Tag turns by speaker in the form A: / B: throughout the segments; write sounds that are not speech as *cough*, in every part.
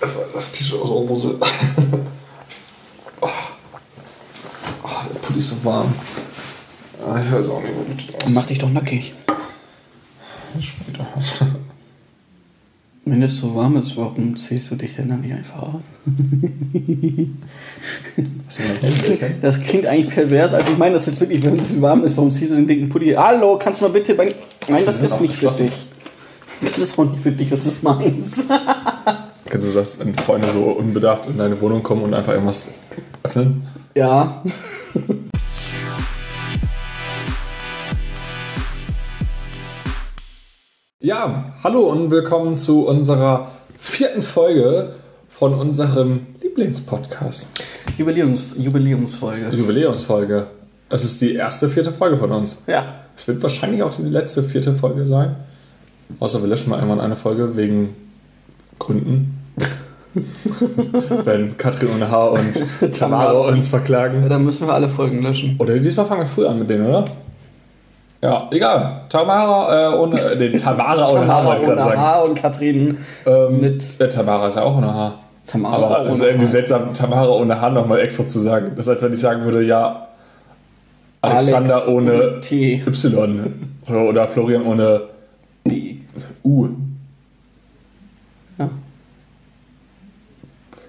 A: Das war das T-Shirt aus der Hose. *laughs* oh. oh, der Pulli ist so warm. Ah, ich weiß auch nicht, wo das aus.
B: Mach dich doch nackig.
A: Später. *laughs*
B: Wenn es so warm ist, warum ziehst du dich denn dann nicht einfach aus? *laughs* Das klingt, das klingt eigentlich pervers. Also ich meine das jetzt wirklich, wenn es warm ist, warum ziehst du den dicken Pulli? Hallo, kannst du mal bitte bei... Nein, das
A: ist
B: ist
A: auch
B: nicht für dich. Das ist auch nicht für dich, das ist meins.
A: Kennst du das, wenn Freunde so unbedarft in deine Wohnung kommen und einfach irgendwas öffnen?
B: Ja. *laughs*
A: Ja, hallo und willkommen zu unserer vierten Folge von unserem Lieblingspodcast.
B: Jubiläums, Jubiläumsfolge.
A: Jubiläumsfolge. Es ist die erste vierte Folge von uns.
B: Ja.
A: Es wird wahrscheinlich auch die letzte vierte Folge sein. Außer wir löschen mal irgendwann eine Folge wegen Gründen. Wenn Katrin ohne Haar und *laughs* Tamara uns
B: Ja,
A: verklagen.
B: dann müssen wir alle Folgen löschen.
A: Oder diesmal fangen wir früh an mit denen, oder? Ja, egal. Tamara äh, ohne. Nee, Tamara ohne Haar, wollte ich
B: ohne
A: sagen.
B: Haar und Katrin
A: Ähm,
B: mit
A: äh, Tamara ist ja auch ohne Haar.
B: Tamara.
A: Aber
B: ist
A: es ist
B: auch
A: irgendwie
B: Haar.
A: seltsam, Tamara ohne Haar nochmal extra zu sagen. Das ist, als wenn ich sagen würde, ja, Alexander
B: Alex
A: ohne
B: T.
A: Y. Oder Florian ohne
B: Die.
A: U.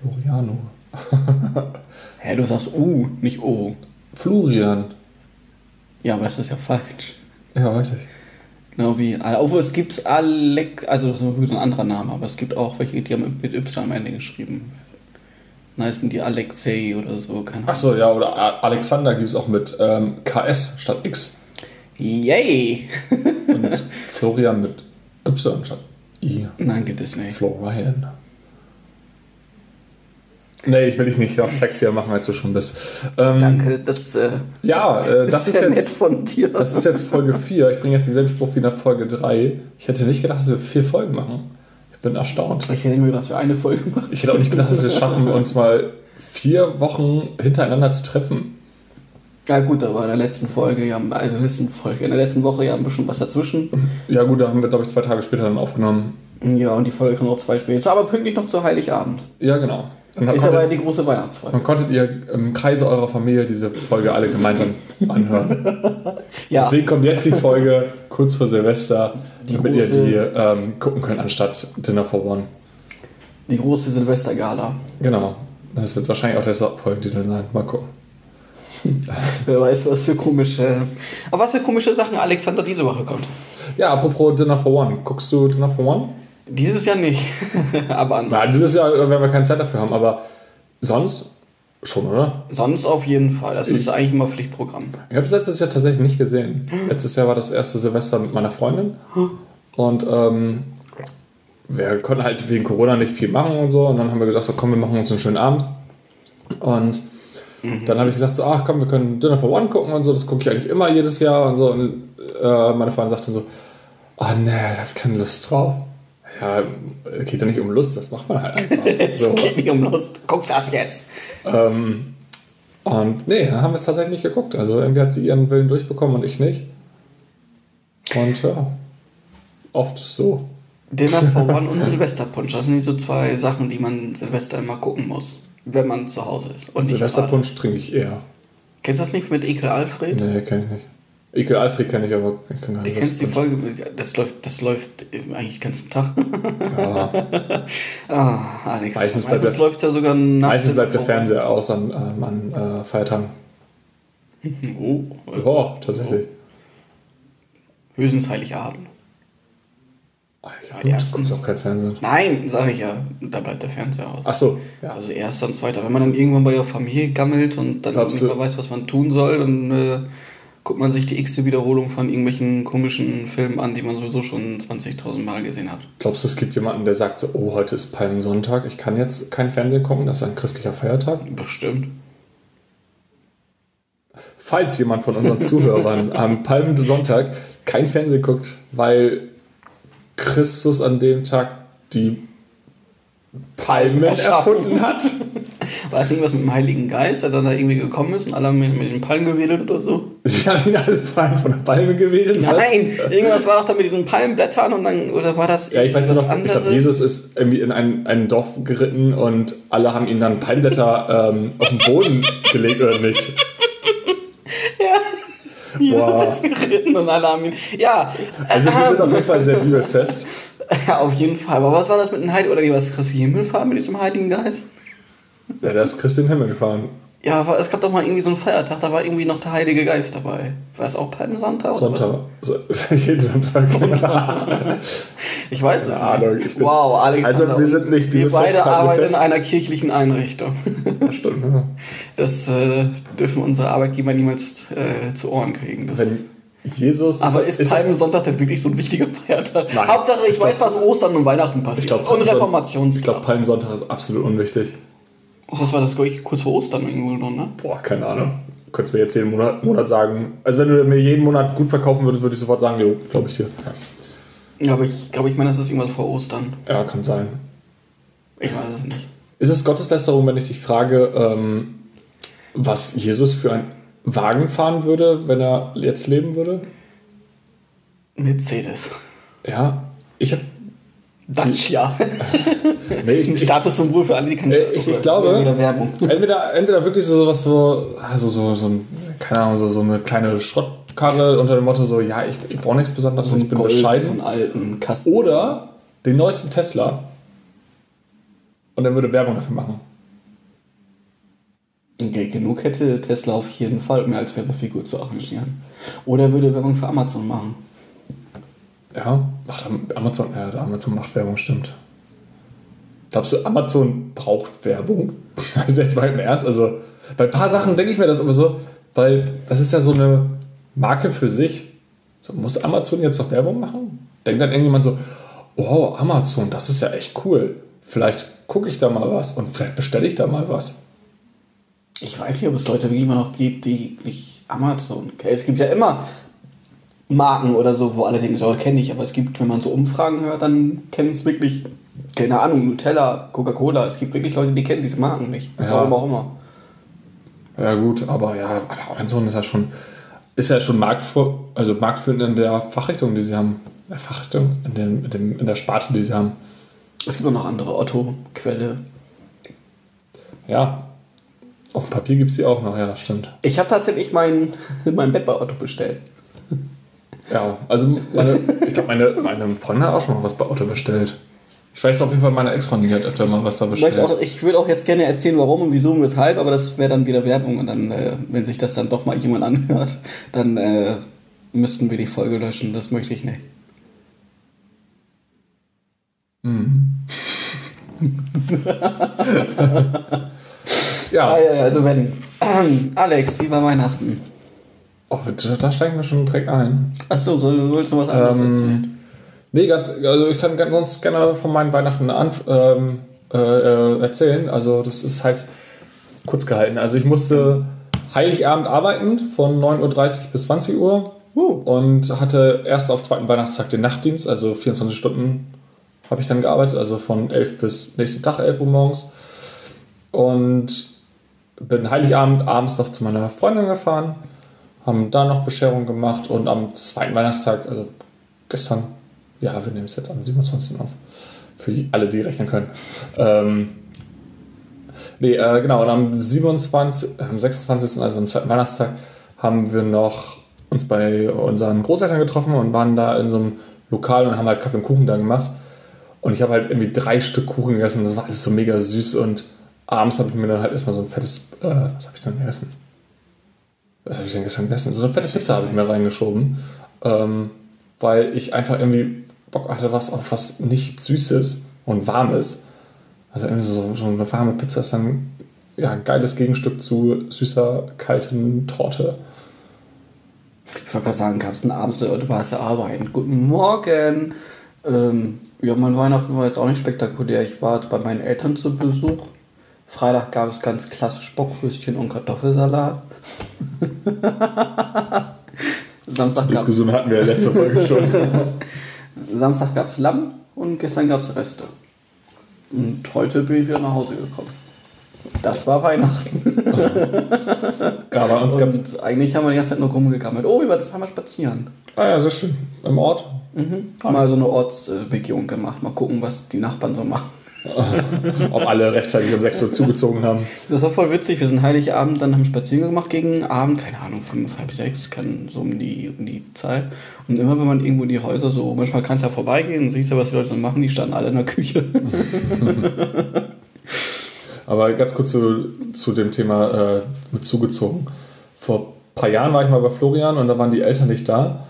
A: Floriano. *laughs*
B: Hä, du sagst U, nicht O.
A: Florian.
B: Ja, aber das ist ja falsch.
A: Ja, weiß ich.
B: Genau wie, obwohl es gibt Alec, also das ist wirklich ein anderer Name, aber es gibt auch welche, die haben mit Y am Ende geschrieben. Dann heißen die Alexei oder so, keine Ahnung.
A: Achso, ja, oder A- Alexander gibt es auch mit ähm, KS statt X.
B: Yay!
A: Und *laughs* Florian mit Y statt I.
B: Nein, gibt es nicht.
A: Florian. Nee, ich will dich nicht noch sexier machen, als du schon bist. Ähm,
B: Danke, das, äh,
A: Ja, äh, *laughs* das ist
B: nett
A: jetzt
B: von dir.
A: Das ist jetzt Folge 4. Ich bringe jetzt denselben Spruch wie in der Folge 3. Ich hätte nicht gedacht, dass wir vier Folgen machen. Ich bin erstaunt.
B: ich hätte mir gedacht, dass wir eine Folge machen.
A: Ich hätte auch nicht gedacht, dass wir es schaffen, uns mal vier Wochen hintereinander zu treffen.
B: Ja gut, aber in der letzten Folge, ja, also in der letzten Folge, in der letzten Woche ja ein bisschen was dazwischen.
A: Ja gut, da haben wir, glaube ich, zwei Tage später dann aufgenommen.
B: Ja, und die Folge kommt auch zwei später. Ist aber pünktlich noch zu Heiligabend.
A: Ja, genau. Dann
B: Ist
A: konntet,
B: aber die große Weihnachtsfolge.
A: dann konntet ihr im Kreise eurer Familie diese Folge alle gemeinsam *laughs* anhören.
B: Ja,
A: Deswegen kommt jetzt die Folge kurz vor Silvester,
B: Die
A: damit ihr die ähm, gucken könnt, anstatt Dinner for One.
B: die große Silvestergala.
A: Genau. Das wird wahrscheinlich auch der Folgentitel sein. Mal gucken. *laughs*
B: Wer weiß, was für komische. Aber was für komische Sachen Alexander diese Woche kommt.
A: Ja, apropos Dinner for One. Guckst du Dinner for One?
B: Dieses Jahr nicht. *laughs* aber an.
A: Ja, dieses Jahr werden wir keine Zeit dafür haben, aber sonst schon, oder?
B: sonst auf jeden Fall. Das ist
A: Ich-
B: eigentlich immer Pflichtprogramm.
A: Ich habe es letztes Jahr tatsächlich nicht gesehen. Letztes Jahr war das erste Silvester mit meiner Freundin und ähm, wir konnten halt wegen Corona nicht viel machen und so und dann haben wir gesagt, so komm, wir machen uns einen schönen Abend und dann habe ich gesagt, so, ach komm, wir können Dinner for One gucken und so, das gucke ich eigentlich immer jedes Jahr und so und äh, meine Freundin sagt dann so, ah nee, da habe ich keine Lust drauf. Ja, es geht ja nicht um Lust, das macht man halt einfach. *laughs*
B: Es
A: so.
B: geht nicht um Lust. Guck's das jetzt.
A: Ähm, und nee, dann haben wir es tatsächlich nicht geguckt. Also irgendwie hat sie ihren Willen durchbekommen und ich nicht. Und ja, oft so.
B: Dinner for *laughs* One und Silvesterpunsch. Das sind die so zwei Sachen, die man Silvester immer gucken muss, wenn man zu Hause ist. Und
A: Silvesterpunsch trinke ich eher.
B: Kennst du das nicht mit Ekel Alfred?
A: Nee, kenne ich nicht. Ekel Alfred kenne ich, aber ich kann gar
B: Du
A: nicht.
B: kennst die Folge, das läuft, das läuft eigentlich den ganzen Tag.
A: Ja,
B: ah, Alex.
A: Meistens bleibt der-
B: läuft ja sogar nach
A: meistens bleibt der. Fernseher aus an, ähm, an äh, Feiertagen.
B: Oh,
A: Ja, tatsächlich.
B: höchstens Heiligabend.
A: Ja,
B: erstens-
A: ich auch kein Fernsehen.
B: Nein, sag ich ja, da bleibt der Fernseher aus.
A: Ach so, ja.
B: Also erster und zweiter. Wenn man dann irgendwann bei ihrer Familie gammelt und dann
A: Glaubst
B: nicht
A: du-
B: mehr weiß, was man tun soll, dann äh, guckt man sich die x Wiederholung von irgendwelchen komischen Filmen an, die man sowieso schon 20.000 Mal gesehen hat.
A: Glaubst du, es gibt jemanden, der sagt so, oh, heute ist Palmsonntag, ich kann jetzt kein Fernsehen gucken, das ist ein christlicher Feiertag?
B: Bestimmt.
A: Falls jemand von unseren Zuhörern *laughs* am Palmsonntag kein Fernsehen guckt, weil Christus an dem Tag die Palmen erfunden hat. *laughs*
B: War es irgendwas mit dem Heiligen Geist, der dann da irgendwie gekommen ist und alle haben mit, den Palmen gewedelt oder so?
A: Sie haben ihn alle Palmen von der Palme gewedelt. was?
B: Nein, irgendwas war doch da mit diesen Palmenblättern und dann, oder war das
A: Ja, ich weiß noch, ich glaube, Jesus ist irgendwie in ein, ein Dorf geritten und alle haben ihn dann Palmblätter ähm, auf den Boden *laughs* gelegt, oder nicht?
B: Jesus
A: Boah.
B: ist geritten und alle haben ihn. Ja,
A: Also wir sind auf jeden Fall sehr *laughs* bibelfest. *laughs*
B: ja, auf jeden Fall. Aber was war das mit dem Heiligen, oder wie war das Christi Himmelfahrt mit diesem Heiligen Geist?
A: Ja, da ist Christi in den Himmel gefahren.
B: Ja, es gab doch mal irgendwie so einen Feiertag, da war irgendwie noch der Heilige Geist dabei. War es auch Palmsonntag? oder
A: Sonntag. *laughs* So, jeden Sonntag.
B: was? *laughs* Ich weiß es nicht.
A: Ahnung, ich bin-
B: wow, Alexander.
A: Also wir sind nicht
B: Wir beide arbeiten in
A: fest.
B: einer kirchlichen Einrichtung.
A: Das stimmt. Ja.
B: Das äh, dürfen unsere Arbeitgeber niemals äh, zu Ohren kriegen. Das
A: Wenn Jesus
B: aber ist,
A: ist
B: Palmsonntag denn wirklich so ein wichtiger Feiertag?
A: Nein.
B: Hauptsache, ich,
A: Ich
B: weiß,
A: glaub-
B: was Ostern und Weihnachten passiert.
A: Ich glaube,
B: ist. und Reformationstag.
A: Ich glaube, Palmsonntag ist absolut unwichtig.
B: Was war das, glaube ich, kurz vor Ostern irgendwo noch, ne?
A: Boah, keine Ahnung. Du könntest mir jetzt jeden Monat, Monat sagen. Also wenn du mir jeden Monat gut verkaufen würdest, würde ich sofort sagen, jo, glaube ich dir.
B: Ja, aber ich glaube, ich meine, das ist irgendwas vor Ostern.
A: Ja, kann sein.
B: Ich weiß es nicht.
A: Ist es Gotteslästerung, wenn ich dich frage, ähm, was Jesus für einen Wagen fahren würde, wenn er jetzt leben würde?
B: Mercedes.
A: Ja, ich habe.
B: Dacia. *laughs*
A: Nee, ich, ich,
B: Statussymbol für alle, die keine
A: Äh, ich- ich glaube- *laughs* entweder, entweder wirklich so sowas so, also so, so, ein, keine Ahnung, so, so eine kleine Schrottkarre unter dem Motto so, ja, ich, ich brauche nichts Besonderes, ich bin
B: Golf, so
A: bescheiden.
B: einen alten Kasten.
A: Oder den neuesten Tesla. Und er würde Werbung dafür machen.
B: Geld genug hätte Tesla auf jeden Fall, mir als Werbefigur zu arrangieren. Oder er würde Werbung für Amazon machen.
A: Ja, Am- Amazon, ja, Amazon macht Werbung, stimmt. Glaubst du, Amazon braucht Werbung? *laughs* Also jetzt mal im Ernst, also bei ein paar Sachen denke ich mir das immer so, weil das ist ja so eine Marke für sich. So, muss Amazon jetzt noch Werbung machen? Denkt dann irgendjemand so, oh, Amazon, das ist ja echt cool. Vielleicht gucke ich da mal was und vielleicht bestelle ich da mal was.
B: Ich weiß nicht, ob es Leute wirklich immer noch gibt, die nicht Amazon kennen. Es gibt ja immer Marken oder so, wo alle denken, so kenne ich, aber es gibt, wenn man so Umfragen hört, dann kennen es wirklich, keine Ahnung, Nutella, Coca-Cola. Es gibt wirklich Leute, die kennen diese Marken nicht.
A: Ja.
B: Warum auch immer.
A: Ja, gut, aber ja, aber Amazon ist ja schon, ist ja schon Marktvor, also marktführend in der Fachrichtung, die sie haben. In der Fachrichtung, in, dem, in, dem, in der Sparte, die sie haben.
B: Es gibt auch noch andere, Otto, Quelle.
A: Ja, auf dem Papier gibt es die auch noch, ja, stimmt.
B: Ich habe tatsächlich mein, mein Bett bei Otto bestellt.
A: Ja, also meine, ich glaube, meine, meine Freundin hat auch schon mal was bei Otto bestellt. Ich weiß auf jeden Fall, meine Ex-Freundin hat öfter mal was da bestellt.
B: auch, ich würde auch jetzt gerne erzählen, warum und wieso und weshalb, aber das wäre dann wieder Werbung und dann, äh, wenn sich das dann doch mal jemand anhört, dann äh, müssten wir die Folge löschen. Das möchte ich nicht. Ah, *laughs* *laughs* ja, ja, also wenn. Ähm, Alex, wie war Weihnachten?
A: oh, da, steigen wir schon direkt ein.
B: Achso, soll, sollst du was anderes
A: Ähm,
B: erzählen?
A: Nee, ganz, also ich kann sonst gerne von meinen Weihnachten an, ähm, äh, äh, erzählen. Also das ist halt kurz gehalten. Also ich musste Heiligabend arbeiten von 9.30 Uhr bis 20 Uhr und hatte erst auf zweiten Weihnachtstag den Nachtdienst, also 24 Stunden habe ich dann gearbeitet, also von 11 bis nächsten Tag 11 Uhr morgens. Und bin Heiligabend abends noch zu meiner Freundin gefahren, haben da noch Bescherung gemacht und am zweiten Weihnachtstag, also gestern, ja, wir nehmen es jetzt am 27. auf, für die- alle, die rechnen können. Ähm, nee, äh, genau, und am 27., äh, am 26., also am zweiten Weihnachtstag, haben wir noch uns bei unseren Großeltern getroffen und waren da in so einem Lokal und haben halt Kaffee und Kuchen da gemacht. Und ich habe halt irgendwie drei Stück Kuchen gegessen. Das war alles so mega süß. Und abends habe ich mir dann halt erstmal so ein fettes, äh, was habe ich denn gegessen? Was habe ich denn gestern gegessen? So eine fette Pizza habe ich mir reingeschoben. Ähm, weil ich einfach irgendwie Bock hatte, was auf was nicht Süßes und Warmes. Also irgendwie so, so eine warme Pizza ist dann ja, ein geiles Gegenstück zu süßer, kalten Torte.
B: Ich wollte gerade sagen, gab es einen Abend, du warst ja arbeiten. Guten Morgen. Ähm, ja, mein Weihnachten war jetzt auch nicht spektakulär. Ich war bei meinen Eltern zu Besuch. Freitag gab es ganz klassisch Bockfrüstchen und Kartoffelsalat. *laughs* Samstag gab
A: Diskussion hatten wir ja letzte Folge schon. *laughs*
B: Samstag gab's Lamm und gestern gab es Reste. Und heute bin ich wieder nach Hause gekommen. Das war Weihnachten. *laughs*
A: Ja, bei uns gab es.
B: Und eigentlich haben wir die ganze Zeit nur rumgegammelt. Oh, wir waren zweimal spazieren.
A: Ah ja, sehr schön. Im Ort.
B: Mal so eine Ortsbegehung gemacht. Mal gucken, was die Nachbarn so machen. *laughs*
A: Ob alle rechtzeitig um 6 Uhr zugezogen haben.
B: Das war voll witzig. Wir sind Heiligabend, dann haben Spaziergang gemacht gegen Abend, keine Ahnung, fünf, halb sechs, kann so um die, um die Zeit. Und immer wenn man irgendwo in die Häuser so, manchmal kannst du ja vorbeigehen und siehst ja, was die Leute so machen, die standen alle in der Küche. *laughs*
A: Aber ganz kurz zu, zu dem Thema äh, mit zugezogen. Vor ein paar Jahren war ich mal bei Florian und da waren die Eltern nicht da.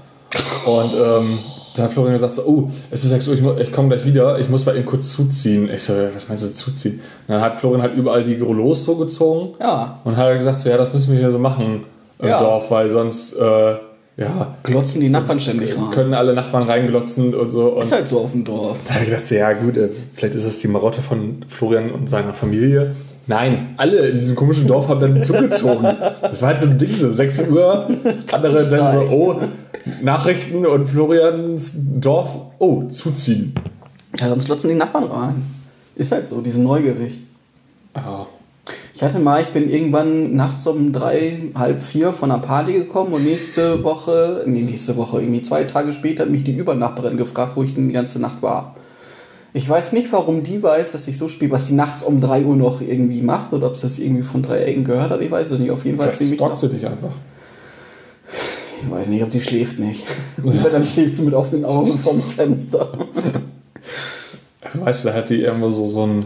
A: Und ähm, dann hat Florian gesagt, so, oh, es ist 6 Uhr, ich, ich komme gleich wieder, ich muss bei ihm kurz zuziehen. Ich so, was meinst du zuziehen? Und dann hat Florian halt überall die Rollos so gezogen
B: Ja,
A: und hat halt gesagt, so, ja, das müssen wir hier so machen im
B: Ja.
A: Dorf, weil sonst, äh, ja,
B: glotzen die Nachbarn ständig rein.
A: können alle Nachbarn reinglotzen und so. Und
B: Ist halt so auf dem Dorf.
A: da habe ich gedacht, so, ja gut, äh, vielleicht ist das die Marotte von Florian und seiner Familie. Nein, alle in diesem komischen Dorf haben dann zugezogen. Das war halt so ein Ding, so 6 Uhr. *laughs* Andere dann so, oh, Nachrichten und Florians Dorf, oh, zuziehen.
B: Ja, sonst glotzen die Nachbarn rein. Ist halt so, die sind neugierig.
A: Ah,
B: Ich hatte mal, ich bin irgendwann nachts um drei, halb vier von einer Party gekommen und nächste Woche, nee, nächste Woche, irgendwie zwei Tage später hat mich die Übernachbarin gefragt, wo ich denn die ganze Nacht war. Ich weiß nicht, warum die weiß, dass ich so spiele, was die nachts um 3 Uhr noch irgendwie macht oder ob sie das irgendwie von drei Ecken gehört hat. Ich weiß es nicht. Auf jeden Fall
A: vielleicht
B: ziemlich.
A: stalkt sie dich einfach.
B: Ich weiß nicht, ob die schläft nicht. *laughs* Weil dann schläft sie mit offenen Augen vom Fenster.
A: Wer weiß, vielleicht hat die irgendwo so, so ein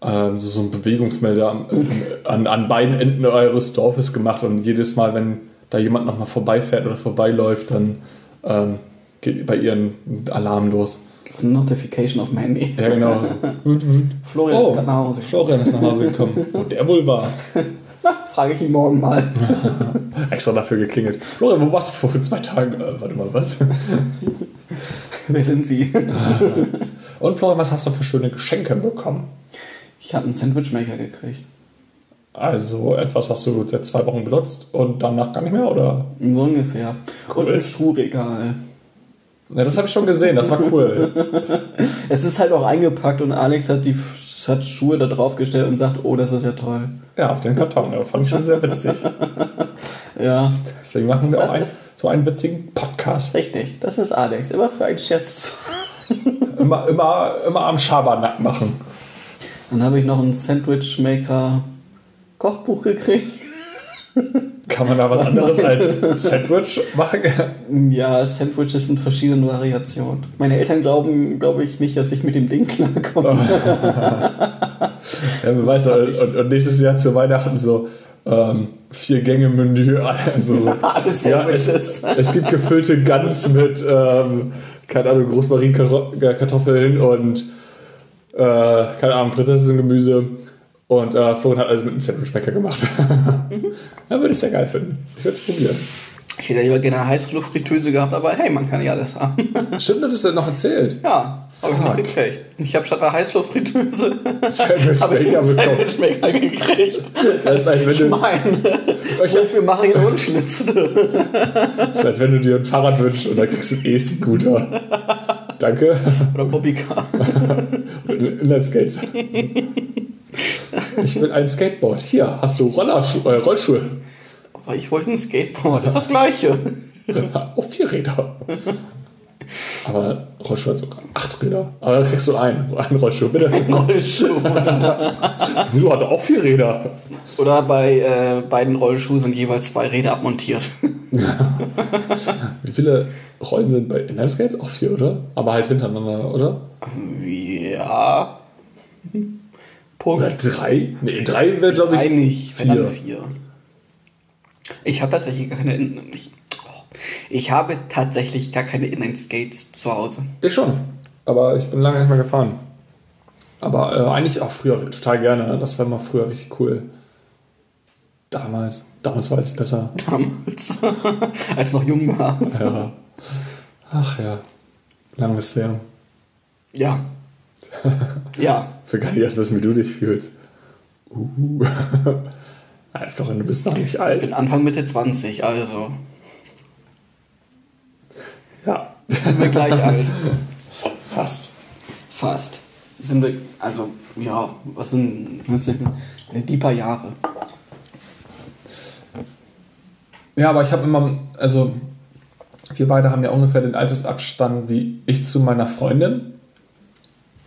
A: ähm, so, so ein Bewegungsmelder am, *laughs* an, an beiden Enden eures Dorfes gemacht und jedes Mal, wenn da jemand nochmal vorbeifährt oder vorbeiläuft, dann ähm, geht bei ihr ein Alarm los.
B: Das ist eine Notification auf dem Handy.
A: Ja, genau.
B: Florian ist gerade nach Hause.
A: Florian ist nach Hause gekommen. Wo der wohl war. *laughs*
B: Na, frage ich ihn morgen mal. *laughs*
A: Extra dafür geklingelt. Florian, wo warst du vor zwei Tagen? Äh, warte mal, was? *laughs*
B: Wer sind Sie?
A: Und Florian, was hast du für schöne Geschenke bekommen?
B: Ich habe einen Sandwichmaker gekriegt.
A: Also etwas, was du seit zwei Wochen benutzt und danach gar nicht mehr, oder?
B: So ungefähr.
A: Cool.
B: Und ein Schuhregal.
A: Ja, das habe ich schon gesehen, das war cool. *laughs*
B: Es ist halt auch eingepackt und Alex hat die hat Schuhe da drauf gestellt und sagt, oh, das ist ja toll.
A: Ja, auf den Karton, das fand ich schon sehr witzig. *laughs*
B: Ja,
A: Deswegen machen wir
B: Das
A: auch
B: ist-
A: so einen witzigen Podcast.
B: richtig. Das ist Alex. Immer für einen Scherz. *laughs*
A: Immer, immer, immer am Schabernack machen.
B: Dann habe ich noch ein Sandwichmaker Kochbuch gekriegt.
A: Kann man da was anderes als Sandwich machen? *laughs*
B: Ja, Sandwiches in verschiedenen Variationen. Meine Eltern glauben, glaube ich, nicht, dass ich mit dem Ding klarkomme. *laughs*
A: Ja, wer weiß, und, und, nächstes Jahr zu Weihnachten so ähm, vier Gänge Menü. *laughs* Also so,
B: Alles
A: ja, es, es gibt gefüllte Gans mit, ähm, keine Ahnung, Großmarinkartoffeln und äh, keine Ahnung, Prinzessengemüse. Und äh, Florian hat alles mit einem Sandwichmaker gemacht. *laughs* ja, würde ich sehr geil finden. Ich würde es probieren.
B: Ich hätte lieber gerne eine Heißluftfritteuse gehabt, aber hey, man kann ja alles haben. *laughs*
A: Stimmt, das ist noch erzählt.
B: Ja, habe *laughs* ich
A: Fuck.
B: gekriegt. Ich habe statt einer Heißluftfritteuse
A: Sandwichmaker
B: habe ich einen
A: bekommen.
B: Sandwichmaker gekriegt.
A: Das ist, als wenn du,
B: Mein, wofür mache ich einen Unschlitzel?
A: das ist, als wenn du dir ein Fahrrad wünschst und dann kriegst du einen E-Scooter. Danke.
B: Oder Bobbycar.
A: Inlineskates. Ich will ein Skateboard. Hier, hast du Rollerschu äh, Rollschuhe.
B: Aber ich wollte ein Skateboard. Das ist das Gleiche.
A: Auf vier Räder. Aber Rollschuhe hat sogar acht Räder. Aber da kriegst du einen. Einen Rollschuh, bitte.
B: Rollschuh. *laughs*
A: Du hatte auch vier Räder.
B: Oder bei äh, beiden Rollschuhen sind jeweils zwei Räder abmontiert.
A: Wie viele Rollen sind bei Inlineskates? Auch vier, oder? Aber halt hintereinander, oder?
B: Ja.
A: Oder drei? Nee, drei wäre, glaube ich.
B: Nein, nicht.
A: Vier.
B: vier. Ich habe tatsächlich gar keine. In ich, oh. ich habe tatsächlich gar keine Inline-Skates zu Hause.
A: Ich schon. Aber ich bin lange nicht mehr gefahren. Aber äh, eigentlich auch früher total gerne. Das war mal früher richtig cool. Damals. Damals war es besser.
B: Damals. *laughs* Als noch jung war.
A: Ja. Ach ja. Lang ist her.
B: Ja. *laughs* Ja.
A: Ich will gar nicht erst wissen, wie du dich fühlst. Uh. *laughs* Nein, Florian, du bist noch nicht
B: Ich
A: alt.
B: bin Anfang Mitte 20, also
A: Ja.
B: sind wir gleich alt. *laughs*
A: Fast.
B: Fast. sind wir, also, ja, was sind, was sind die paar Jahre?
A: Ja, aber ich habe immer, also wir beide haben ja ungefähr den Altersabstand wie ich zu meiner Freundin.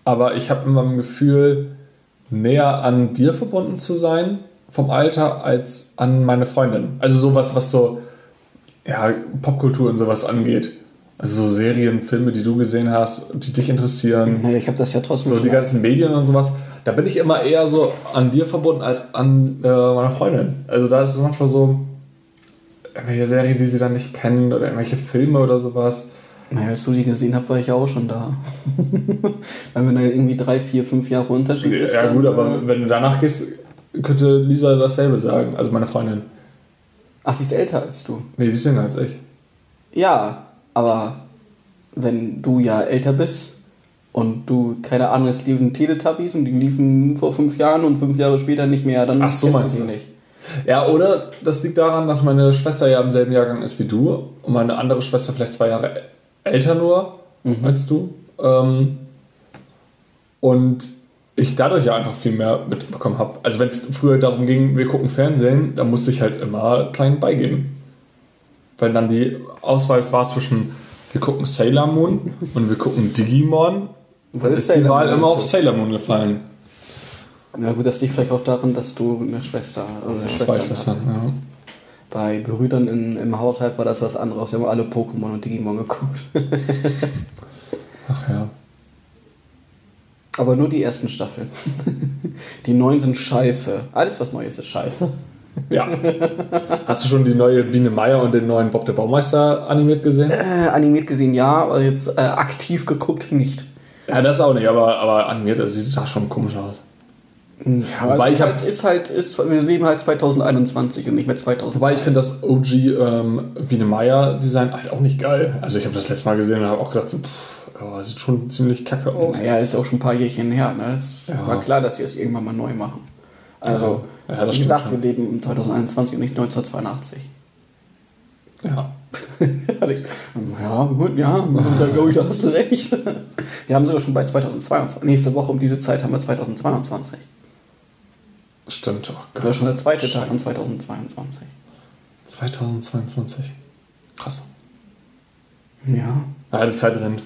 A: Aber ich habe immer ein Gefühl, näher an dir verbunden zu sein vom Alter als an meine Freundin. Also sowas, was so ja, Popkultur und sowas angeht. Also so Serien, Filme, die du gesehen hast, die dich interessieren.
B: Naja, ich habe das ja trotzdem.
A: So die ganzen Medien und sowas. Da bin ich immer eher so an dir verbunden als an äh, meiner Freundin. Also da ist es manchmal so, irgendwelche Serien, die sie dann nicht kennen oder irgendwelche Filme oder sowas.
B: Naja, als du die gesehen hast, war ich ja auch schon da. *laughs* Weil wenn da irgendwie drei, vier, fünf Jahre Unterschied ist.
A: Ja,
B: dann,
A: gut,
B: äh,
A: aber wenn du danach gehst, könnte Lisa dasselbe sagen. Also meine Freundin.
B: Ach, die ist älter als du.
A: Nee, die ist jünger als ich.
B: Ja, aber wenn du ja älter bist und du, keine Ahnung, es liefen Teletubbies und die liefen vor fünf Jahren und fünf Jahre später nicht mehr, dann
A: Ach so, meinst du das? Ja, oder das liegt daran, dass meine Schwester ja im selben Jahrgang ist wie du und meine andere Schwester vielleicht zwei Jahre ä- älter nur als du. Ähm, und ich dadurch ja einfach viel mehr mitbekommen habe. Also wenn es früher darum ging, wir gucken Fernsehen, dann musste ich halt immer klein beigeben. Wenn dann die Auswahl war zwischen wir gucken Sailor Moon und wir gucken Digimon, dann
B: ist
A: ist die Wahl immer auf Sailor Moon gefallen.
B: Ja gut, das liegt vielleicht auch daran, dass du eine Schwester oder
A: Zwei
B: Schwestern
A: Schwestern, ja.
B: Bei Brüdern in, im Haushalt war das was anderes. Wir haben alle Pokémon und Digimon geguckt. *laughs*
A: Ach ja.
B: Aber nur die ersten Staffeln. *laughs* Die neuen sind scheiße. Alles, was neu ist, ist scheiße. *laughs*
A: Ja. Hast du schon die neue Biene Meier und den neuen Bob der Baumeister animiert gesehen?
B: Äh, animiert gesehen ja, aber jetzt äh, aktiv geguckt nicht.
A: Ja, das auch nicht, aber, aber animiert, das sieht schon komisch aus.
B: Ja,
A: Wobei
B: aber
A: ich
B: halt, ist halt, ist, wir leben halt 2021 und nicht mehr 2000.
A: Wobei ich finde das OG ähm, Biene Meier Design halt auch nicht geil. Also ich habe das letzte Mal gesehen und habe auch gedacht, so, pff, oh, sieht schon ziemlich kacke aus.
B: Naja, ist auch schon ein paar Jährchen her. Ne? Es
A: Ja.
B: war klar, dass sie es irgendwann mal neu machen. Also,
A: Ja, das
B: wie gesagt,
A: schon.
B: wir leben im 2021 und nicht 1982.
A: Ja. *laughs*
B: Alex, ja, gut, ja, da glaube ich, da hast du recht. *laughs* Wir haben sogar schon bei 2022. Nächste Woche um diese Zeit haben wir 2022.
A: Stimmt. Oh
B: Das
A: Gott.
B: ist schon der zweite Tag von 2022.
A: 2022. Krass.
B: Ja.
A: Ja, die Zeit rennt.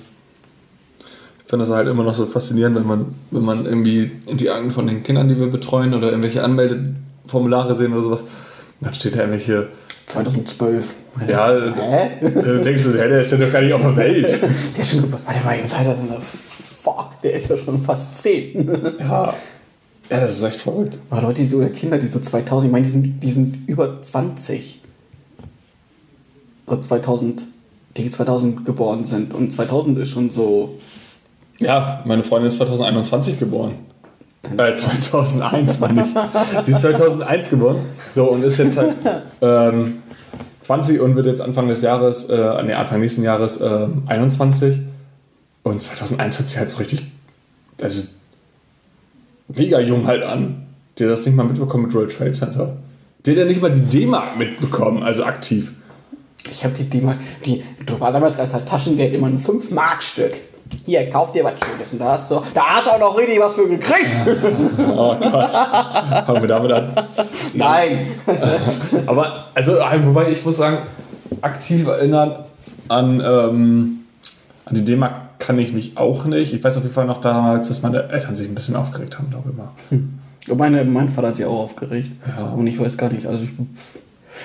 A: Ich finde das halt immer noch so faszinierend, wenn man, wenn man irgendwie in die Akten von den Kindern, die wir betreuen, oder irgendwelche Anmeldeformulare sehen oder sowas, dann steht da irgendwelche
B: 2012.
A: Ja,
B: Hä?
A: Äh, denkst du, hey, der ist ja doch gar nicht auf der Welt. *laughs*
B: Der ist schon, warte mal, jetzt Alter, sind da, fuck, der ist ja schon fast 10.
A: Ja. Ja, das ist echt verrückt.
B: Aber Leute, die so, oder Kinder, die so 2000, ich meine, die sind, die sind über 20. So 2000, die 2000 geboren sind. Und 2000 ist schon so.
A: Ja, meine Freundin ist 2021 geboren. Äh, 2001 meine ich. *laughs* Die ist 2001 geboren. So, und ist jetzt halt ähm, 20 und wird jetzt Anfang des Jahres, äh, nee, Anfang nächsten Jahres ähm, 21. Und 2001 hört sich halt so richtig, also mega jung halt an. Der das nicht mal mitbekommen mit World Trade Center. Der hat ja nicht mal die D-Mark mitbekommen, also aktiv.
B: Ich habe die D-Mark, die, du war damals als Taschengeld immer ein 5-Mark-Stück. Hier, kauf dir was Schönes. Und da hast du, da hast du auch noch richtig was für gekriegt. *laughs*
A: Oh Gott. Fangen wir damit an.
B: Nein. *laughs*
A: Aber, also, wobei ich muss sagen, aktiv erinnern an, ähm, an die D-Mark kann ich mich auch nicht. Ich weiß auf jeden Fall noch damals, dass meine Eltern sich ein bisschen aufgeregt haben darüber.
B: Und Meine, mein Vater hat sich auch aufgeregt.
A: Ja.
B: Und ich weiß gar nicht, also ich,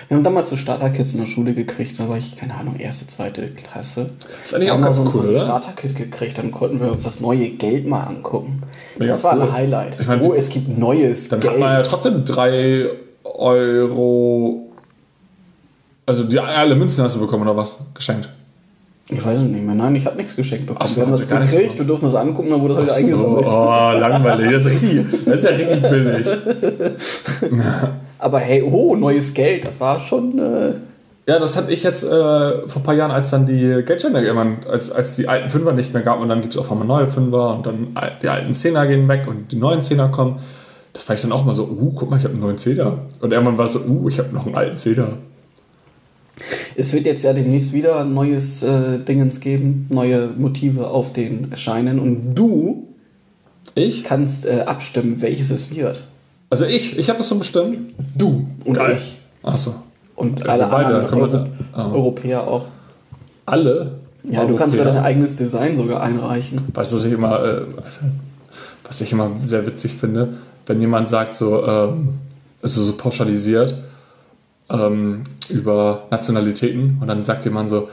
B: wir haben damals so Starter-Kits in der Schule gekriegt, da war ich, keine Ahnung, erste, zweite Klasse.
A: Ist eigentlich
B: Da
A: auch ganz
B: so,
A: cool, oder?
B: Starter-Kit gekriegt, dann konnten wir uns das neue Geld mal angucken.
A: Mega
B: das war
A: cool.
B: ein Highlight.
A: Ich mein,
B: oh, es gibt neues
A: Dann
B: Geld.
A: hat man ja trotzdem 3 Euro. Also die, alle Münzen hast du bekommen oder was? Geschenkt.
B: Ich weiß es nicht mehr. Nein, ich habe nichts geschenkt bekommen.
A: Ach
B: wir haben das gekriegt, wir durften das angucken, dann wurde das wieder
A: Ach so,
B: eingesammelt.
A: oh, langweilig. Das ist, richtig, das ist ja richtig billig. *laughs*
B: Aber hey, oh, neues Geld, das war schon. Äh,
A: Ja, das hatte ich jetzt äh, vor ein paar Jahren, als dann die Geldscheine irgendwann, als, als die alten Fünfer nicht mehr gab und dann gibt es auf einmal neue Fünfer und dann die alten Zehner gehen weg und die neuen Zehner kommen. Das fand ich dann auch mal so, uh, guck mal, ich habe einen neuen Zehner. Und irgendwann war es so, uh, ich habe noch einen alten Zehner.
B: Es wird jetzt ja demnächst wieder ein neues äh, Dingens geben, neue Motive auf den Scheinen und du
A: Ich?
B: kannst äh, abstimmen, welches es wird.
A: Also ich, ich habe das so bestimmt.
B: Du und
A: Geil.
B: ich.
A: Achso.
B: Und
A: Ja,
B: alle
A: beide,
B: anderen Euro
A: ah.
B: Europäer auch.
A: Alle?
B: Ja, du kannst sogar
A: Europäer.
B: dein eigenes Design sogar einreichen.
A: Weißt du, was ich immer, äh, was ich immer sehr witzig finde, wenn jemand sagt, so, ähm, also so pauschalisiert ähm, über Nationalitäten und dann sagt jemand so,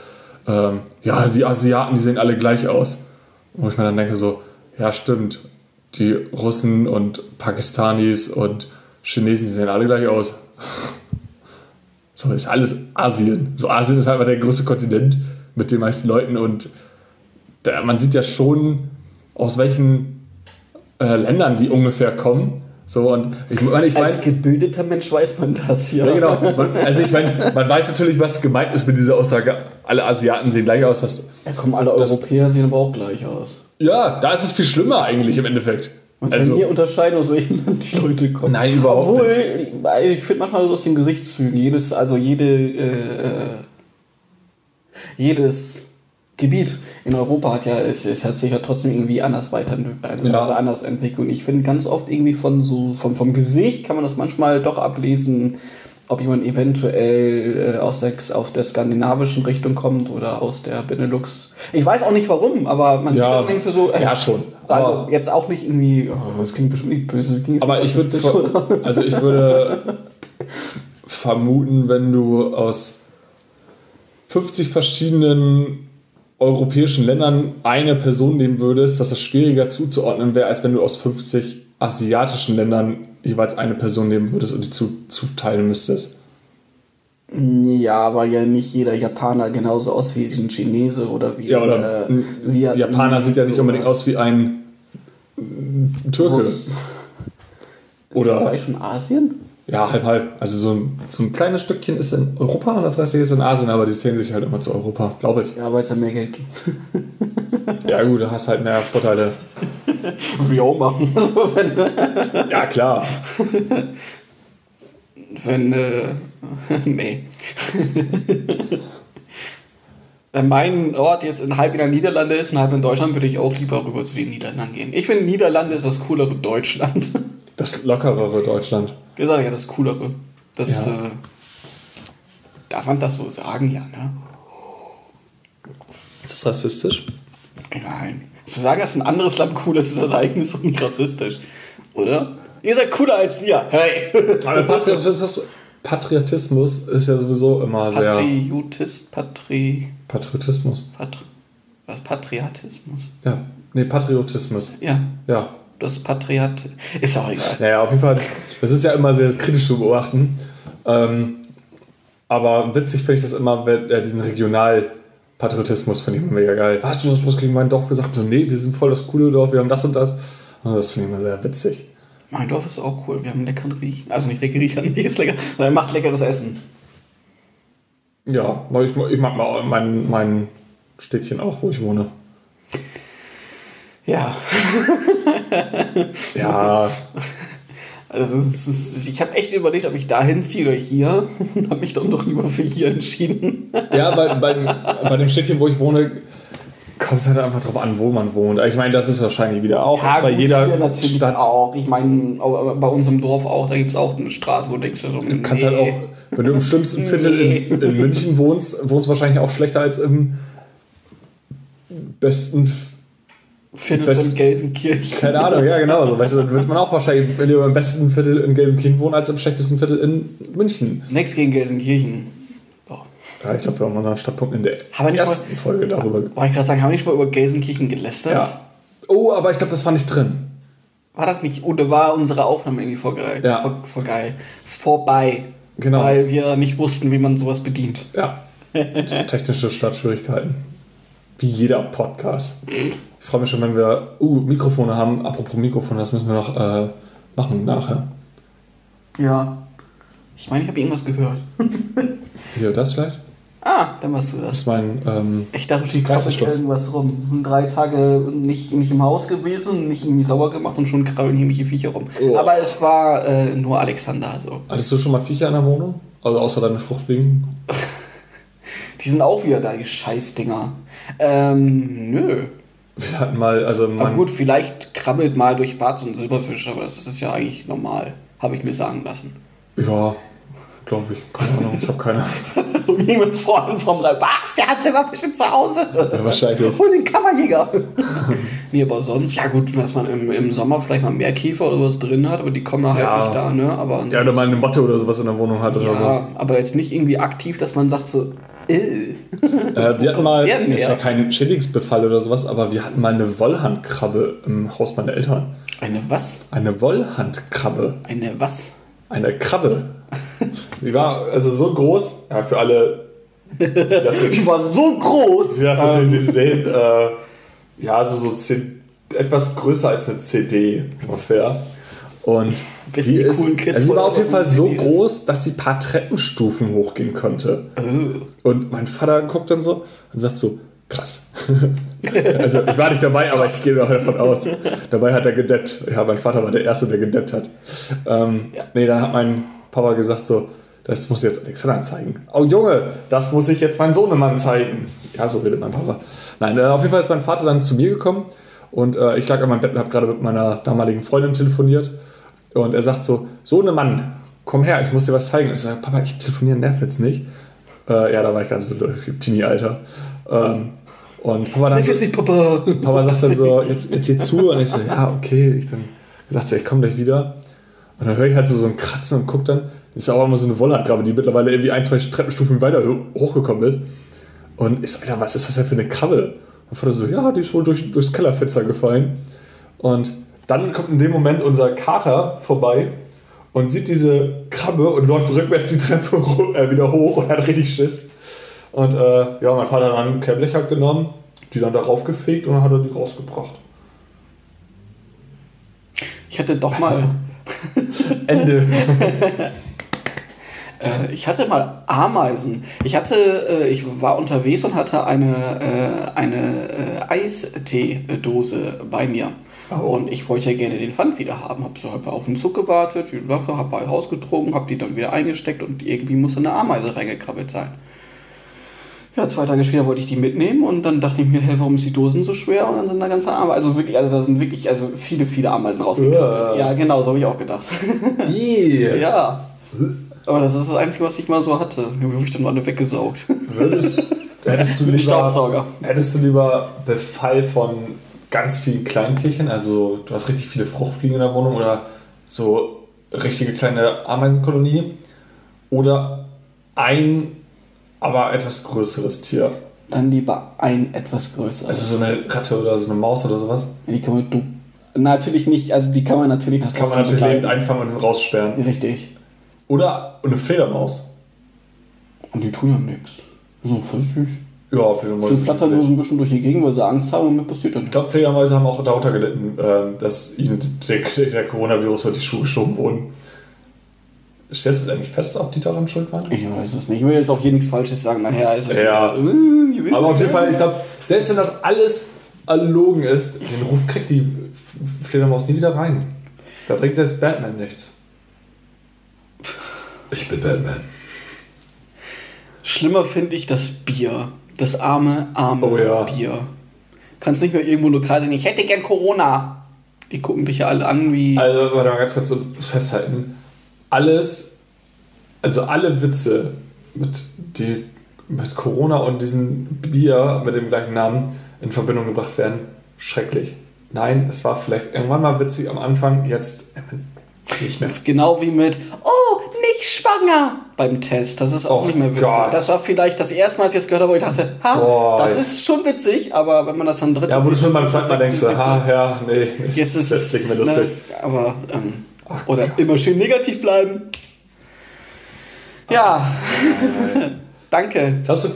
A: ähm, ja, die Asiaten, die sehen alle gleich aus. Wo ich mir dann denke, so, ja, stimmt, die Russen und Pakistanis und Chinesen, die sehen alle gleich aus. *laughs* So ist alles Asien. So Asien ist einfach der größte Kontinent mit den meisten Leuten und da, man sieht ja schon, aus welchen äh, Ländern die ungefähr kommen. So und ich meine, ich
B: Als
A: meine,
B: gebildeter Mensch weiß man das, ja.
A: ja, genau. Man, also ich meine, man weiß natürlich, was gemeint ist mit dieser Aussage. Alle Asiaten sehen gleich aus. Das,
B: Ja, kommen alle
A: Das-
B: Europäer sehen aber auch gleich aus.
A: ja, da ist es viel schlimmer eigentlich im Endeffekt.
B: Man kann
A: Also,
B: hier unterscheiden, aus welchem Land die Leute kommen.
A: Nein, überhaupt
B: Obwohl, ich finde manchmal so aus den Gesichtszügen, jedes, also jede, äh, jedes Gebiet in Europa hat ja, es, es hat sich ja trotzdem irgendwie anders weiterentwickelt, also
A: Ja.
B: anders entwickelt. Und ich finde ganz oft irgendwie von so, vom, vom Gesicht kann man das manchmal doch ablesen, ob jemand eventuell äh, aus der, aus der skandinavischen Richtung kommt oder aus der Benelux. Ich weiß auch nicht warum, aber man
A: Ja,
B: sieht das irgendwie so. äh,
A: ja, schon.
B: Also
A: Aber-
B: jetzt auch nicht irgendwie, oh, das klingt bestimmt nicht böse.
A: aber ich würde, also ich würde *laughs* vermuten, wenn du aus 50 verschiedenen europäischen Ländern eine Person nehmen würdest, dass das schwieriger zuzuordnen wäre, als wenn du aus 50 asiatischen Ländern jeweils eine Person nehmen würdest und die zu, zuteilen müsstest.
B: Ja, weil ja nicht jeder Japaner genauso aus wie ein Chinese oder wie
A: Ja, oder
B: Vietnamese
A: Japaner sieht ja nicht unbedingt aus wie ein äh, Türke. *laughs*
B: Ist
A: Oder
B: Dubai schon Asien?
A: Ja, halb halb. Also so ein, so ein kleines Stückchen ist in Europa und das restliche ist in Asien, aber die zählen sich halt immer zu Europa, glaube ich.
B: Ja, weil es ja mehr Geld gibt. *laughs*
A: Ja gut, du hast halt mehr Vorteile.
B: Wir auch machen. *laughs*
A: Ja klar.
B: wenn äh, nee. Wenn mein Ort jetzt in halb in der Niederlande ist und halb in Deutschland, würde ich auch lieber rüber zu den Niederlanden gehen. Ich finde, Niederlande ist das coolere Deutschland.
A: Das lockerere Deutschland.
B: Sage ja, das coolere. Das,
A: Ja.
B: äh, darf man das so sagen, ja, ne?
A: Ist das rassistisch?
B: Nein. Zu sagen, dass ein anderes Land cool ist, ist das eigentlich so nicht rassistisch. Oder? Ihr seid cooler als wir. Hey!
A: Aber Patriotismus, Patriotismus ist ja sowieso immer sehr.
B: Patriotist, Patri,
A: Patriotismus.
B: Patri, was? Patriotismus.
A: Ja. Nee, Patriotismus.
B: Ja,
A: Ja.
B: Das Patriot. Ist auch egal.
A: Naja, auf jeden Fall. Das ist ja immer sehr kritisch zu beobachten. Ähm, aber witzig finde ich das immer, wenn, äh, diesen Regionalpatriotismus finde ich immer mega geil. Was, du hast was gegen mein Dorf gesagt? So, nee, wir sind voll das coole Dorf, wir haben das und das. Und das finde ich immer sehr witzig.
B: Mein Dorf ist auch cool. Wir haben leckeren Riechen. Also nicht lecker Riechen, *laughs* nicht ist lecker, sondern macht leckeres Essen.
A: Ja, ich, ich mag mal mein, mein Städtchen auch, wo ich wohne.
B: Ja. *laughs*
A: Ja,
B: Also ist, ich habe echt überlegt, ob ich da hinziehe oder hier. *laughs* Und habe mich dann doch lieber für hier entschieden.
A: ja bei, bei, bei dem Städtchen, wo ich wohne, kommt es halt einfach drauf an, wo man wohnt. Ich meine, das ist wahrscheinlich wieder auch
B: Ja,
A: bei
B: gut,
A: jeder
B: hier natürlich
A: Stadt.
B: auch. Ich meine, bei uns im Dorf auch, da gibt es auch eine Straße, wo du denkst, so,
A: Du kannst halt auch, wenn du im schlimmsten Viertel in, in München wohnst, wohnst du wahrscheinlich auch schlechter als im besten,
B: Viertel
A: best-
B: von Gelsenkirchen.
A: keine Ahnung, ja genau, so, weißt du, dann wird man auch wahrscheinlich lieber im besten Viertel in Gelsenkirchen wohnen, als im schlechtesten Viertel in München.
B: Nichts gegen Gelsenkirchen. Doch.
A: Ja, ich glaube, wir haben unseren Standpunkt in der ersten Folge darüber.
B: Wollte ich gerade sagen, haben wir nicht mal über Gelsenkirchen gelästert?
A: Ja. Oh, aber ich glaube, das war nicht drin.
B: War das nicht? Oder war unsere Aufnahme irgendwie vor,
A: Ja.
B: vor, vor geil? Vorbei.
A: Genau.
B: Weil wir nicht wussten, wie man sowas bedient.
A: Ja. *laughs* Technische Startschwierigkeiten. Wie jeder Podcast. Ich freue mich schon, wenn wir uh, Mikrofone haben. Apropos Mikrofone, das müssen wir noch äh, machen nachher.
B: Ja. Ich meine, ich habe irgendwas gehört. *laughs*
A: Hier, das vielleicht?
B: Ah, dann warst du
A: Das
B: das.
A: ist mein. Ähm,
B: Ich dachte, ich krabbel
A: Reißverschluss.
B: irgendwas rum. Drei Tage nicht, nicht im Haus gewesen, nicht irgendwie sauber gemacht und schon krabbeln irgendwelche Viecher rum.
A: Oh.
B: Aber es war äh, nur Alexander, also.
A: hattest du schon mal Viecher in der Wohnung? Also außer deine Fruchtfliegen? *laughs*
B: Die sind auch wieder da, die Scheißdinger. Ähm, nö. *laughs*
A: Wir hatten mal, also
B: Aber
A: man,
B: gut, vielleicht krabbelt mal durch Bad so ein Silberfisch, aber das ist ja eigentlich normal. Habe ich mir sagen lassen.
A: ja, glaube ich, keine Ahnung, ich habe keine *laughs*
B: Und jemand vorne vom Reif. Was? Der hat Silberfische zu Hause?
A: Ja, wahrscheinlich. *laughs*
B: Hol den Kammerjäger. nee, aber sonst, ja gut, dass man im, im Sommer vielleicht mal mehr Käfer oder was drin hat, aber die kommen halt
A: Ja.
B: nicht da, ne? Aber,
A: Ja, oder mal eine Motte oder sowas in der Wohnung hat oder
B: ja, aber jetzt nicht irgendwie aktiv, dass man sagt so, äh.
A: Äh, wir hatten mal,
B: denn
A: ist ja kein Schädlingsbefall oder sowas, aber wir hatten mal eine Wollhandkrabbe im Haus meiner Eltern.
B: Eine was?
A: Eine Wollhandkrabbe.
B: Eine was?
A: Eine Krabbe. Die war also so groß, ja, für alle, die
B: Die war so groß.
A: die das natürlich nicht sehen, äh, ja, also so zehn, etwas größer als eine CD ungefähr. Und die, ist, also die
B: wohl,
A: war auf jeden Fall so
B: ist?
A: groß, dass sie ein paar Treppenstufen hochgehen konnte. Und mein Vater guckt dann so und sagt so, krass. *laughs* also ich war nicht dabei, aber ich gehe davon aus. Dabei hat er gedeppt. Ja, mein Vater war der Erste, der gedeppt hat. Ähm,
B: Ja.
A: Nee, dann hat mein Papa gesagt so, das muss ich jetzt Alexander zeigen. Oh Junge, das muss ich jetzt meinem Sohnemann zeigen. Ja, so redet mein Papa. Nein, äh, auf jeden Fall ist mein Vater dann zu mir gekommen und äh, ich lag an meinem Bett und habe gerade mit meiner damaligen Freundin telefoniert und er sagt so, Sohnemann, komm her, ich muss dir was zeigen. Und ich sage, Papa, ich telefonieren nervt jetzt nicht. Äh, ja, da war ich gerade so Teenie-Alter. Ähm, und Papa dann
B: weiß nicht, Papa.
A: Papa sagt dann so, jetzt, jetzt hier zu. Und ich so, ja, okay. Ich dann dachte so, ich komme gleich wieder. Und dann höre ich halt so, so ein Kratzen und guck dann. Ist ja auch immer so eine Wollhandgrabe, die mittlerweile irgendwie ein, zwei Treppenstufen weiter ho- hochgekommen ist. Und ich so, Alter, was ist das denn für eine Krabbe? Und Vater so, ja, die ist wohl durch, durchs Kellerfenster gefallen. Und dann kommt in dem Moment unser Kater vorbei und sieht diese Krabbe und läuft rückwärts die Treppe äh, wieder hoch und hat richtig Schiss. Und äh, ja, mein Vater hat dann halt genommen, die dann darauf gefegt und dann hat er die rausgebracht.
B: Ich hatte doch mal, *laughs*
A: Ende. *laughs*
B: äh, ich hatte mal Ameisen. Ich hatte, äh, ich war unterwegs und hatte eine, äh, eine äh, Eisteedose bei mir. Und ich wollte ja gerne den Pfand wieder haben. Hab so hab auf den Zug gewartet, hab bei Haus getrunken, hab die dann wieder eingesteckt und irgendwie musste eine Ameise reingekrabbelt sein. Ja, zwei Tage später wollte ich die mitnehmen und dann dachte ich mir, hey, warum ist die Dosen so schwer? Und dann sind da ganze Ameisen, also wirklich, also da sind wirklich, also viele, viele Ameisen rausgekrabbelt.
A: Ja.
B: Genau, so habe ich auch gedacht.
A: Yeah. *laughs*
B: ja. Aber das ist das Einzige, was ich mal so hatte. Die habe ich dann alle weggesaugt.
A: Würdest, hättest, du *laughs* lieber, hättest du lieber Befall von ganz vielen Kleintierchen, also so, du hast richtig viele Fruchtfliegen in der Wohnung oder so richtige kleine Ameisenkolonie oder ein, aber etwas größeres Tier?
B: Dann lieber ein etwas größeres.
A: Also so eine Ratte oder so eine Maus oder sowas?
B: die kann man du natürlich nicht, also die kann man natürlich nach
A: Kann man natürlich lebend einfangen und raussperren.
B: Richtig.
A: Oder eine Fledermaus.
B: Und die tun ja nichts. So voll süß.
A: Ja.
B: Die flattern nur so ein bisschen durch die Gegend, weil sie Angst haben und mir passiert dann
A: Ich glaube, Fledermäuse haben auch darunter gelitten, ähm, dass ihnen der, der Coronavirus vor die Schuhe geschoben wurden. Stellst du das eigentlich fest, ob die daran schuld waren?
B: Ich weiß es nicht. Ich will jetzt auch hier nichts Falsches sagen. Nachher ist es.
A: Ja.
B: Äh, ihr wisst
A: Aber auf jeden. Fall, ich glaube, selbst wenn das alles erlogen ist, den Ruf kriegt die Fledermaus nie wieder rein. Da bringt selbst Batman nichts. Ich bin Batman.
B: Schlimmer finde ich das Bier. Das arme, arme
A: Oh ja.
B: Bier. Kannst nicht mehr irgendwo lokal sein. Ich hätte gern Corona. Die gucken dich ja alle an wie.
A: Also, warte mal ganz kurz so festhalten. Alles, also alle Witze mit, die mit Corona und diesem Bier mit dem gleichen Namen in Verbindung gebracht werden, schrecklich. Nein, es war vielleicht irgendwann mal witzig am Anfang, jetzt mehr.
B: Das ist genau wie mit, oh, nicht schwanger beim Test. Das ist auch
A: Oh
B: nicht mehr witzig.
A: Gott.
B: Das war vielleicht das erste Mal, als ich das gehört habe, wo ich dachte, ha,
A: Boah.
B: das ist schon witzig, aber wenn man das dann dritte
A: Ja, wo du schon beim zweiten Mal denkst, ha, ja, nee, *laughs*
B: Jetzt ist
A: das
B: es
A: nicht mehr lustig.
B: Ne, aber ähm,
A: Ach
B: oder
A: Gott.
B: immer schön negativ bleiben. Ja, *laughs* danke.
A: Glaubst du,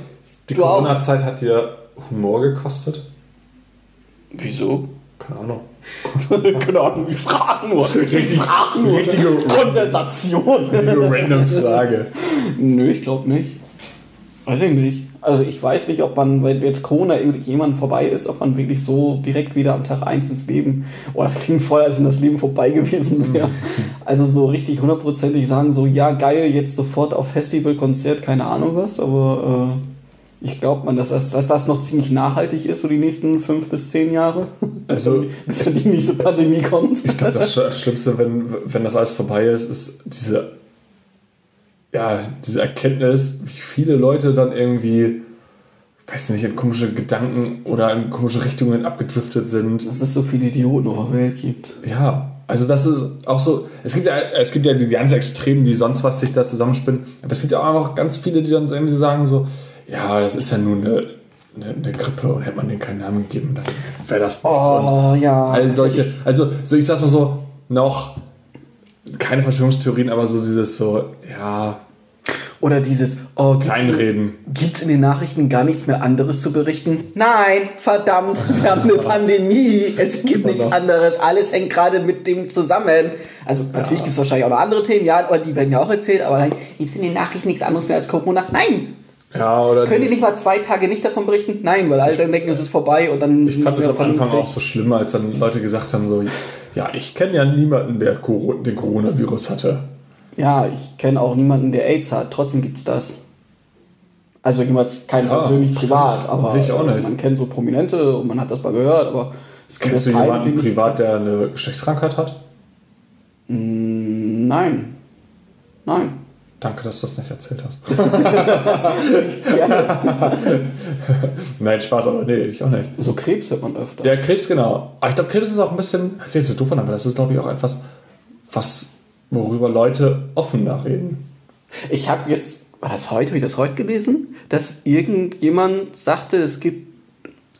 A: die. Corona-Zeit hat dir Humor gekostet?
B: Wieso?
A: Keine Ahnung. *laughs*
B: Keine Ahnung, ich frage nur.
A: Richtig-
B: ich frage nur.
A: richtige-
B: Konversation.
A: Eine random Frage.
B: Nö, ich glaube nicht. Weiß ich nicht. Also ich weiß nicht, ob man, wenn jetzt Corona jemand vorbei ist, ob man wirklich so direkt wieder am Tag 1 ins Leben, oh, das klingt voll, als wenn das Leben vorbei gewesen wäre. Also so richtig hundertprozentig sagen, so ja geil, jetzt sofort auf Festival, Konzert, keine Ahnung was, aber Ich glaube man, dass das, dass das noch ziemlich nachhaltig ist, so die nächsten fünf bis zehn Jahre. *laughs* Bis,
A: Also-
B: dann, bis dann die nächste Pandemie kommt.
A: Ich glaube, das Sch- Schlimmste, wenn, wenn das alles vorbei ist, ist diese, ja, diese Erkenntnis, wie viele Leute dann irgendwie, weiß nicht, in komische Gedanken oder in komische Richtungen abgedriftet sind.
B: Dass es so viele Idioten auf der Welt gibt.
A: Ja, also das ist auch so, es gibt ja, es gibt ja die ganz Extremen, die sonst was sich da zusammenspinnen, aber es gibt ja auch einfach ganz viele, die dann irgendwie sagen so, ja, das ist ja nur eine, eine, eine Grippe und hätte man denen keinen Namen gegeben, dann wäre das nichts. Und
B: Oh, ja.
A: all solche, also so ich sag's mal so, noch keine Verschwörungstheorien, aber so dieses so, ja,
B: Oder dieses, oh, gibt's,
A: Kleinreden.
B: gibt's in den Nachrichten gar nichts mehr anderes zu berichten? Nein, verdammt, wir haben eine *laughs* Pandemie. Es gibt nichts anderes. Alles hängt gerade mit dem zusammen. Also natürlich gibt's wahrscheinlich auch noch andere Themen, ja, aber die werden ja auch erzählt, aber gibt's in den Nachrichten nichts anderes mehr als Corona? Nein.
A: Ja, oder
B: Können die nicht mal zwei Tage nicht davon berichten? Nein, weil alle dann denken, es ist vorbei und dann
A: Ich fand es am Anfang auch so schlimm, als dann Leute gesagt haben, so, ja, ich kenne ja niemanden, der Coro den Coronavirus hatte.
B: Ja, ich kenne auch niemanden, der AIDS hat. Trotzdem gibt's das. Also jemals kein
A: Ja,
B: persönlich
A: stimmt.
B: privat, aber
A: Ich auch nicht.
B: man kennt so Prominente und man hat das mal gehört, aber es gibt
A: Kennst du
B: keinen,
A: jemanden privat, der eine Geschlechtskrankheit hat?
B: Mm, Nein. Nein.
A: Danke, dass du das nicht erzählt hast. *laughs* *laughs* Nein, Spaß, aber nee, ich auch nicht.
B: so Krebs hört man öfter.
A: Ja, Krebs, genau. Aber ich glaube, Krebs ist auch ein bisschen, so doof an, aber das ist, glaube ich, auch etwas, was, worüber Leute offener reden.
B: Ich habe jetzt, war das heute, habe ich das heute gelesen, dass irgendjemand sagte, es gibt,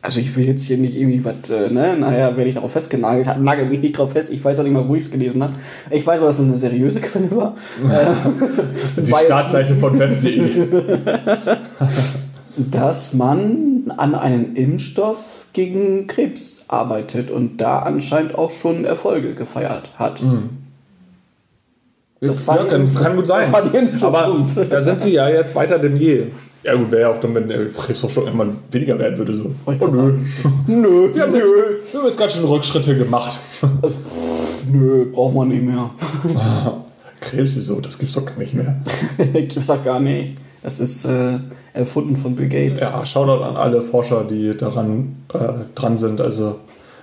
B: also ich will jetzt hier nicht irgendwie was, äh, ne, naja, werde ich darauf festgenagelt, hat, nagel mich nicht drauf fest, ich weiß auch nicht mal, wo ich es gelesen habe. Ich weiß nur, dass es eine seriöse Quelle war. *laughs*
A: Die
B: war
A: Startseite von web.de. *laughs*
B: dass man an einem Impfstoff gegen Krebs arbeitet und da anscheinend auch schon Erfolge gefeiert hat. Das war
A: ja, kann, gut sein.
B: Das.
A: Aber da sind sie ja jetzt weiter denn je. Ja gut, wäre ja auch dann, wenn der Krebsforschung irgendwann weniger werden würde. So. Oh, nö.
B: Nö,
A: Wir haben,
B: nö,
A: jetzt, wir haben jetzt ganz schön Rückschritte gemacht.
B: nö, braucht man nicht mehr. *laughs*
A: Krebs, wieso? Das gibt's doch gar nicht mehr. *laughs*
B: Gibt's doch gar nicht. Das ist äh, erfunden von Bill Gates.
A: Ja, Shoutout an alle Forscher, die daran äh, dran sind. Also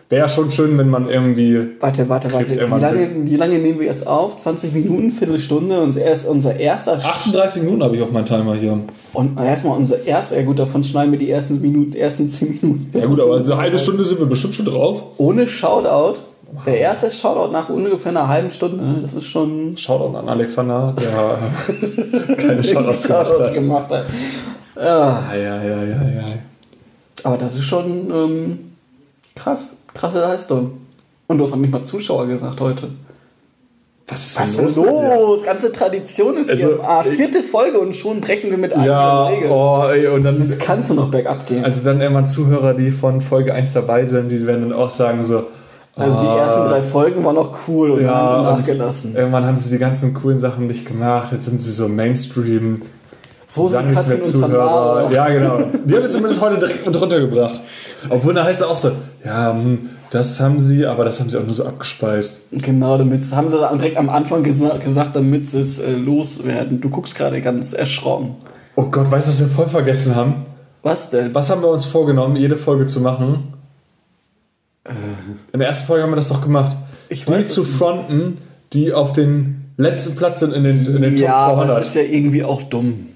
A: wäre schon schön, wenn man irgendwie.
B: Warte, warte, warte. Wie lange, wie lange nehmen wir jetzt auf? 20 Minuten, Viertelstunde? Unser, erst, unser erster
A: 38 Minuten habe ich auf meinem Timer hier.
B: Und erstmal unser erster, ja gut, davon schneiden wir die ersten Minuten, ersten 10 Minuten.
A: Ja gut, aber so eine halbe Stunde sind wir bestimmt schon drauf.
B: Ohne Shoutout. Der erste Shoutout nach ungefähr einer halben Stunde. ne? Das ist schon
A: Shoutout an Alexander, der *laughs* keine Shoutouts gemacht
B: Shoutouts
A: hat.
B: gemacht hat. Ja,
A: Ja, ja, ja, ja, ja.
B: aber das ist schon ähm, krass. Krasse Leistung. Und du hast noch nicht mal Zuschauer gesagt heute.
A: Was ist
B: Was
A: denn los?
B: Ganze Tradition ist
A: Also,
B: hier im Arsch. Vierte Folge und schon brechen wir mit allen
A: Ja,
B: Regeln.
A: oh, ey, und dann.
B: Jetzt kannst du noch bergab gehen.
A: Also dann irgendwann Zuhörer, die von Folge 1 dabei sind, die werden dann auch sagen so.
B: Also die
A: ah,
B: ersten drei Folgen waren noch cool und dann haben
A: Ja,
B: wir
A: und
B: nachgelassen.
A: irgendwann haben sie die ganzen coolen Sachen nicht gemacht. Jetzt sind sie so Mainstream.
B: Wo
A: Sie
B: sind Katrin und
A: Zuhörer.
B: Tamara?
A: Ja, genau. Die haben wir zumindest heute direkt mit runtergebracht. Obwohl, da heißt es auch so, ja, hm, das haben sie, aber das haben sie auch nur so abgespeist.
B: Genau, damit haben sie direkt am Anfang gesa gesagt, damit sie es äh, loswerden. Du guckst gerade ganz erschrocken.
A: Oh Gott, weißt du, was wir voll vergessen haben?
B: Was denn?
A: Was haben wir uns vorgenommen, jede Folge zu machen? In der ersten Folge haben wir das doch gemacht.
B: Ich
A: die
B: weiß
A: zu fronten, die auf den letzten Platz sind in den, in den
B: ja,
A: Top
B: aber
A: 200.
B: das ist ja irgendwie auch dumm.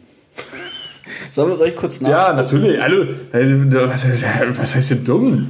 B: Sollen wir es euch kurz nach?
A: Ja, natürlich. Also, was heißt denn dumm?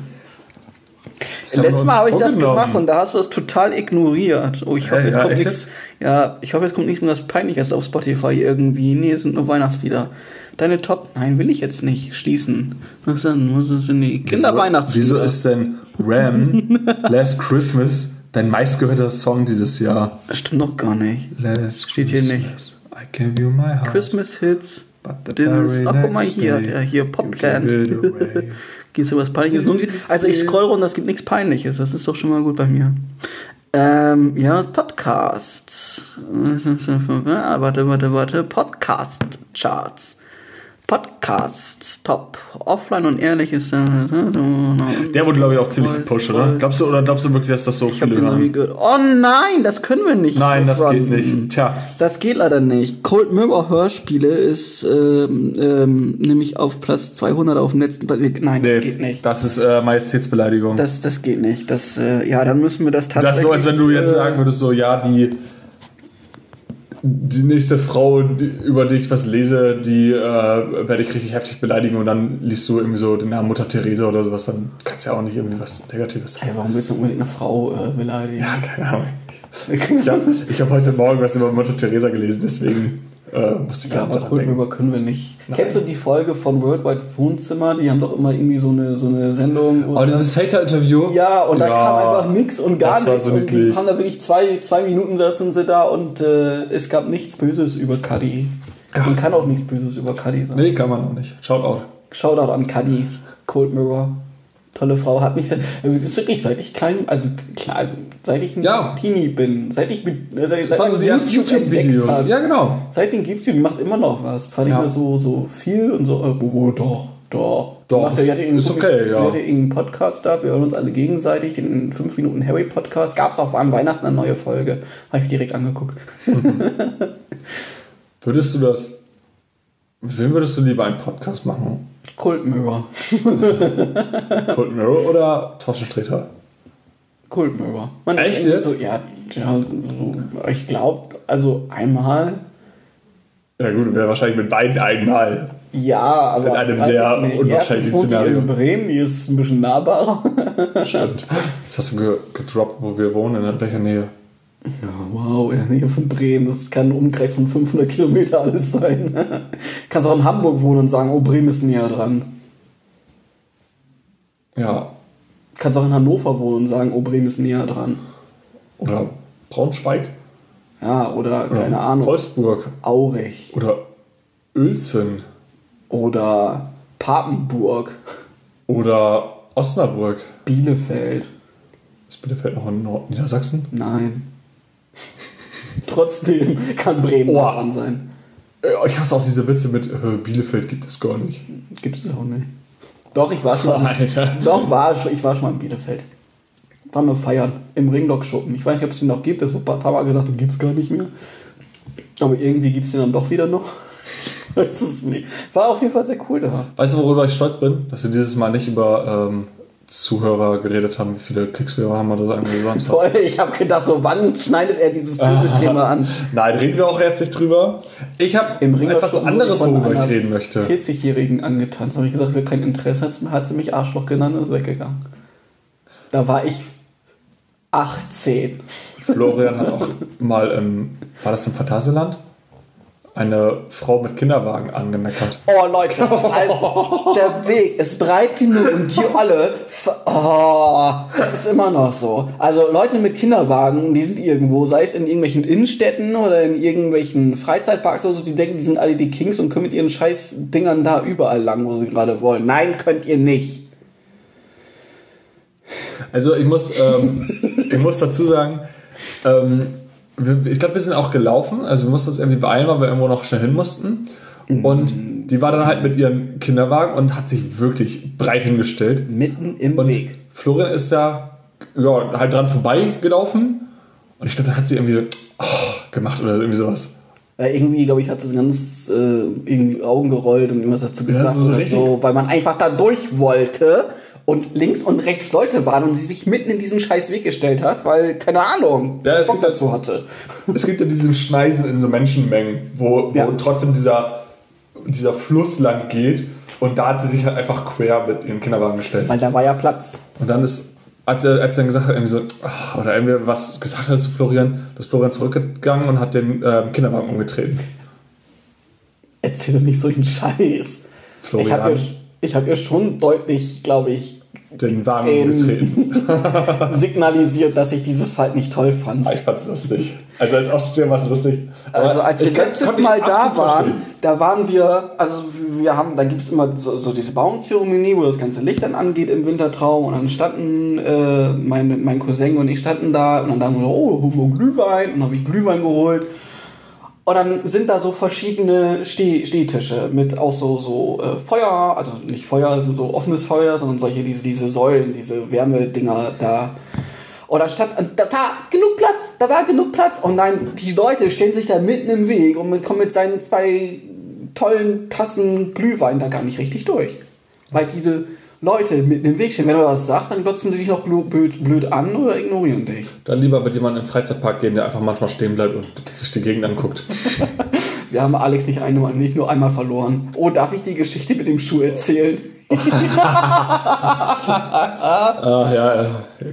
A: Das
B: Letztes Mal habe ich das gemacht und da hast du das total ignoriert. Oh, ich hoffe, jetzt
A: ja,
B: kommt nichts. Ja, ich hoffe, jetzt kommt nichts mehr was Peinliches auf Spotify irgendwie. Nee, es sind nur Weihnachtslieder. Deine Top. Nein, will ich jetzt nicht schließen. Was denn? Was sind die Kinderweihnachtslieder?
A: Wieso ist denn Ram *laughs* Last Christmas dein meistgehörter Song dieses Jahr?
B: Das stimmt doch gar nicht.
A: Last
B: Steht hier nicht.
A: Christmas, I gave you my heart.
B: Christmas Hits.
A: Very
B: Ach, guck mal hier, der hier Popland. Gibt's *laughs* hier was Peinliches? Also ich scroll runter, es gibt nichts Peinliches. Das ist doch schon mal gut bei mir. Ähm, ja, Podcasts. *laughs* Warte, warte, warte. Podcast-Charts. Podcasts. Top. Offline und ehrlich ist *laughs* der.
A: Der wurde, glaube ich, auch ziemlich gepusht, oder? Glaubst du, oder glaubst du wirklich, dass das so
B: Ich
A: viele
B: den gehört. Oh nein, das können wir nicht.
A: Nein, das geht nicht. Tja,
B: Das geht leider nicht. Cold Mirror Hörspiele ist ähm, ähm, nämlich auf Platz 200 auf dem letzten Platz. Nein, das
A: nee,
B: geht nicht.
A: das ist äh, Majestätsbeleidigung. Das,
B: Das, das geht nicht. Das, äh, ja, dann müssen wir das tatsächlich.
A: ist so, als wenn du jetzt
B: äh,
A: sagen würdest, so, ja, die, die nächste Frau, die, über die ich was lese, die äh, werde ich richtig heftig beleidigen und dann liest du irgendwie so den Namen Mutter Theresa oder sowas, dann kannst du ja auch nicht irgendwie was Negatives sagen.
B: Hey, warum willst du unbedingt eine Frau äh, beleidigen?
A: Ja, keine Ahnung. *laughs* Ich habe hab heute Morgen was über Mutter Theresa gelesen, deswegen äh, musste ich
B: Ja,
A: gerade
B: aber. Mirror können wir nicht. Kennst du die Folge von Worldwide Wohnzimmer? Die haben doch immer irgendwie so eine, so eine Sendung.
A: Oh, dieses Hater-Interview?
B: Ja, und da
A: Ja,
B: kam einfach nichts und gar
A: das war
B: nichts.
A: so
B: und die haben da wirklich zwei, zwei Minuten saßen sie da und äh, es gab nichts Böses über Cuddy. Man kann auch nichts Böses über Cuddy sagen.
A: Nee, kann man auch nicht. Shoutout.
B: Shoutout an Cuddy, Cold Mirror. Tolle Frau, hat mich, das ist wirklich, seit ich klein, also klar, also seit ich ein
A: Ja.
B: Teenie bin, seit ich, mit- äh, seit,
A: Das waren so die ersten YouTube-Videos. Ja, genau.
B: Seitdem gibt's die, die macht immer noch was. Zwar nicht
A: Ja.
B: mehr so, so viel und so, äh, oh, doch, doch.
A: Doch,
B: Macht, die hat ja
A: ist
B: irgendeinen-
A: okay, ja.
B: Die hat ja irgendeinen Podcast da, wir hören uns alle gegenseitig, den 5 Minuten Harry Podcast. Gab's auch an Weihnachten eine neue Folge. Habe ich direkt angeguckt. *laughs*
A: Würdest du das. Mit wem würdest du lieber einen Podcast machen?
B: Cult Mirror. *laughs*
A: Cold Mirror oder Thorsten Sträter?
B: Cult Mirror. Man
A: Echt jetzt?
B: So, ja, ja so, ich glaube, also einmal.
A: Ja, gut, wäre wahrscheinlich mit beiden einmal.
B: Ja, aber.
A: In einem sehr
B: ich
A: unwahrscheinlichen Szenario.
B: in Bremen, die ist ein bisschen nahbarer.
A: Stimmt. *laughs* Jetzt hast du ge gedroppt, wo wir wohnen, in welcher Nähe.
B: Ja, wow, in der Nähe von Bremen. Das kann ein Umkreis von 500 Kilometer alles sein. *laughs* Kannst auch in Hamburg wohnen und sagen, oh, Bremen ist näher dran.
A: Ja.
B: Kannst auch in Hannover wohnen und sagen, oh, Bremen ist näher dran.
A: Oder Braunschweig.
B: Ja, oder,
A: Oder
B: keine Ahnung,
A: Wolfsburg.
B: Aurich.
A: Oder Uelzen.
B: Oder Papenburg.
A: Oder Osnabrück.
B: Bielefeld.
A: Ist Bielefeld noch in Nordniedersachsen?
B: Nein. Trotzdem kann Bremen
A: Oh.
B: nah dran sein.
A: Äh, Ich hasse auch diese Witze mit äh, Bielefeld gibt es gar nicht.
B: Gibt es auch nicht. Doch, ich war schon mal.
A: Alter.
B: Doch, war, ich war schon mal in Bielefeld. Waren wir feiern. Im Ringlock-Schuppen. Ich weiß nicht, ob es den noch gibt. Das wurde ein paar Mal gesagt, den gibt es gar nicht mehr. Aber irgendwie gibt es den dann doch wieder noch. *laughs* Ich weiß es nicht. War auf jeden Fall sehr cool da.
A: Weißt du, worüber ich stolz bin? Dass wir dieses Mal nicht über ähm, Zuhörer geredet haben, wie viele Klicks wir haben oder so *laughs* sonst
B: ich habe gedacht, so wann schneidet er dieses Thema an? *laughs*
A: Nein, reden wir auch jetzt nicht drüber. Ich habe etwas anderes, worüber ich reden möchte.
B: 40-Jährigen angetanzt. Habe ich gesagt, wir kein Interesse. Hat, hat sie mich Arschloch genannt und ist weggegangen. Da war ich 18.
A: Florian hat auch *laughs* mal im, war das im Phantasialand? Eine Frau mit Kinderwagen angemeckert.
B: Oh Leute, also, der Weg ist breit genug und die alle, oh, das ist immer noch so. Also Leute mit Kinderwagen, die sind irgendwo, sei es in irgendwelchen Innenstädten oder in irgendwelchen Freizeitparks oder so, die denken, die sind alle die Kings und können mit ihren scheiß Dingern da überall lang, wo sie gerade wollen. Nein, könnt ihr nicht.
A: Also ich muss, ähm, ich muss dazu sagen, ähm, ich glaube, wir sind auch gelaufen. Also wir mussten uns irgendwie beeilen, weil wir irgendwo noch schnell hin mussten. Und die war dann halt mit ihrem Kinderwagen und hat sich wirklich breit hingestellt.
B: Mitten im
A: Und
B: Weg.
A: Florian ist da ja, halt dran vorbeigelaufen. Und ich glaube, dann hat sie irgendwie oh, gemacht oder irgendwie sowas.
B: Ja, irgendwie, glaube ich, hat sie ganz äh, irgendwie Augen gerollt und irgendwas dazu gesagt.
A: so richtig-
B: so, weil man einfach da durch wollte und links und rechts Leute waren und sie sich mitten in diesen scheiß Weg gestellt hat, weil, keine Ahnung,
A: Ja, es
B: Bock
A: gibt
B: dazu hatte. *laughs*
A: Es gibt ja diesen Schneisen in so Menschenmengen, wo, wo
B: Ja.
A: trotzdem dieser, dieser Fluss lang geht. Und da hat sie sich halt einfach quer mit ihrem Kinderwagen gestellt.
B: Weil da war ja Platz.
A: Und dann ist, als er, als er dann gesagt hat, irgendwie so, oder irgendwie was gesagt hat zu Florian, ist Florian zurückgegangen und hat den ähm, Kinderwagen umgetreten.
B: Erzähl doch nicht solchen Scheiß.
A: Florian
B: Ich habe ich hab ihr schon deutlich, glaube ich,
A: den Wagen
B: Den-
A: umgetreten. *laughs*
B: signalisiert, dass ich dieses Fall nicht toll fand.
A: Ah, ich fand's lustig. Also als Außenstehender war es lustig.
B: Also
A: Aber
B: als wir letztes Mal da waren,
A: verstehen.
B: da waren wir, also wir haben, da gibt es immer so, so diese Bauernzeremonie, wo das ganze Licht dann angeht im Wintertraum und dann standen äh, mein, mein Cousin und ich standen da und dann dachten wir, oh, Glühwein und dann habe ich Glühwein geholt. Und dann sind da so verschiedene Steh Stehtische mit auch so, so äh, Feuer, also nicht Feuer, also so offenes Feuer, sondern solche, diese, diese Säulen, diese Wärmedinger da. Und anstatt, da war genug Platz, da war genug Platz. Und nein, die Leute stellen sich da mitten im Weg und kommen mit seinen zwei tollen Tassen Glühwein da gar nicht richtig durch. Weil diese Leute mitten im Weg stehen. Wenn du was sagst, dann glotzen sie dich noch blöd, blöd an oder ignorieren dich.
A: Dann lieber mit jemandem in den Freizeitpark gehen, der einfach manchmal stehen bleibt und sich die Gegend anguckt. *laughs*
B: Wir haben Alex nicht, ein, nicht nur einmal verloren. Oh, darf ich die Geschichte mit dem Schuh erzählen? *laughs*
A: ah, ja, ja,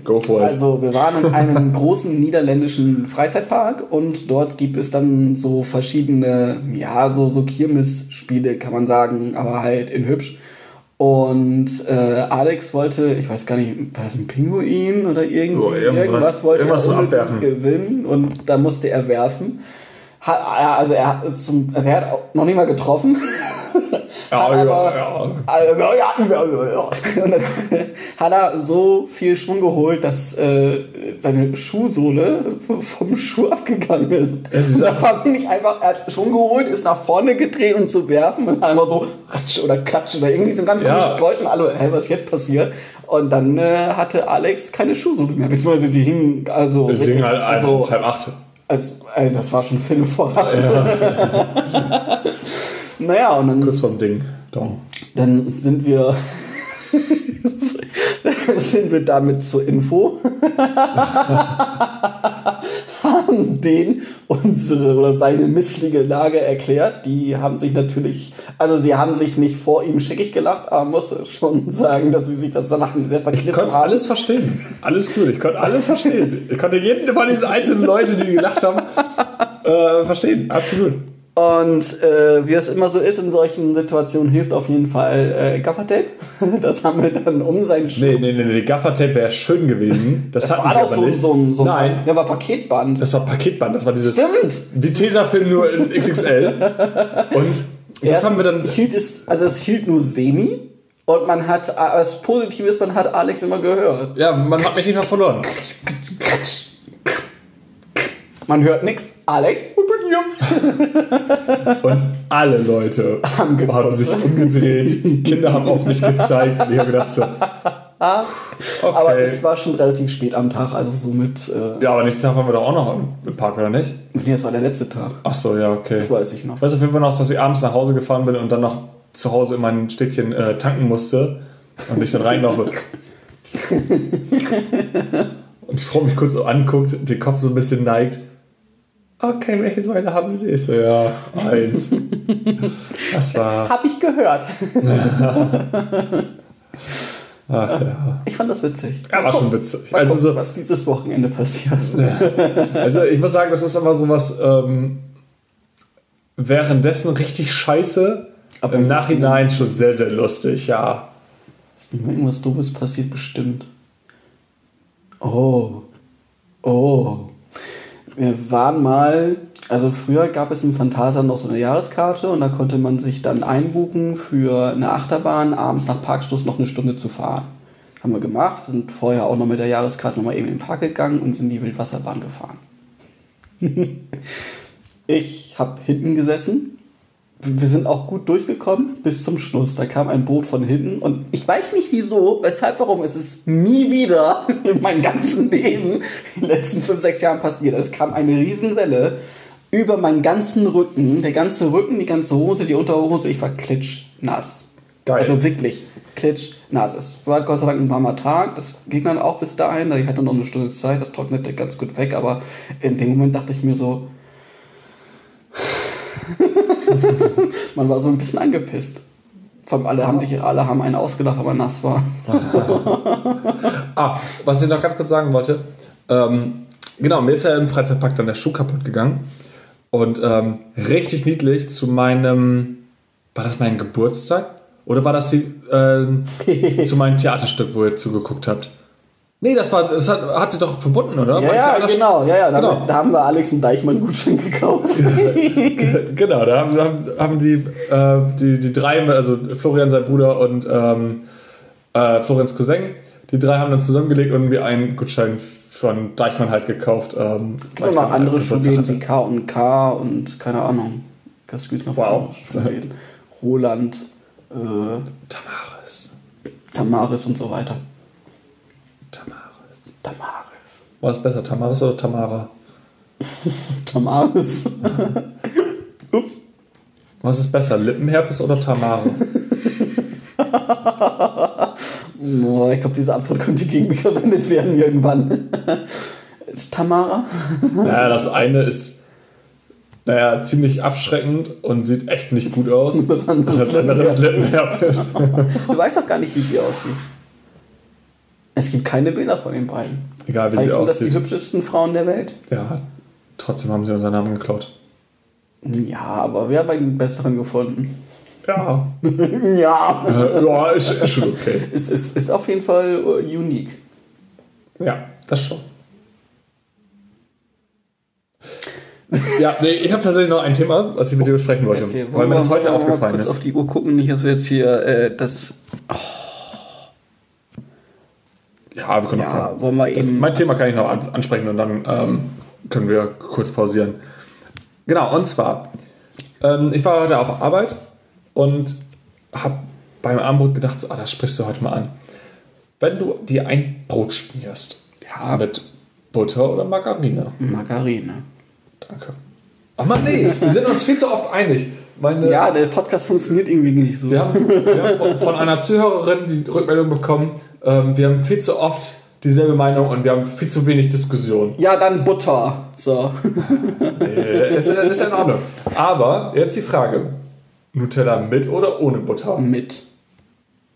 A: go for it.
B: Also, wir waren in einem *laughs* großen niederländischen Freizeitpark und dort gibt es dann so verschiedene, ja, so, so Kirmesspiele, kann man sagen, aber halt in hübsch. Und äh, Alex wollte, ich weiß gar nicht, war das ein Pinguin oder irgend, oh, irgendwas, irgendwas wollte irgendwas er abwerfen. gewinnen und da musste er werfen. Hat, also, er, also er hat noch nicht mal getroffen. *laughs* Ja, ja, aber, also, ja. ja. Und dann *laughs* hat er so viel Schwung geholt, dass äh, seine Schuhsohle vom Schuh abgegangen ist. Und da war nicht einfach, er hat Schwung geholt, ist nach vorne gedreht und zu werfen und dann einfach so ratsch oder klatsch oder irgendwie so ein ganz komisches Geräusch und alle, hey, was ist jetzt passiert? Und dann äh, hatte Alex keine Schuhsohle mehr, beziehungsweise sie hing, also.
A: Sie hing halt also, halb acht.
B: Also, ey, das war schon Film vor acht. Ja. *laughs* *laughs* Naja, und dann.
A: Kurz vorm Ding. Dong.
B: Dann sind wir. *laughs* sind wir damit zur Info. *laughs* haben den unsere oder seine missliche Lage erklärt. Die haben sich natürlich, also sie haben sich nicht vor ihm schickig gelacht, aber muss schon sagen, dass sie sich das danach sehr
A: verknüpft haben. Ich konnte alles verstehen. Alles gut, ich konnte alles verstehen. Ich konnte jeden von diesen einzelnen Leuten, die gelacht haben, äh, verstehen. Absolut.
B: Und äh, wie es immer so ist in solchen Situationen, hilft auf jeden Fall äh, Gaffertape. *laughs* Das haben wir dann um seinen
A: Schuh. Nee, nee, nee, nee. Gaffertape wäre schön gewesen. Das, das war
B: doch so, nicht. so, ein, so
A: Nein.
B: Das war Paketband.
A: Das war Paketband. Das war dieses.
B: Stimmt.
A: Wie Tesafilm nur in *laughs* XXL. Und das haben wir dann.
B: Hielt es, also es hielt nur semi. Und man hat, das Positive ist, man hat Alex immer gehört.
A: Ja, man hat mich nicht mehr verloren. *laughs*
B: Man hört nichts. Alex, *laughs*
A: und alle Leute haben, haben, sich umgedreht. Kinder haben auf mich gezeigt. Und ich habe gedacht so. *laughs*
B: Okay. Aber es war schon relativ spät am Tag, also so mit. Äh
A: ja, aber nächsten Tag waren wir doch auch noch im Park, oder nicht?
B: Nee, das war der letzte Tag.
A: Ach so, ja, okay.
B: Das weiß ich noch.
A: Ich weiß auf jeden Fall noch, dass ich abends nach Hause gefahren bin und dann noch zu Hause in mein Städtchen äh, tanken musste und ich dann reinlaufe. *laughs* und die Frau mich kurz so anguckt, den Kopf so ein bisschen neigt okay, welches Weine haben Sie? Ich so, ja, eins. Das war. *laughs*
B: Hab ich gehört. *laughs*
A: Ach, ja.
B: Ich fand das witzig.
A: Ja, war schon witzig.
B: Also gucken, so, was dieses Wochenende passiert. *laughs*
A: also ich muss sagen, das ist immer so was ähm, währenddessen richtig scheiße, aber im Nachhinein schon sehr, sehr lustig, ja.
B: Ist mir irgendwas Doofes passiert, bestimmt. Oh. Oh. Wir waren mal, also früher gab es im Phantasa noch so eine Jahreskarte und da konnte man sich dann einbuchen für eine Achterbahn, abends nach Parkstoß noch eine Stunde zu fahren. Haben wir gemacht, wir sind vorher auch noch mit der Jahreskarte nochmal eben in den Park gegangen und sind die Wildwasserbahn gefahren. *laughs* ich habe hinten gesessen wir sind auch gut durchgekommen bis zum Schluss. Da kam ein Boot von hinten und ich weiß nicht wieso, weshalb, warum. Es ist nie wieder *laughs* in meinem ganzen Leben in den letzten fünf, sechs Jahren passiert. Es kam eine Riesenwelle über meinen ganzen Rücken, der ganze Rücken, die ganze Hose, die Unterhose. Ich war klitschnass. Geil. Also wirklich klitschnass. Es war Gott sei Dank ein warmer Tag. Das ging dann auch bis dahin. Ich hatte noch eine Stunde Zeit. Das trocknete ganz gut weg. Aber in dem Moment dachte ich mir so, *laughs* man war so ein bisschen angepisst. Alle haben, dich, alle haben einen ausgedacht, weil man nass war. *laughs*
A: ah, was ich noch ganz kurz sagen wollte. Ähm, genau, mir ist ja im Freizeitpark dann der Schuh kaputt gegangen. Und ähm, richtig niedlich zu meinem, war das mein Geburtstag? Oder war das die, äh, *laughs* zu meinem Theaterstück, wo ihr zugeguckt habt? Nee, das war, das hat, hat sich doch verbunden, oder?
B: Ja, ja genau, ja, ja. Genau. Da haben wir Alex einen Deichmann-Gutschein gekauft. *laughs*
A: genau, da haben, haben, haben die, äh, die, die drei, also Florian, sein Bruder und ähm, äh, Florians Cousin, die drei haben dann zusammengelegt und mir einen Gutschein von Deichmann halt gekauft. Ähm,
B: gibt noch andere Schuhläden wie K und K und keine Ahnung. Was gibt's noch
A: Wow.
B: Roland, äh,
A: Tamaris.
B: Tamaris und so weiter.
A: Tamaris.
B: Tamaris.
A: Was ist besser, Tamaris oder Tamara? *laughs*
B: Tamaris. *laughs* Ups.
A: Was ist besser, Lippenherpes oder Tamara? *laughs*
B: Oh, ich glaube, diese Antwort könnte gegen mich verwendet werden irgendwann. Ist Tamara?
A: naja, das eine ist naja, ziemlich abschreckend und sieht echt nicht gut aus.
B: Das andere ist
A: das andere ist Lippenherpes.
B: Du weißt doch gar nicht, wie sie aussieht. Es gibt keine Bilder von den beiden.
A: Egal wie
B: weißt
A: sie
B: du, dass die hübschesten Frauen der Welt?
A: Ja, trotzdem haben sie unseren Namen geklaut.
B: Ja, aber wir haben einen besseren gefunden.
A: Ja, *laughs*
B: Ja.
A: äh, ja ist, ist schon okay.
B: Es ist, ist auf jeden Fall äh, unique.
A: Ja, das schon. Ja, nee, ich habe tatsächlich noch ein Thema, was ich mit dir besprechen wollte, weil mir das heute aufgefallen
B: kurz
A: ist.
B: auf die Uhr gucken, nicht, dass wir jetzt hier äh, das.
A: Ja, wir können
B: Ja,
A: auch.
B: wollen wir
A: Das,
B: eben.
A: mein Thema kann ich noch an, ansprechen und dann ähm, können wir kurz pausieren. Genau, und zwar, ähm, ich war heute auf Arbeit und habe beim Abendbrot gedacht, so, ah, das sprichst du heute mal an. Wenn du dir ein Brot schmierst,
B: Ja.
A: mit Butter oder Margarine?
B: Margarine.
A: Danke. Ach man, nee, wir sind uns viel zu oft einig. Meine,
B: Ja, der Podcast funktioniert irgendwie nicht so.
A: wir haben, wir haben von, von *laughs* einer Zuhörerin die Rückmeldung bekommen, ähm, wir haben viel zu oft dieselbe Meinung und wir haben viel zu wenig Diskussion.
B: Ja, dann Butter. So.
A: Äh, ist, ist in Ordnung. Aber jetzt die Frage: Nutella mit oder ohne Butter?
B: Mit.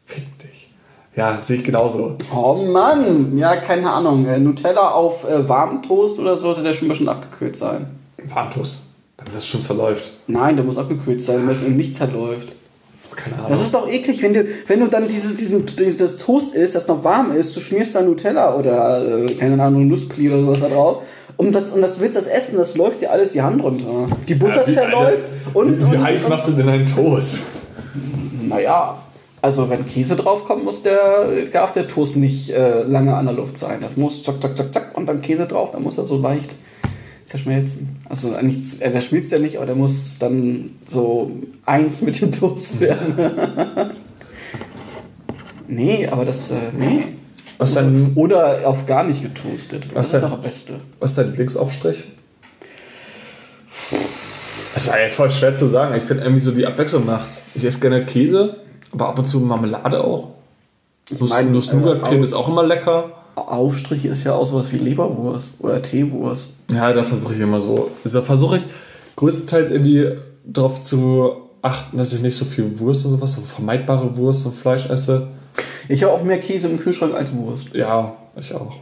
A: Fick dich. Ja, sehe ich genauso.
B: Oh Mann. Ja, keine Ahnung. Äh, Nutella auf äh, warmem Toast oder so sollte der schon ein bisschen abgekühlt sein.
A: Warntos, damit das schon zerläuft.
B: Nein, der muss abgekühlt sein, damit es eben nicht zerläuft.
A: Keine
B: Das
A: Ahnung.
B: ist doch eklig, wenn du, wenn du dann dieses, diesen, dieses Toast isst, das noch warm ist, du schmierst da Nutella oder, äh, keine Ahnung, Nusspli oder sowas da drauf. Und das, und das willst das essen, das läuft dir alles die Hand runter. Die Butter
A: Ja,
B: zerläuft
A: Alter,
B: und,
A: wie, wie
B: und,
A: heiß
B: und,
A: machst du denn einen Toast?
B: Naja, also wenn Käse draufkommt, muss der, darf der Toast nicht äh, lange an der Luft sein. Das muss zack, zack, zack, zack und dann Käse drauf, dann muss er so leicht zerschmelzen. Also eigentlich, der schmilzt ja nicht, aber der muss dann so eins mit dem Toast werden. *laughs* nee, aber das, äh, nee.
A: Was dein,
B: Oder auf gar nicht getoastet.
A: Was
B: das ist doch das Beste.
A: was ist dein Lieblingsaufstrich? Das ist ja voll schwer zu sagen. Ich finde irgendwie so die Abwechslung macht's. Ich esse gerne Käse, aber ab und zu Marmelade auch. Nuss-Nougat-Creme ist auch immer lecker.
B: Aufstrich ist ja auch sowas wie Leberwurst oder Teewurst.
A: Ja, da versuche ich immer so. Also da versuche ich größtenteils irgendwie darauf zu achten, dass ich nicht so viel Wurst und sowas, so vermeidbare Wurst und Fleisch esse.
B: Ich habe auch mehr Käse im Kühlschrank als Wurst.
A: Ja, ich auch.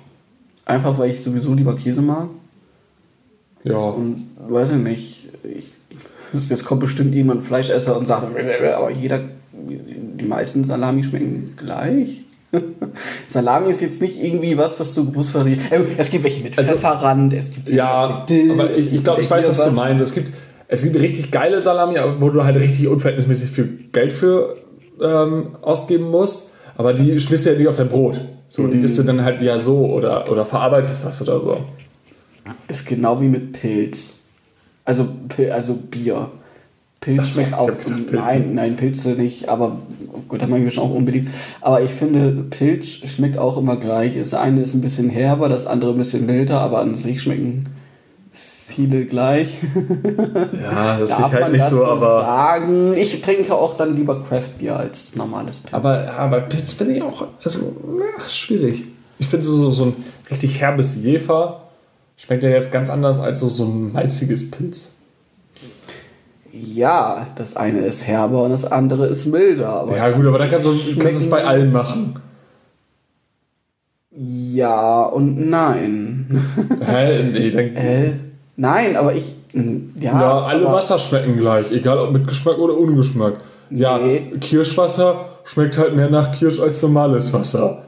B: Einfach weil ich sowieso lieber Käse mag.
A: Ja.
B: Und weiß ich nicht, ich, jetzt kommt bestimmt jemand Fleischesser und sagt, aber jeder, die meisten Salami schmecken gleich. *laughs* Salami ist jetzt nicht irgendwie was, was du groß variiert. Äh, Es gibt welche mit
A: Also-
B: Pfefferrand, es gibt
A: Ja,
B: mit Dill,
A: aber
B: es
A: ich, ich
B: gibt
A: glaube, ich weiß,
B: hier
A: was du meinst. Es gibt, es gibt richtig geile Salami, wo du halt richtig unverhältnismäßig viel Geld für ähm, ausgeben musst. Aber die schmierst du ja nicht auf dein Brot. So, die isst du dann halt ja so oder, oder verarbeitest das oder so.
B: Ist genau wie mit Pilz. Also, also Bier. Pilz auch. nein, nein, Pilze nicht, aber gut, da mache ich schon auch unbedingt. Aber ich finde, Pilz schmeckt auch immer gleich. Das eine ist ein bisschen herber, das andere ein bisschen milder, aber an sich schmecken viele gleich. *laughs*
A: Ja, das
B: Darf man das so sagen? Ich trinke auch dann lieber Craft-Bier als normales Pilz.
A: Aber, aber Pilz finde ich auch also, ja, schwierig. Ich finde so, so ein richtig herbes Jefer schmeckt ja jetzt ganz anders als so, so ein malziges Pilz.
B: Ja, das eine ist herber und das andere ist milder. Aber
A: Ja, gut, aber da kannst du, kannst du es bei allen machen.
B: Ja und nein. *laughs*
A: Hä? Nee, dann,
B: Äh, nein, aber ich. Ja,
A: ja, alle Wasser schmecken gleich, egal ob mit Geschmack oder ohne Geschmack. Ja,
B: Nee.
A: Kirschwasser schmeckt halt mehr nach Kirsch als normales Wasser.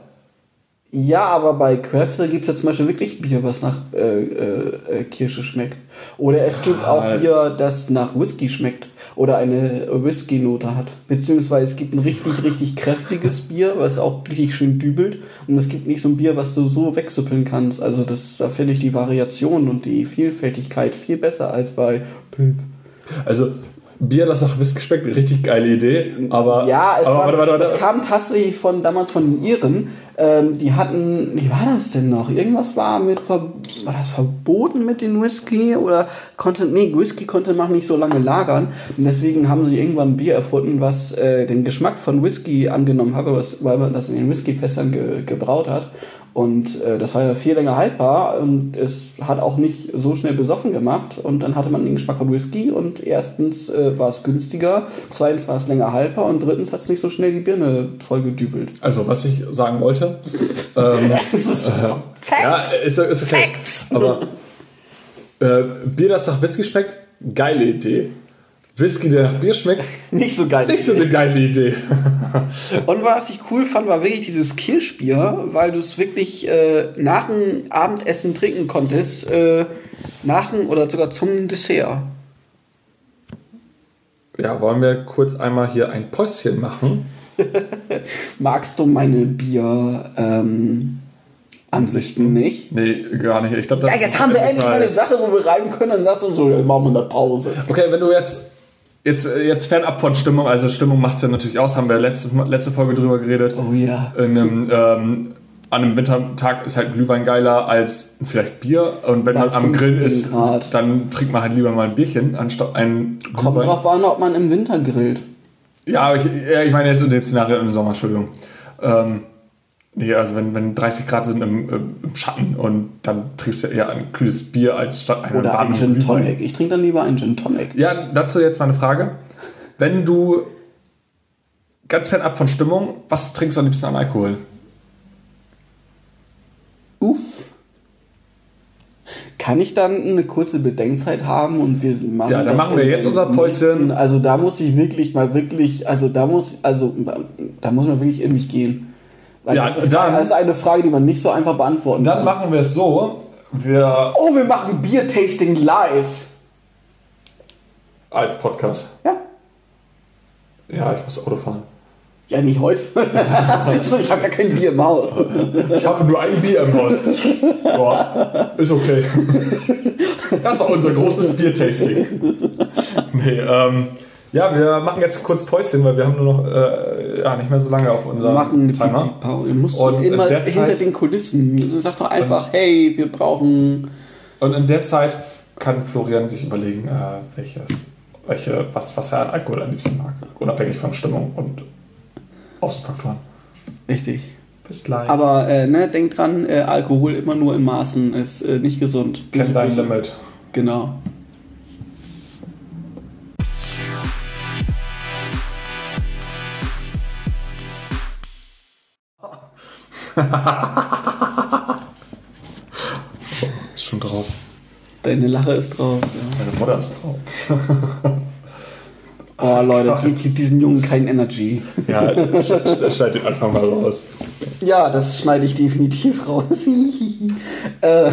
B: Ja, aber bei Crafter gibt es ja zum Beispiel wirklich Bier, was nach äh, äh, Kirsche schmeckt. Oder es gibt auch Bier, das nach Whisky schmeckt oder eine Whisky-Note hat. Beziehungsweise es gibt ein richtig, richtig kräftiges Bier, was auch richtig schön dübelt. Und es gibt nicht so ein Bier, was du so wegsuppeln kannst. Also das, da finde ich die Variation und die Vielfältigkeit viel besser als bei Pilz.
A: Also, Bier, das nach Whisky schmeckt, richtig geile Idee. Aber,
B: Ja, es
A: aber
B: war,
A: warte, warte, warte.
B: das kam tatsächlich von damals von den Iren. Ähm, die hatten, wie war das denn noch? Irgendwas war mit, war das verboten mit den Whisky oder konnte, nee, Whisky konnte man nicht so lange lagern. Und deswegen haben sie irgendwann ein Bier erfunden, was äh, den Geschmack von Whisky angenommen hat, weil man das in den Whiskyfässern ge, gebraut hat. Und äh, das war ja viel länger haltbar und es hat auch nicht so schnell besoffen gemacht. Und dann hatte man den Geschmack von Whisky und erstens äh, war es günstiger, zweitens war es länger haltbar und drittens hat es nicht so schnell die Birne vollgedübelt.
A: Also, was ich sagen wollte. ähm, *laughs*
B: Das ist
A: ja, ist, ist okay. Aber äh, Bier, das nach Whisky schmeckt, geile Idee. Whisky, der nach Bier schmeckt, *laughs*
B: nicht so geil.
A: nicht so eine geile Idee. *laughs*
B: Und was ich cool fand, war wirklich dieses Kirschbier, weil du es wirklich äh, nach dem Abendessen trinken konntest, äh, nach dem oder sogar zum Dessert.
A: Ja, wollen wir kurz einmal hier ein Päuschen machen? *laughs*
B: Magst du meine Bier ähm, Ansichten nicht?
A: Nee, gar nicht. Ich glaub, das
B: Ja, jetzt haben wir endlich mal eine Sache, wo wir rein können, dann sagst du so, jetzt machen wir eine Pause.
A: Okay, wenn du jetzt, jetzt, jetzt fernab von Stimmung, also Stimmung macht es ja natürlich aus, haben wir letzte, letzte Folge drüber geredet.
B: Oh ja.
A: In einem, ähm, an einem Wintertag ist halt Glühwein geiler als vielleicht Bier. Und wenn
B: Bei
A: man am Grill
B: 15
A: ist,
B: Grad.
A: dann trinkt man halt lieber mal ein Bierchen anstatt ein
B: Kommt
A: Glühwein.
B: drauf an, ob man im Winter grillt.
A: Ja, aber ich, ja, ich meine jetzt in dem Szenario im Sommer, Entschuldigung. Ähm, nee, also wenn, wenn 30 Grad sind im, im Schatten und dann trinkst du eher ein kühles Bier als statt einen
B: Oder ein
A: warmen
B: Gin
A: Glühwein.
B: Tonic. Ich trinke dann lieber einen Gin Tonic.
A: Ja, dazu jetzt mal eine Frage. Wenn du ganz fernab von Stimmung, was trinkst du am liebsten an Alkohol?
B: Uff. Kann ich dann eine kurze Bedenkzeit haben und wir machen
A: Ja, dann machen wir jetzt unser Päuschen.
B: Also da muss ich wirklich mal wirklich, also da muss, also da muss man wirklich in mich gehen. Weil
A: Ja,
B: das, ist,
A: dann-
B: das ist eine Frage, die man nicht so einfach beantworten
A: Dann
B: kann.
A: machen wir es so, wir
B: Oh, wir machen Bier-Tasting live.
A: als Podcast.
B: Ja.
A: Ja, ich muss Auto fahren.
B: Ja, nicht heute. *laughs* ich habe gar kein Bier im Haus.
A: Ich habe nur ein Bier im Haus. Ja, ist okay. Das war unser großes Biertasting. Nee, ähm, ja, wir machen jetzt kurz Päuschen, weil wir haben nur noch äh, ja, nicht mehr so lange auf unserem
B: machen
A: Timer.
B: Pipi-Pause. Wir mussten
A: Und
B: immer hinter
A: Zeit-
B: den Kulissen. Sag doch einfach, hey, wir brauchen
A: Und in der Zeit kann Florian sich überlegen, äh, welches, welche, was, was er an Alkohol am liebsten mag. Unabhängig von Stimmung und Außenfaktoren.
B: Richtig.
A: Bis gleich.
B: Aber äh, ne, denk dran, äh, Alkohol immer nur in Maßen ist äh, nicht gesund.
A: Kenn dein. Limit.
B: Genau. *laughs*
A: Ist schon drauf.
B: Deine Lache ist drauf. Ja.
A: Meine Mutter ist drauf. *laughs*
B: Oh Leute, gibt diesen Jungen kein Energy.
A: Ja, sch- sch- schneid den Anfang mal raus.
B: Ja, das schneide ich definitiv raus. *laughs* äh,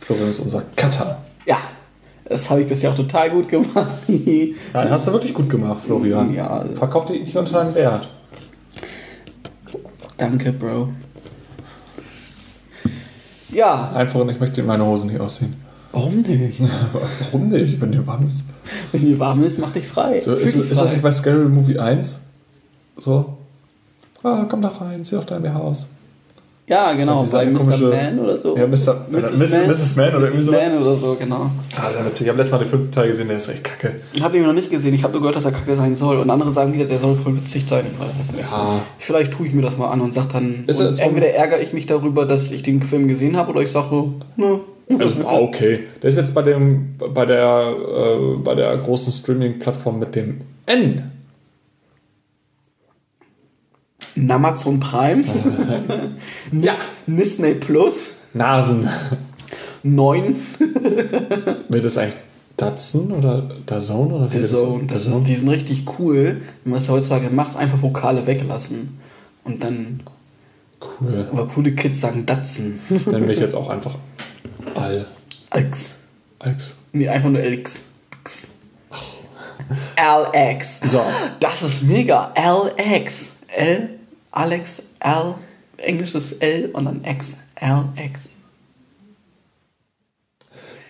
A: Florian ist unser Cutter.
B: ja, das habe ich bisher auch total gut gemacht.
A: Nein, hast du wirklich gut gemacht, Florian.
B: Ja.
A: Verkauf die nicht unter deinem Wert.
B: Danke, Bro. Ja,
A: Einfach, ich möchte in meine Hose nicht ausziehen.
B: Warum nicht? *laughs*
A: Warum nicht, wenn dir warm ist?
B: Wenn dir warm ist, mach dich frei.
A: So, ist,
B: dich
A: ist das nicht bei Scary Movie 1? So? Ah, komm da rein, zieh doch dein BH aus.
B: Ja, genau, bei Mr.
A: komische-
B: Man oder so.
A: Ja, Mr.
B: Mrs. Man.
A: Mrs. Man oder irgendwie
B: Mrs.
A: sowas.
B: Man oder so, genau.
A: Ah, der witzig. Ich habe letztes Mal den fünften Teil gesehen, der ist echt kacke.
B: Hab ihn noch nicht gesehen, ich habe nur gehört, dass er kacke sein soll. Und andere sagen wieder, der soll voll witzig sein. Ich weiß es nicht.
A: Ja.
B: Vielleicht tue ich mir das mal an und sag dann.
A: Ist
B: und entweder ärgere ich mich darüber, dass ich den Film gesehen habe, oder ich sage so, ne.
A: Also war okay. Der ist jetzt bei dem, bei der, äh, bei der großen Streaming-Plattform mit dem N.
B: Amazon Prime. *laughs* ja. Disney Plus.
A: Nasen.
B: 9.
A: Wird das eigentlich Datsun oder Dazone oder wie
B: The
A: wird
B: Zone. Das ist, die sind richtig cool. Wenn man es heutzutage macht, einfach Vokale weglassen. Und dann
A: Cool.
B: Aber coole Kids sagen Datsen.
A: Dann bin ich jetzt auch einfach Al.
B: Alex.
A: Alex.
B: Nee, einfach nur LX. X. LX.
A: So.
B: Das ist mega. LX. L, Alex, L, englisches L und dann X. LX.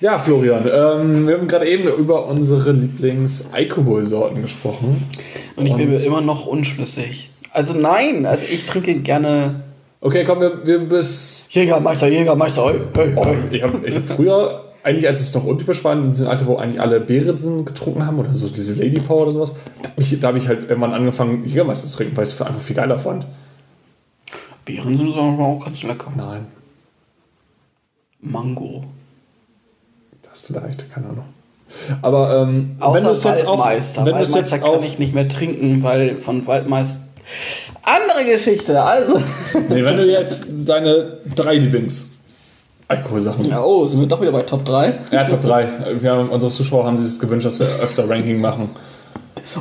A: Ja, Florian, ähm, wir haben gerade eben über unsere Lieblings-Alkoholsorten gesprochen.
B: Und ich bin mir immer noch unschlüssig. Also nein, also ich trinke gerne
A: Okay, komm, wir, wir bis.
B: Jägermeister, Jägermeister. Hey, hey,
A: Oh,
B: hey.
A: ich habe ich hab früher, eigentlich als es noch untypisch war, in diesem Alter, wo eigentlich alle Beerensen getrunken haben oder so, diese Lady Power oder sowas, da habe ich, da hab ich halt irgendwann angefangen, Jägermeister zu trinken, weil ich es einfach viel geiler fand.
B: Beeren sind aber auch ganz lecker.
A: Nein,
B: Mango.
A: das vielleicht, keine Ahnung. Aber ähm,
B: Außer
A: wenn du es jetzt auf,
B: Waldmeister.
A: wenn
B: Waldmeister
A: jetzt
B: kann
A: auf,
B: ich nicht mehr trinken, weil von Waldmeister... Andere Geschichte, also... *laughs*
A: nee, wenn du jetzt deine drei Lieblings Alkoholsachen.
B: Ja, oh, sind wir doch wieder bei Top 3.
A: Ja, Top 3. Wir haben, unsere Zuschauer haben sich das gewünscht, dass wir öfter Ranking machen.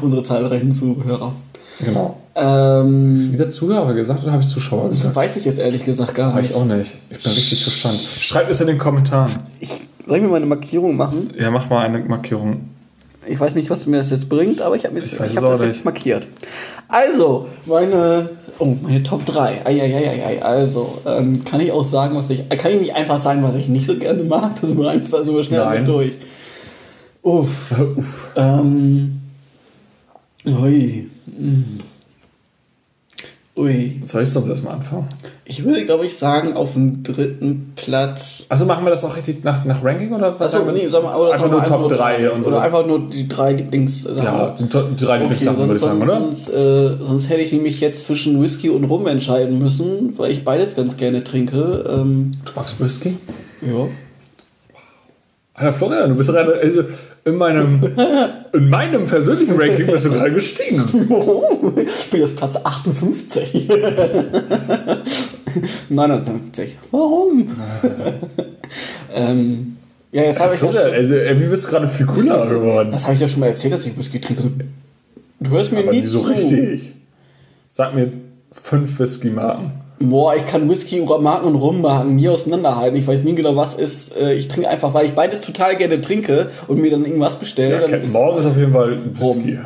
B: Unsere zahlreichen Zuhörer.
A: Genau.
B: Ähm,
A: Wieder Zuhörer gesagt oder habe ich Zuschauer gesagt?
B: weiß ich jetzt ehrlich gesagt gar nicht.
A: ich auch nicht. Ich bin richtig verstanden. Schreibt es in den Kommentaren.
B: Ich, soll ich mir mal eine Markierung machen?
A: Ja, mach mal eine Markierung.
B: Ich weiß nicht, was mir das jetzt bringt, aber ich habe
A: Ich
B: ich hab das
A: nicht.
B: jetzt markiert. Also, meine, oh, meine Top 3. Eieieiei. Also, ähm, kann ich auch sagen, was ich, kann ich nicht einfach sagen, was ich nicht so gerne mag? Das ist mir einfach so schnell
A: Nein.
B: durch. Uff. *laughs*
A: Uff.
B: Ähm, ui. Mm. Ui.
A: Soll ich sonst erstmal anfangen?
B: Ich würde, glaube ich, sagen, auf dem dritten Platz.
A: Also machen wir das auch richtig nach, nach Ranking oder was?
B: Achso, nee, sag mal, oder
A: einfach nur Top 3 und so.
B: Oder einfach nur die drei Lieblingssachen.
A: ja, die, drei
B: Okay,
A: Lieblingssachen
B: sonst,
A: würde ich sagen, oder?
B: sonst, äh, sonst hätte ich nämlich jetzt zwischen Whisky und Rum entscheiden müssen, weil ich beides ganz gerne trinke. Ähm,
A: Du magst Whisky?
B: ja.
A: Alter Florian, du bist gerade also in meinem, *laughs* in meinem persönlichen Ranking bist du gerade gestiegen. *laughs*
B: Ich bin jetzt Platz 58. 59. *laughs* Warum? ähm, ja, jetzt habe ich ja schon,
A: also irgendwie bist du gerade viel cooler geworden.
B: das habe ich ja schon mal erzählt, dass ich Whisky trinke. Du hörst mir nie
A: so
B: zu.
A: richtig. Sag mir fünf Whisky-Marken.
B: Boah, ich kann Whisky, Marken und Rummarken nie auseinanderhalten. Ich weiß nie genau, was ist. Äh, Ich trinke einfach, weil ich beides total gerne trinke und mir dann irgendwas bestelle.
A: Ja,
B: dann
A: Captain
B: ist
A: Morgan ist
B: es
A: auf jeden Fall Whisky.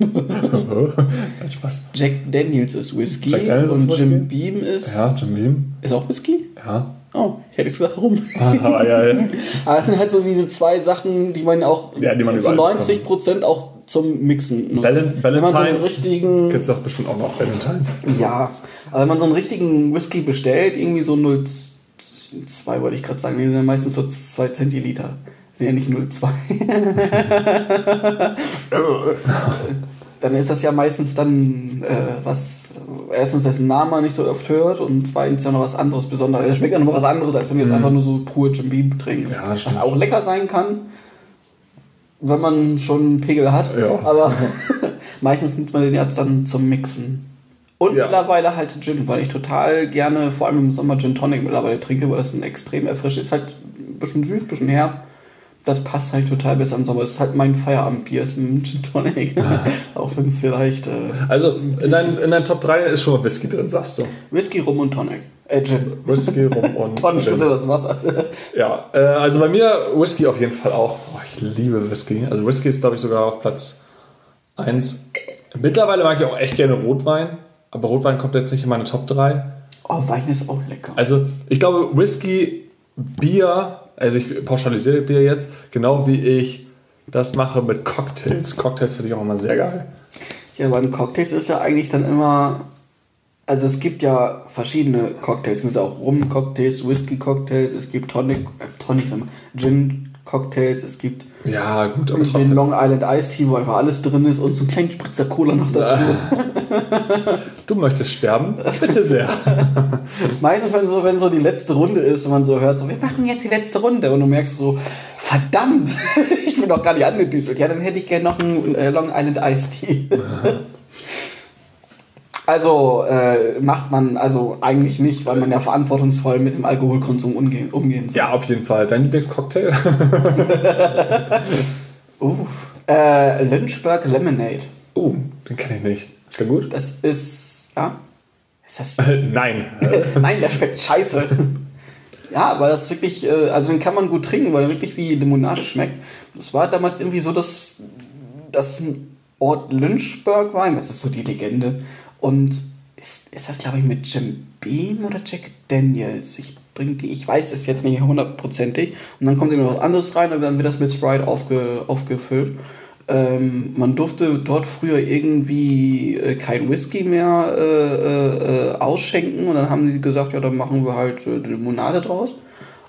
A: *laughs* Spaß.
B: Jack Daniels ist Whisky
A: Jack Daniels ist
B: und
A: Whisky?
B: Jim Beam ist,
A: Ja, Jim Beam.
B: ist auch Whisky.
A: Ja.
B: Oh, ich hätte gesagt Rum. *laughs*
A: Ah, ja, ja. *laughs*
B: Aber es sind halt so diese zwei Sachen, die man auch
A: Ja, die man
B: zu
A: überall
B: 90 Prozent auch zum Mixen.
A: Ballin-
B: wenn man so einen
A: Ballantines.
B: richtigen,
A: Kennst du doch bestimmt auch noch Valentines.
B: ja, aber wenn man so einen richtigen Whisky bestellt, irgendwie so 0,2 wollte ich gerade sagen, die sind ja meistens so 2 Zentiliter. Sind ja nicht 0,2. *laughs* dann ist das ja meistens dann äh, was, erstens, dessen Namen man nicht so oft hört und zweitens ja noch was anderes Besonderes. Das schmeckt ja noch mal was anderes, als wenn du jetzt einfach nur so pur Jim Beam trinkst.
A: Mhm. Ja,
B: was auch lecker sein kann, wenn man schon einen Pegel hat.
A: Ja.
B: Aber *laughs* meistens nimmt man den jetzt dann zum Mixen. Und
A: Ja.
B: mittlerweile halt Gin, weil ich total gerne, vor allem im Sommer, Gin Tonic mittlerweile trinke, weil das ein extrem erfrischt ist. Halt ein bisschen süß, ein bisschen herb. Das passt halt total besser im Sommer. Das ist halt mein Feierabendbier, ist ein Gin Tonic. *laughs* Auch wenn es vielleicht äh,
A: Also in deinen, in deinen Top 3 ist schon mal Whisky drin, sagst du.
B: Whisky, Rum und Tonic. Äh, Gin.
A: Whisky, Rum *laughs* und Gin.
B: ist ja das Wasser. *laughs*
A: Ja, äh, also bei mir Whisky auf jeden Fall auch. Oh, ich liebe Whisky. Also Whisky ist, glaube ich, sogar auf Platz 1. Mittlerweile mag ich auch echt gerne Rotwein, aber Rotwein kommt jetzt nicht in meine Top 3.
B: Oh, Wein ist auch lecker.
A: Also ich glaube, Whisky, Bier, also ich pauschalisiere Bier jetzt, genau wie ich das mache mit Cocktails. Cocktails finde ich auch immer sehr geil.
B: Ja, beim Cocktails ist ja eigentlich dann immer. Also es gibt ja verschiedene Cocktails. Es gibt auch Rum-Cocktails, Whisky-Cocktails, es gibt Tonic, äh, Tonic, sag mal, Gin-Cocktails, es gibt
A: Ja, gut, aber
B: den
A: trotzdem.
B: Long Island Ice Tea, wo einfach alles drin ist und so einen kleinen Spritzer Cola noch dazu. *laughs*
A: Du möchtest sterben? Bitte sehr. *laughs*
B: Meistens, wenn so, wenn so die letzte Runde ist und man so hört, so, wir machen jetzt die letzte Runde und du merkst so, verdammt, *laughs* ich bin doch gar nicht angedüselt. Ja, dann hätte ich gerne noch einen äh, Long Island Ice Tea. Also äh, macht man also eigentlich nicht, weil man ja verantwortungsvoll mit dem Alkoholkonsum umgehen, umgehen soll.
A: Ja, auf jeden Fall. Dein Lieblingscocktail? *laughs*
B: Uff. Äh, Lynchburg Lemonade.
A: Oh, den kenne ich nicht. Ist der gut?
B: Das ist, ja, Ist das
A: Nein. *laughs*
B: Nein, der schmeckt scheiße. Ja, aber das ist wirklich, äh, also den kann man gut trinken, weil er wirklich wie Limonade schmeckt. Das war damals irgendwie so, dass das ein Ort Lynchburg war, das ist so die Legende. Und ist, ist das, glaube ich, mit Jim Beam oder Jack Daniels? Ich bring die, ich weiß es jetzt nicht hundertprozentig. Und dann kommt immer was anderes rein und dann wird das mit Sprite aufge, aufgefüllt. Ähm, man durfte dort früher irgendwie äh, kein Whisky mehr äh, äh, ausschenken und dann haben die gesagt, ja, dann machen wir halt äh, Limonade draus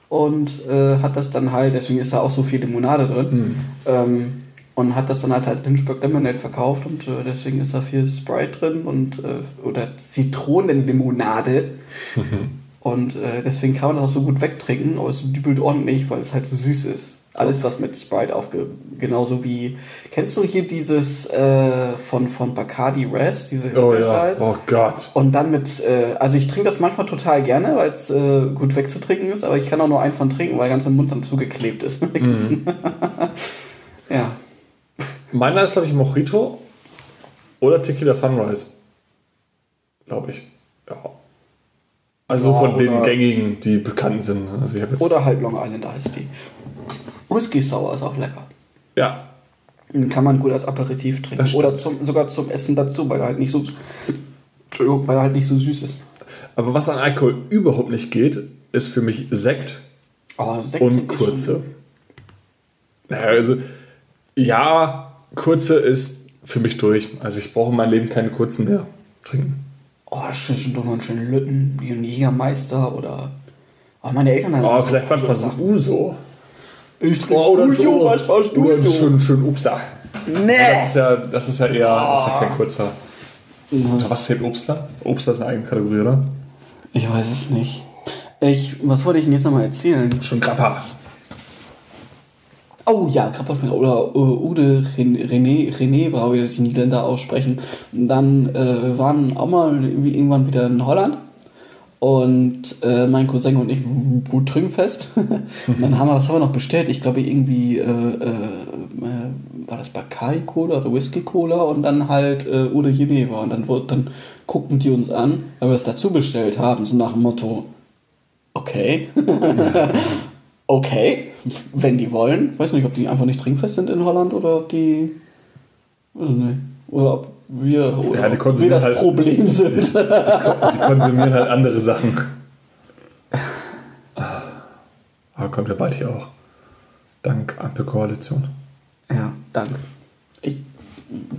B: und äh, hat das dann halt, deswegen ist da auch so viel Limonade drin ähm, und hat das dann halt als Lynchburg Lemonade verkauft und äh, deswegen ist da viel Sprite drin und oder Zitronenlimonade *laughs* und deswegen kann man das auch so gut wegtrinken, aber es dübelt ordentlich, weil es halt so süß ist. Alles, was mit Sprite aufge... Genauso wie... Kennst du hier dieses äh, von, von Bacardi Res? Diese
A: Oh ja. Oh Gott.
B: Und dann mit... Äh, also ich trinke das manchmal total gerne, weil es äh, gut wegzutrinken ist, aber ich kann auch nur einen von trinken, weil der ganze Mund dann zugeklebt ist. *laughs* ja.
A: Meiner ist, glaube ich, Mojito oder Tequila Sunrise. Glaube ich. Ja. Also
B: Ja,
A: von den gängigen, die bekannt sind. Also habe jetzt.
B: Oder halt Long Island Iced Tea. Whisky Sour ist auch lecker.
A: ja.
B: Den kann man gut als Aperitif trinken. Oder zum, sogar zum Essen dazu, weil er halt nicht so... Entschuldigung, weil er halt nicht so süß ist.
A: Aber was an Alkohol überhaupt nicht geht, ist für mich Sekt
B: Oh, Sekt
A: und kurze. Naja, also, ja, kurze ist für mich durch. Also ich brauche in meinem Leben keine kurzen mehr trinken.
B: Oh, zwischendurch noch einen schönen Lütten, wie ein Jägermeister oder. Oh, meine Eltern haben.
A: Oh, vielleicht manchmal so ein Uso.
B: Ich trinke
A: Oh, oder
B: Uso. was brauchst du
A: Oder einen schönen, schönen Obstler. Das
B: Nee!
A: ist ja, das ist ja eher das ist ja kein kurzer. Oder
B: Das-
A: was zählt Obstler? Obstler ist eine eigene Kategorie, oder?
B: Ich weiß es nicht. Ich, was wollte ich denn jetzt nochmal erzählen?
A: Schon Grappa.
B: Oh ja, Grappa oder uh, Ude Ren- René, René war, wie das die Niederländer aussprechen. Und dann äh, waren auch mal irgendwie irgendwann wieder in Holland. Und äh, mein Cousin und ich, gut Trinkfest. und *laughs* dann haben wir, was haben wir noch bestellt? Ich glaube irgendwie, äh, äh, äh, war das Bacardi Cola oder Whisky Cola und dann halt äh, Ude Geneva. Und dann, dann guckten die uns an, weil wir es dazu bestellt haben, so nach dem Motto, okay. *laughs* okay, wenn die wollen. Ich weiß nicht, ob die einfach nicht trinkfest sind in Holland oder ob die. Weiß nicht. Oder ob wir, oder
A: Ja, die
B: ob wir
A: konsumieren
B: das
A: halt-
B: Problem sind. *laughs*
A: Die konsumieren halt andere Sachen. Aber kommt ja bald hier auch. Dank Ampelkoalition.
B: ja, danke. Ich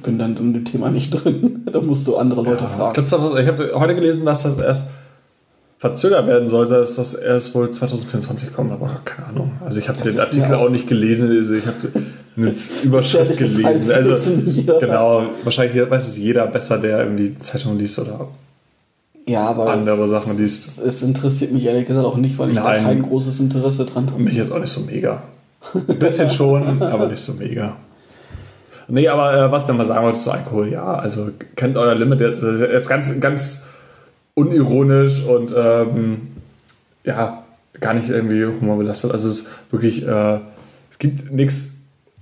B: bin dann in dem Thema nicht drin. *laughs* da musst du andere Leute
A: Ich,
B: fragen.
A: ich habe heute gelesen, dass das erst verzögert werden sollte, dass das erst wohl 2024 kommt, aber keine Ahnung. Also ich habe den Artikel
B: auch-
A: nicht gelesen, also ich habe eine *laughs* Überschrift gelesen. Also genau, wahrscheinlich weiß es jeder besser, der irgendwie Zeitungen liest oder
B: Ja, aber
A: andere
B: es,
A: Sachen liest.
B: Es interessiert mich ehrlich gesagt auch nicht, weil ich
A: Nein.
B: da kein großes Interesse dran habe.
A: Mich jetzt auch nicht so mega. *laughs* Ein bisschen schon, aber nicht so mega. Nee, aber äh, was denn mal sagen wollte zu Alkohol, ja, also kennt euer Limit jetzt, äh, jetzt ganz, ganz unironisch und ähm, ja, gar nicht irgendwie humorbelastet. Also es ist wirklich, äh, es gibt nichts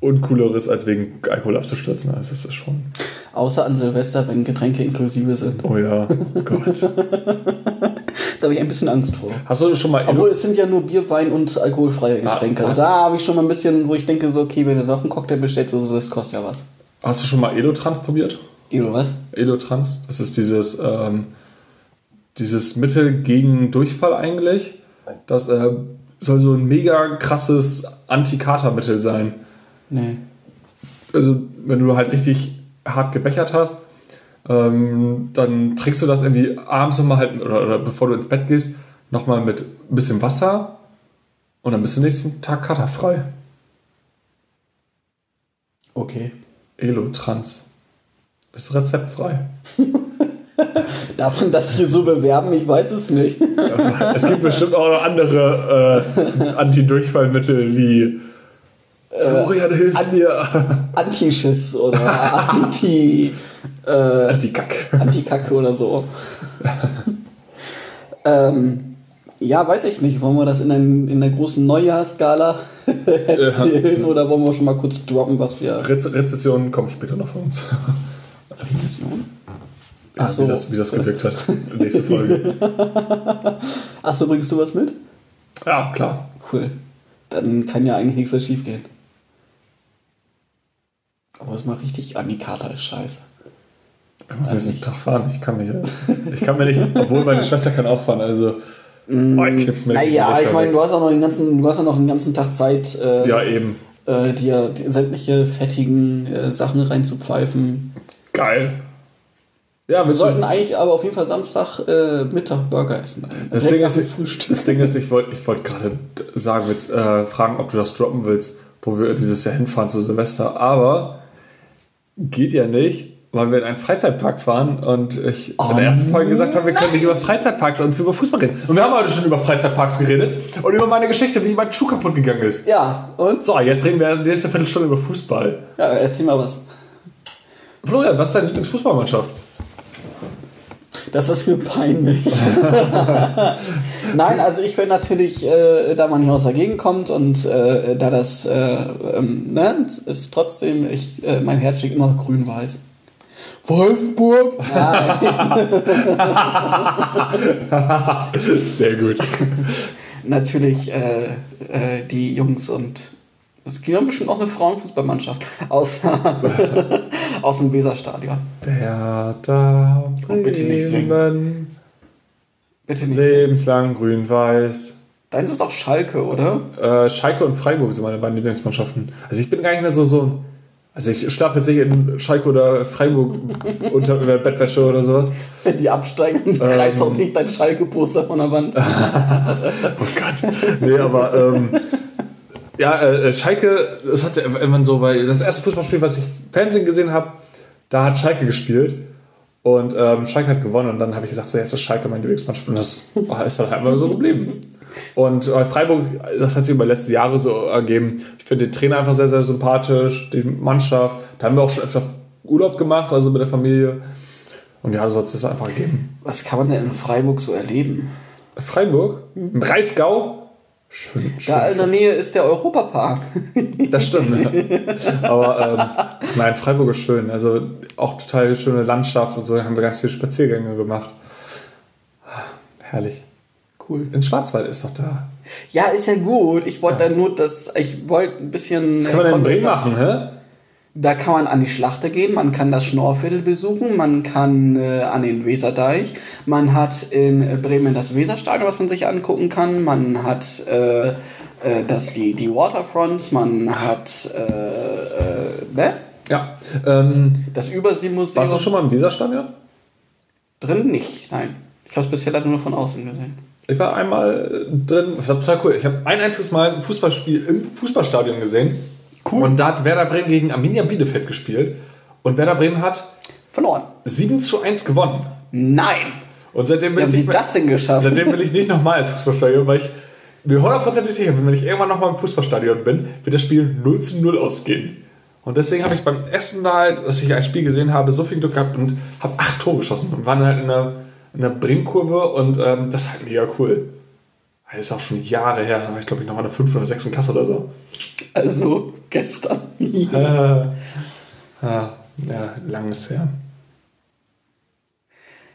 A: Uncooleres, als wegen Alkohol abzustürzen. Also es ist schon,
B: Außer an Silvester, wenn Getränke inklusive sind.
A: oh ja, Gott. *laughs*
B: Da habe ich ein bisschen Angst vor.
A: Hast du schon mal
B: Obwohl es sind ja nur Bier, Wein und alkoholfreie Getränke.
A: Ah,
B: da habe ich schon mal ein bisschen, wo ich denke, so, okay, wenn du noch einen Cocktail bestellst, so, das kostet ja was.
A: hast du schon mal Edotrans probiert?
B: Edo, was?
A: Edotrans. Das ist dieses, ähm, dieses Mittel gegen Durchfall eigentlich. Das äh, soll so ein mega krasses Antikatermittel sein.
B: Nee.
A: Also, wenn du halt richtig hart gebechert hast, ähm, dann trinkst du das irgendwie abends nochmal halt, oder, oder bevor du ins Bett gehst, nochmal mit ein bisschen Wasser und dann bist du nächsten Tag katerfrei.
B: Okay.
A: Elotrans. Ist rezeptfrei. *laughs* *laughs*
B: Darf man das hier so bewerben? Ich weiß es nicht.
A: Es gibt bestimmt auch noch andere äh, Anti-Durchfallmittel wie Florian hilft mir.
B: Anti-Schiss oder Anti. Äh,
A: Anti-Kack.
B: Anti-Kacke oder so. ähm, ja, weiß ich nicht. Wollen wir das in, ein, in der großen Neujahrsskala *laughs* erzählen oder wollen wir schon mal kurz droppen, was wir.
A: Rez Rezessionen kommen später noch von uns.
B: Rezession? Ach so.
A: wie, das, wie das gewirkt hat. Nächste Folge. *laughs*
B: Achso, bringst du was mit?
A: Ja, klar.
B: Cool. Dann kann ja eigentlich nichts mehr schief gehen. Aber es mal richtig an die Kater ist scheiße.
A: Ich muss nächsten Tag fahren. Ich kann mich, ich kann mir nicht, obwohl meine Schwester kann auch fahren. Also, oh, ich knips mir
B: Naja, ich meine, du hast auch noch den ganzen, du hast ja noch den ganzen Tag Zeit, äh,
A: Ja, eben.
B: äh, dir sämtliche fettigen äh, Sachen reinzupfeifen.
A: Geil. Ja,
B: Wir sollten eigentlich aber auf jeden Fall Samstag äh, Mittag Burger essen.
A: das,
B: Direkt
A: Ding ist,
B: Frühstück.
A: das Ding ist, ich wollte ich wollt gerade sagen, willst, äh, fragen, ob du das droppen willst, wo wir dieses Jahr hinfahren zu Silvester. Aber geht ja nicht, weil wir in einen Freizeitpark fahren und ich
B: Oh
A: in der ersten Folge gesagt habe, wir können nicht über Freizeitparks und über Fußball reden. Und wir haben heute schon über Freizeitparks geredet und über meine Geschichte, wie mein Schuh kaputt gegangen ist.
B: Ja, und?
A: So, jetzt reden wir die nächste Viertelstunde über Fußball.
B: Ja, erzähl mal was.
A: Florian, was ist deine Lieblingsfußballmannschaft?
B: Das ist mir peinlich. *laughs* Nein, also ich bin natürlich, äh, da man hier aus der Gegend kommt und äh, da das, äh, ähm, ne, ist trotzdem, ich, äh, mein Herz schlägt immer noch grün-weiß.
A: Wolfsburg?
B: Nein, *laughs*
A: Sehr gut.
B: natürlich äh, äh, die Jungs und es gibt ja bestimmt auch eine Frauenfußballmannschaft aus, *laughs* aus dem Weserstadion.
A: Werder
B: Oh, bitte nicht singen.
A: Bremen,
B: Bitte nicht.
A: lebenslang grün-weiß.
B: Deins ist auch Schalke, oder?
A: Äh, Schalke und Freiburg sind meine beiden Lieblingsmannschaften. Also ich bin gar nicht mehr so so. Also ich schlafe jetzt nicht in Schalke oder Freiburg *laughs* unter über Bettwäsche oder sowas.
B: Wenn die absteigen,
A: Ähm.
B: reißt auch nicht dein Schalke-Poster von der Wand. *laughs*
A: Oh Gott. Nee, aber ähm, *laughs* ja, äh, Schalke, das hat ja immer so, weil das erste Fußballspiel, was ich im Fernsehen gesehen habe, da hat Schalke gespielt. Und ähm, Schalke hat gewonnen und dann habe ich gesagt, so jetzt ist Schalke meine Lieblingsmannschaft und das oh, ist dann halt immer so geblieben. Und äh, Freiburg, das hat sich über die letzten Jahre so ergeben. Ich finde den Trainer einfach sehr, sehr sympathisch, die Mannschaft. Da haben wir auch schon öfter Urlaub gemacht, also mit der Familie. Und ja, so hat es das einfach gegeben.
B: Was kann man denn in Freiburg so erleben?
A: Freiburg, im Breisgau, schön, schön
B: Da in der
A: das.
B: Nähe ist der Europapark.
A: Das stimmt. Aber ähm, nein, Freiburg ist schön. Also auch total schöne Landschaft und so. Da haben wir ganz viele Spaziergänge gemacht. Herrlich.
B: Cool.
A: In Schwarzwald ist doch da.
B: Ja, ist ja gut. Ich wollte da nur das, ich wollte ein bisschen.
A: Was kann man denn in Bremen machen, hä?
B: Da kann man an die Schlachte gehen, man kann das Schnorrviertel besuchen, man kann äh, an den Weserdeich, man hat in äh, Bremen das Weserstadion, was man sich angucken kann, man hat äh, äh, das, die, die Waterfront, man hat äh, äh, ne?
A: Ja. Ähm,
B: das Überseemuseum.
A: warst du schon mal im Weserstadion?
B: Drin nicht, nein. Ich habe es bisher leider nur von außen gesehen.
A: Ich war einmal drin. Das war total cool. Ich habe ein einziges Mal ein Fußballspiel im Fußballstadion gesehen. Cool. Und da hat Werder Bremen gegen Arminia Bielefeld gespielt. Und Werder Bremen hat
B: Verloren.
A: 7 zu 1 gewonnen.
B: Nein!
A: Und seitdem
B: Wie
A: bin
B: haben
A: ich nicht mehr,
B: das denn geschafft?
A: seitdem will ich nicht nochmal ins Fußballstadion, weil ich mir hundertprozentig sicher bin, wenn ich irgendwann nochmal im Fußballstadion bin, wird das Spiel 0 zu 0 ausgehen. Und deswegen habe ich beim ersten Mal, dass ich ein Spiel gesehen habe, so viel Glück gehabt und habe acht Tore geschossen und war dann halt in einer, in einer Bremen-Kurve und ähm, das ist halt mega cool. Das ist auch schon Jahre her, da war ich glaube ich noch in der fünften oder sechsten Klasse oder so.
B: Also gestern.
A: Äh, *laughs* ah, ja, lang ist her.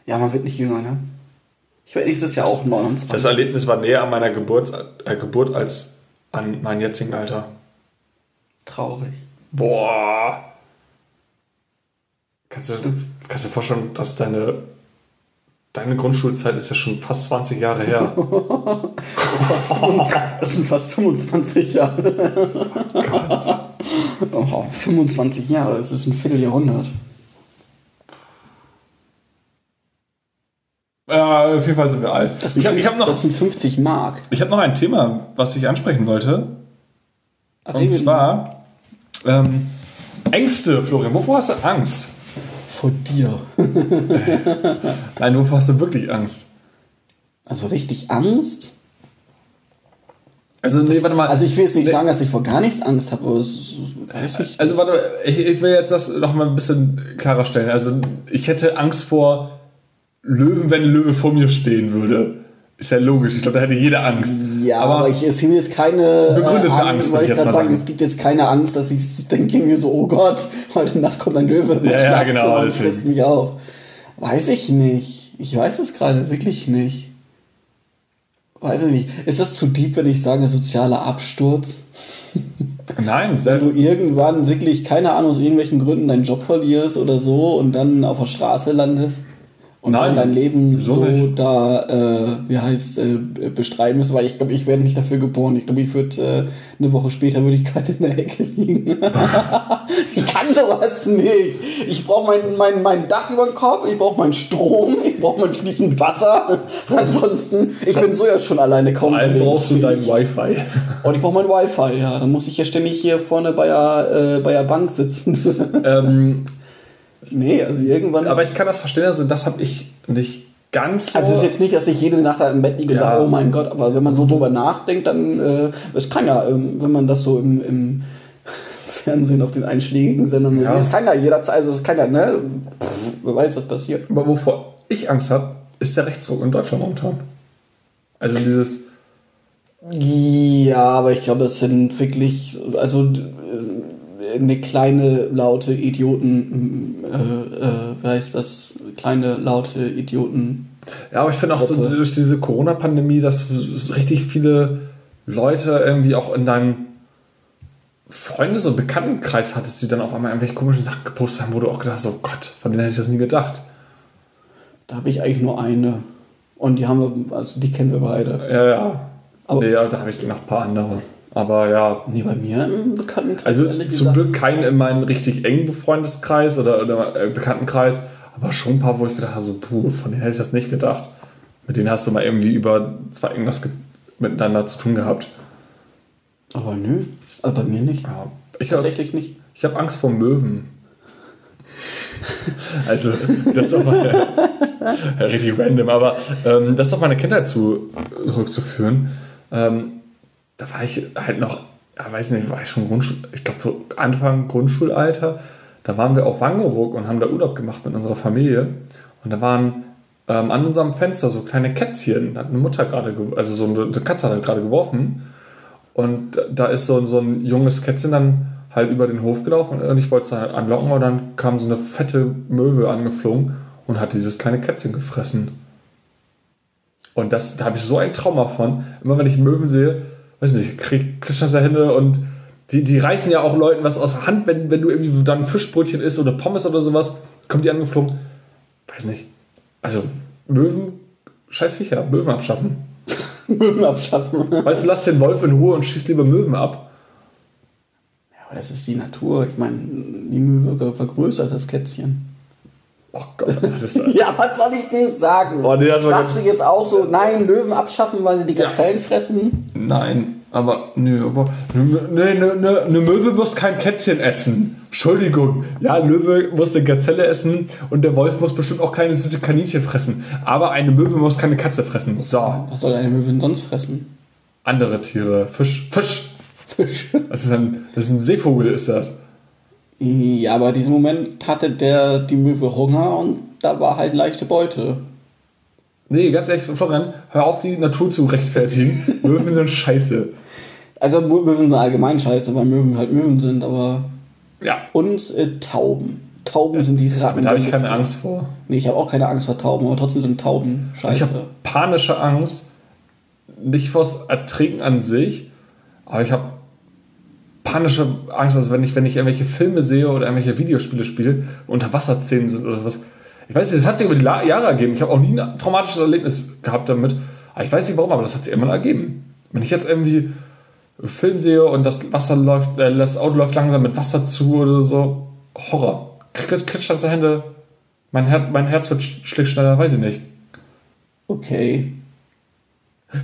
B: Ja, man wird nicht jünger, ne? Ich werde nächstes Jahr auch 29.
A: Das Erlebnis war näher an meiner Geburt, äh, Geburt als an meinem jetzigen Alter.
B: Traurig.
A: Boah. Kannst du, kannst du dir vorstellen, dass deine, deine Grundschulzeit ist ja schon fast 20 Jahre her. *laughs*
B: Das sind fast 25 Jahre. Oh, 25 Jahre, das ist ein Vierteljahrhundert.
A: Ja, auf jeden Fall sind wir alt.
B: Das
A: Ich
B: sind,
A: habe ich hab noch,
B: das sind 50 Mark.
A: ich hab noch ein Thema, was ich ansprechen wollte. Und
B: Reden-
A: zwar ähm, Ängste, Florian. Wovor hast du Angst?
B: Vor dir. *laughs*
A: Nein, wovor hast du wirklich Angst?
B: Also richtig Angst?
A: Also, nee, warte mal.
B: Also ich will jetzt nicht
A: Nee.
B: sagen, dass ich vor gar nichts Angst habe, aber es weiß ich.
A: Also warte, ich, ich will jetzt das noch mal ein bisschen klarer stellen. Also ich hätte Angst vor Löwen, wenn ein Löwe vor mir stehen würde. Ist ja logisch. Ich glaube, da hätte jeder Angst.
B: Ja, aber, ich, es gibt jetzt keine
A: Begründete
B: äh,
A: Angst, würde
B: ich
A: jetzt mal
B: sagen, es gibt jetzt keine Angst, dass ich *laughs* denke mir so, oh Gott, heute Nacht kommt ein Löwe.
A: Ja, ja, genau, deswegen.
B: frisst mich auf. Weiß ich nicht. Ich weiß es gerade wirklich nicht. Weiß ich nicht. Ist das zu deep, wenn ich sage sozialer Absturz? *laughs*
A: Nein,
B: Wenn du irgendwann wirklich, keine Ahnung, aus irgendwelchen Gründen deinen Job verlierst oder so und dann auf der Straße landest und
A: Nein,
B: dann dein Leben
A: so
B: so da, äh, wie heißt, äh, bestreiten musst, weil ich glaube, ich werde nicht dafür geboren. Ich glaube, ich würde äh, eine Woche später würde ich gerade in der Ecke liegen. *laughs* ich kann sowas nicht. Ich brauche mein, mein, mein Dach über dem Kopf, ich brauche meinen Strom, ich brauche mein fließend Wasser. *laughs* Ansonsten, ich bin so ja schon alleine kaum
A: Vor allem brauchst du dein. Wi-Fi. *laughs*
B: Und ich brauche mein Wi-Fi, ja. Dann muss ich ja ständig hier vorne bei der, äh, bei der Bank sitzen.
A: ähm,
B: nee, also irgendwann.
A: aber ich kann das verstehen, also das habe ich nicht ganz so.
B: also es ist jetzt nicht, dass ich jede Nacht da im Bett liege und
A: Ja.
B: sage, oh mein Gott, aber wenn man so drüber nachdenkt, dann äh, es kann ja, ähm, wenn man das so im, im *laughs* Fernsehen auf den einschlägigen Sendern so
A: Ja.
B: sieht, es kann ja jederzeit, also es kann ja, ne, pff, wer weiß, was passiert.
A: aber wovor ich Angst habe, ist der Rechtsruck in Deutschland momentan. Also dieses,
B: Ja, aber ich glaube, es sind wirklich, also eine kleine, laute Idioten, äh, äh, heißt das? Kleine, laute Idioten.
A: ja, aber ich finde auch so durch diese Corona-Pandemie, dass richtig viele Leute irgendwie auch in deinem Freundes- und Bekanntenkreis hattest, die dann auf einmal irgendwelche komischen Sachen gepostet haben, wo du auch gedacht hast, oh Gott, von denen hätte ich das nie gedacht.
B: Da habe ich eigentlich nur eine. Und die haben wir, also die kennen wir beide.
A: Ja, ja.
B: Aber-
A: nee, ja, da habe ich noch ein paar andere. Aber ja,
B: Nee, bei mir im Bekanntenkreis.
A: Also zum
B: gesagt.
A: Glück keinen in meinem richtig engen Befreundeskreis oder, oder äh, Bekanntenkreis, aber schon ein paar, wo ich gedacht habe, so, puh, von denen hätte ich das nicht gedacht. Mit denen hast du mal irgendwie über zwar irgendwas ge- miteinander zu tun gehabt.
B: Aber nö, also bei mir nicht.
A: Ja. Ich habe
B: Tatsächlich nicht.
A: ich hab Angst vor Möwen. *laughs* also, das ist doch mal *laughs* richtig random, aber ähm, das ist auf meine Kindheit zu, zurückzuführen. Ähm, da war ich halt noch, ja, weiß nicht, war ich schon Grundschul, ich glaube Anfang Grundschulalter. Da waren wir auf Wangeroog und haben da Urlaub gemacht mit unserer Familie. Und da waren ähm, an unserem Fenster so kleine Kätzchen. Da hat eine Mutter gerade, also so eine, Katze hat halt gerade geworfen. Und da ist so, so ein junges Kätzchen dann halt über den Hof gelaufen und ich wollte es dann anlocken und dann kam so eine fette Möwe angeflogen und hat dieses kleine Kätzchen gefressen. Und das, da habe ich so ein Trauma von. Immer wenn ich Möwen sehe, weiß nicht, krieg klitschnasse Hände und die, die reißen ja auch Leuten was aus der Hand, wenn, wenn du irgendwie dann ein Fischbrötchen isst oder Pommes oder sowas, kommt die angeflogen. Weiß nicht. Also, Möwen, scheiß Viecher, Möwen abschaffen. *laughs*
B: Möwen abschaffen. ja,
A: Weißt du, lass den Wolf in Ruhe und schieß lieber Möwen ab.
B: aber das ist die Natur. Ich meine, die Möwe vergrößert das Kätzchen.
A: Oh Gott, *laughs*
B: Ja, was soll ich denn sagen?
A: Oh, nee,
B: Sagst du jetzt auch so, nein, Löwen abschaffen, weil sie die Gazellen fressen?
A: Nein, aber nö, aber ne, ne, ne, ne, eine Möwe muss kein Kätzchen essen. Entschuldigung. Ja, Löwe muss eine Gazelle essen und der Wolf muss bestimmt auch keine süße Kaninchen fressen. Aber eine Möwe muss keine Katze fressen. So,
B: Was soll eine Möwe denn sonst fressen?
A: andere Tiere. Fisch, Fisch.
B: Fisch.
A: Das ist ein, das ist ein Seevogel, ist das.
B: Ja, aber in diesem Moment hatte der, die Möwe Hunger und da war halt leichte Beute.
A: Nee, ganz ehrlich, Florian, hör auf, die Natur zu rechtfertigen. *laughs* Möwen sind scheiße.
B: Also Möwen sind allgemein scheiße, weil Möwen halt Möwen sind, aber
A: Ja,
B: und äh, Tauben. Tauben sind die Ratten.
A: da habe ich keine
B: Lüfte.
A: Angst vor.
B: Nee, ich habe auch keine Angst vor Tauben, aber trotzdem sind Tauben
A: Ich
B: scheiße.
A: habe panische Angst, nicht vors Ertrinken an sich, aber ich habe panische Angst, also wenn ich, wenn ich irgendwelche Filme sehe oder irgendwelche Videospiele spiele, unter Wasserszenen sind oder sowas. Ich weiß nicht, das hat sich über die Jahre ergeben. Ich habe auch nie ein traumatisches Erlebnis gehabt damit. Aber ich weiß nicht warum, aber das hat sich immer ergeben. Wenn ich jetzt irgendwie einen Film sehe und das Wasser läuft, äh, das Auto läuft langsam mit Wasser zu oder so, Horror. Klitsch, das Hände. Mein, Her mein Herz wird sch- schlägt schneller, weiß ich nicht.
B: Okay.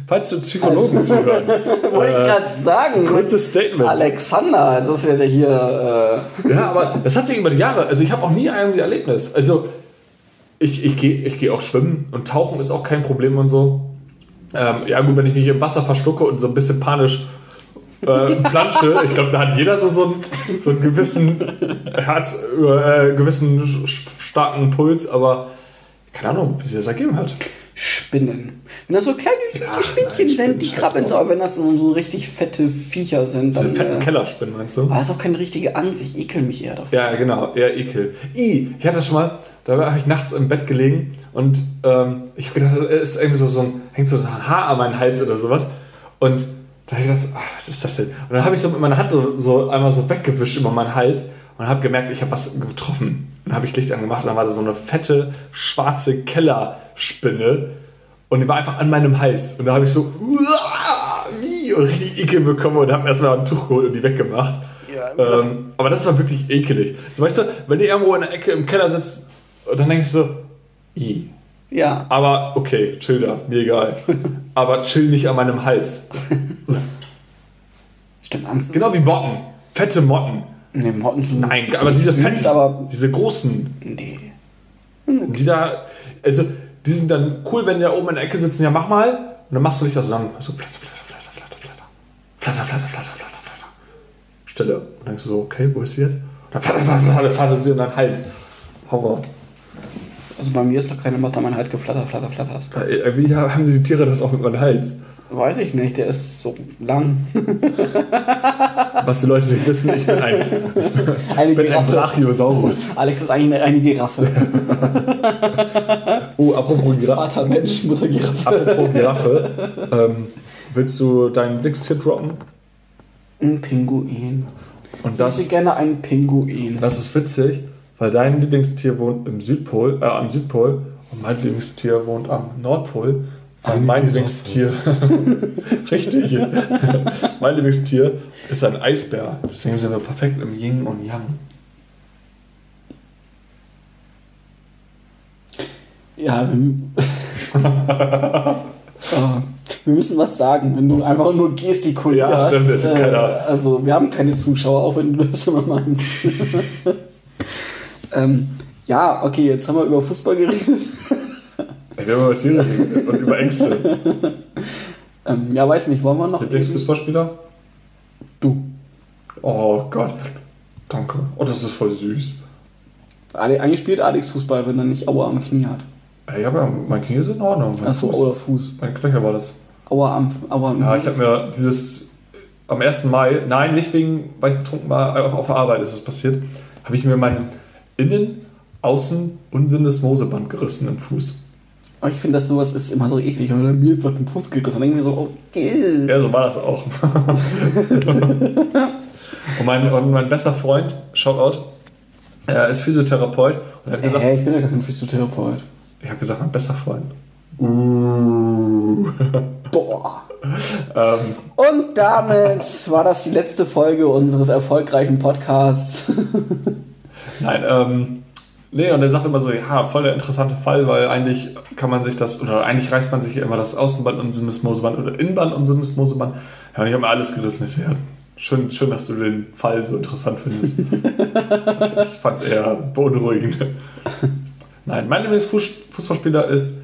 A: Falls du Psychologen
B: Also-
A: zuhören, *laughs*
B: Wollte ich gerade sagen.
A: kurzes Statement.
B: Alexander, also das ja hier.
A: Ja, aber das hat sich über die Jahre, also ich habe auch nie irgendwie Erlebnis. Also ich, ich gehe ich geh auch schwimmen und tauchen ist auch kein Problem und so. Ähm, ja gut, wenn ich mich im Wasser verschlucke und so ein bisschen panisch äh, plansche, ich glaube, da hat jeder so, so, einen, so einen gewissen Herz, äh, gewissen starken Puls, aber keine Ahnung, wie sich das ergeben hat.
B: Spinnen. Wenn das so kleine
A: Ach,
B: Spinnchen
A: nein,
B: sind, die krabbeln so, aber wenn das so, so richtig fette Viecher sind,
A: Diese
B: dann.
A: fetten
B: Äh,
A: Kellerspinnen, meinst du?
B: aber das ist auch keine richtige Angst, ich ekel mich eher davor.
A: Ja, genau, eher Ekel. I, ich hatte das schon mal, da habe ich nachts im Bett gelegen und ähm, ich habe gedacht, es ist irgendwie so, so ein, hängt so ein Haar an meinen Hals oder sowas. Und da habe ich gedacht, ah, was ist das denn? Und dann habe ich so mit meiner Hand so, so einmal so weggewischt über meinen Hals und habe gemerkt, ich habe was getroffen. Und dann habe ich Licht angemacht und dann war da so eine fette, schwarze Kellerspinne und die war einfach an meinem Hals. Und da habe ich so, wie? Und richtig Ekel bekommen und habe erstmal ein Tuch geholt und die weggemacht.
B: Ja,
A: Ähm, aber das war wirklich ekelig. So, weißt du, wenn ihr irgendwo in der Ecke im Keller sitzt dann denkst du so, i.
B: ja.
A: Aber okay, chill da, mir egal. *laughs* aber chill nicht an meinem Hals. *laughs*
B: Stimmt, Angst.
A: Genau wie Motten. Fette Motten.
B: Nee, Motten sind.
A: Nein, aber diese fetten,
B: aber.
A: diese großen,
B: Nee.
A: die da, also die sind dann cool, wenn die da oben in der Ecke sitzen, ja mach mal. Und dann machst du dich da dann so flatter, flatter, flatter, flatter, flatter. Flatter, flatter, flatter, flatter, flatter. Stille. Und dann denkst du so, okay, wo ist sie jetzt? Und dann flatter, flatter, flatter, flattert sie in deinen Hals. Horror.
B: Also bei mir ist noch keine Motte an meinen Hals geflattert, flatter, flattert.
A: Äh, Wie haben die Tiere das auch mit meinem Hals?
B: Weiß ich nicht, der ist so lang. *laughs*
A: Was die Leute nicht wissen, ich bin ein, *laughs* ich bin ein Brachiosaurus.
B: Alex ist eigentlich eine, eine Giraffe. *laughs*
A: Oh, apropos Giraffe.
B: Vater Mensch, Mutter Giraffe.
A: Apropos Giraffe. Ähm, willst du dein Lieblingstier droppen?
B: Ein Pinguin.
A: Und
B: Ich
A: das,
B: hätte gerne einen Pinguin.
A: das ist witzig, weil dein Lieblingstier wohnt im Südpol, äh, am Südpol und mein Lieblingstier wohnt am Nordpol.
B: Eine
A: mein. Lieblingstier, *laughs* richtig, *laughs* mein Lieblingstier ist ein Eisbär. Deswegen sind wir perfekt im Yin und Yang.
B: Ja, wir, *laughs* Ah, wir müssen was sagen, wenn du einfach nur gestikulierst.
A: Ja, stimmt, das ist
B: äh,
A: keiner.
B: Also, wir haben keine Zuschauer, auch wenn du das immer meinst. ähm, ja, okay, jetzt haben wir über Fußball geredet.
A: Wir haben über geredet und über Ängste. *laughs*
B: Ähm, ja, weiß nicht, wollen wir noch.
A: Lieblingsfußballspieler?
B: Du.
A: Oh Gott. Danke. Oh, das ist voll süß.
B: Eigentlich spielt Alex Fußball, wenn er nicht Aua am Knie hat.
A: Ja, aber mein Knie ist in Ordnung.
B: Achso, oder Fuß.
A: mein Knöchel war das.
B: Aua am, Aua am
A: Ja, ich habe mir dieses am 1. Mai, nein, nicht wegen, weil ich betrunken war, auf, auf der Arbeit ist das passiert, habe ich mir mein Innen, Außen und Sinnesmoseband gerissen im Fuß.
B: Aber ich finde, dass sowas ist immer so eklig. Wenn mir jetzt was im Fuß gerissen, dann denke ich mir so, oh, okay.
A: Ja, so war das auch. *laughs* und, mein, und mein bester Freund, Shoutout, er ist Physiotherapeut und er hat gesagt,
B: Hä, ich bin ja gar kein Physiotherapeut.
A: ich habe gesagt, mein bester Freund. Uh. *laughs*
B: Boah.
A: ähm,
B: Und damit war das die letzte Folge unseres erfolgreichen Podcasts.
A: Nein, ähm, nee, und er sagt immer so, ja, voll der interessante Fall, weil eigentlich kann man sich das, oder eigentlich reißt man sich immer das Außenband und Syndesmoseband oder Innenband und Syndesmoseband. Ja, und ich habe mir alles gerissen. Ich so, ja, schön, schön, dass du den Fall so interessant findest. *laughs* ich fand es eher beunruhigend. Nein, mein Lieblingsfußballspieler ist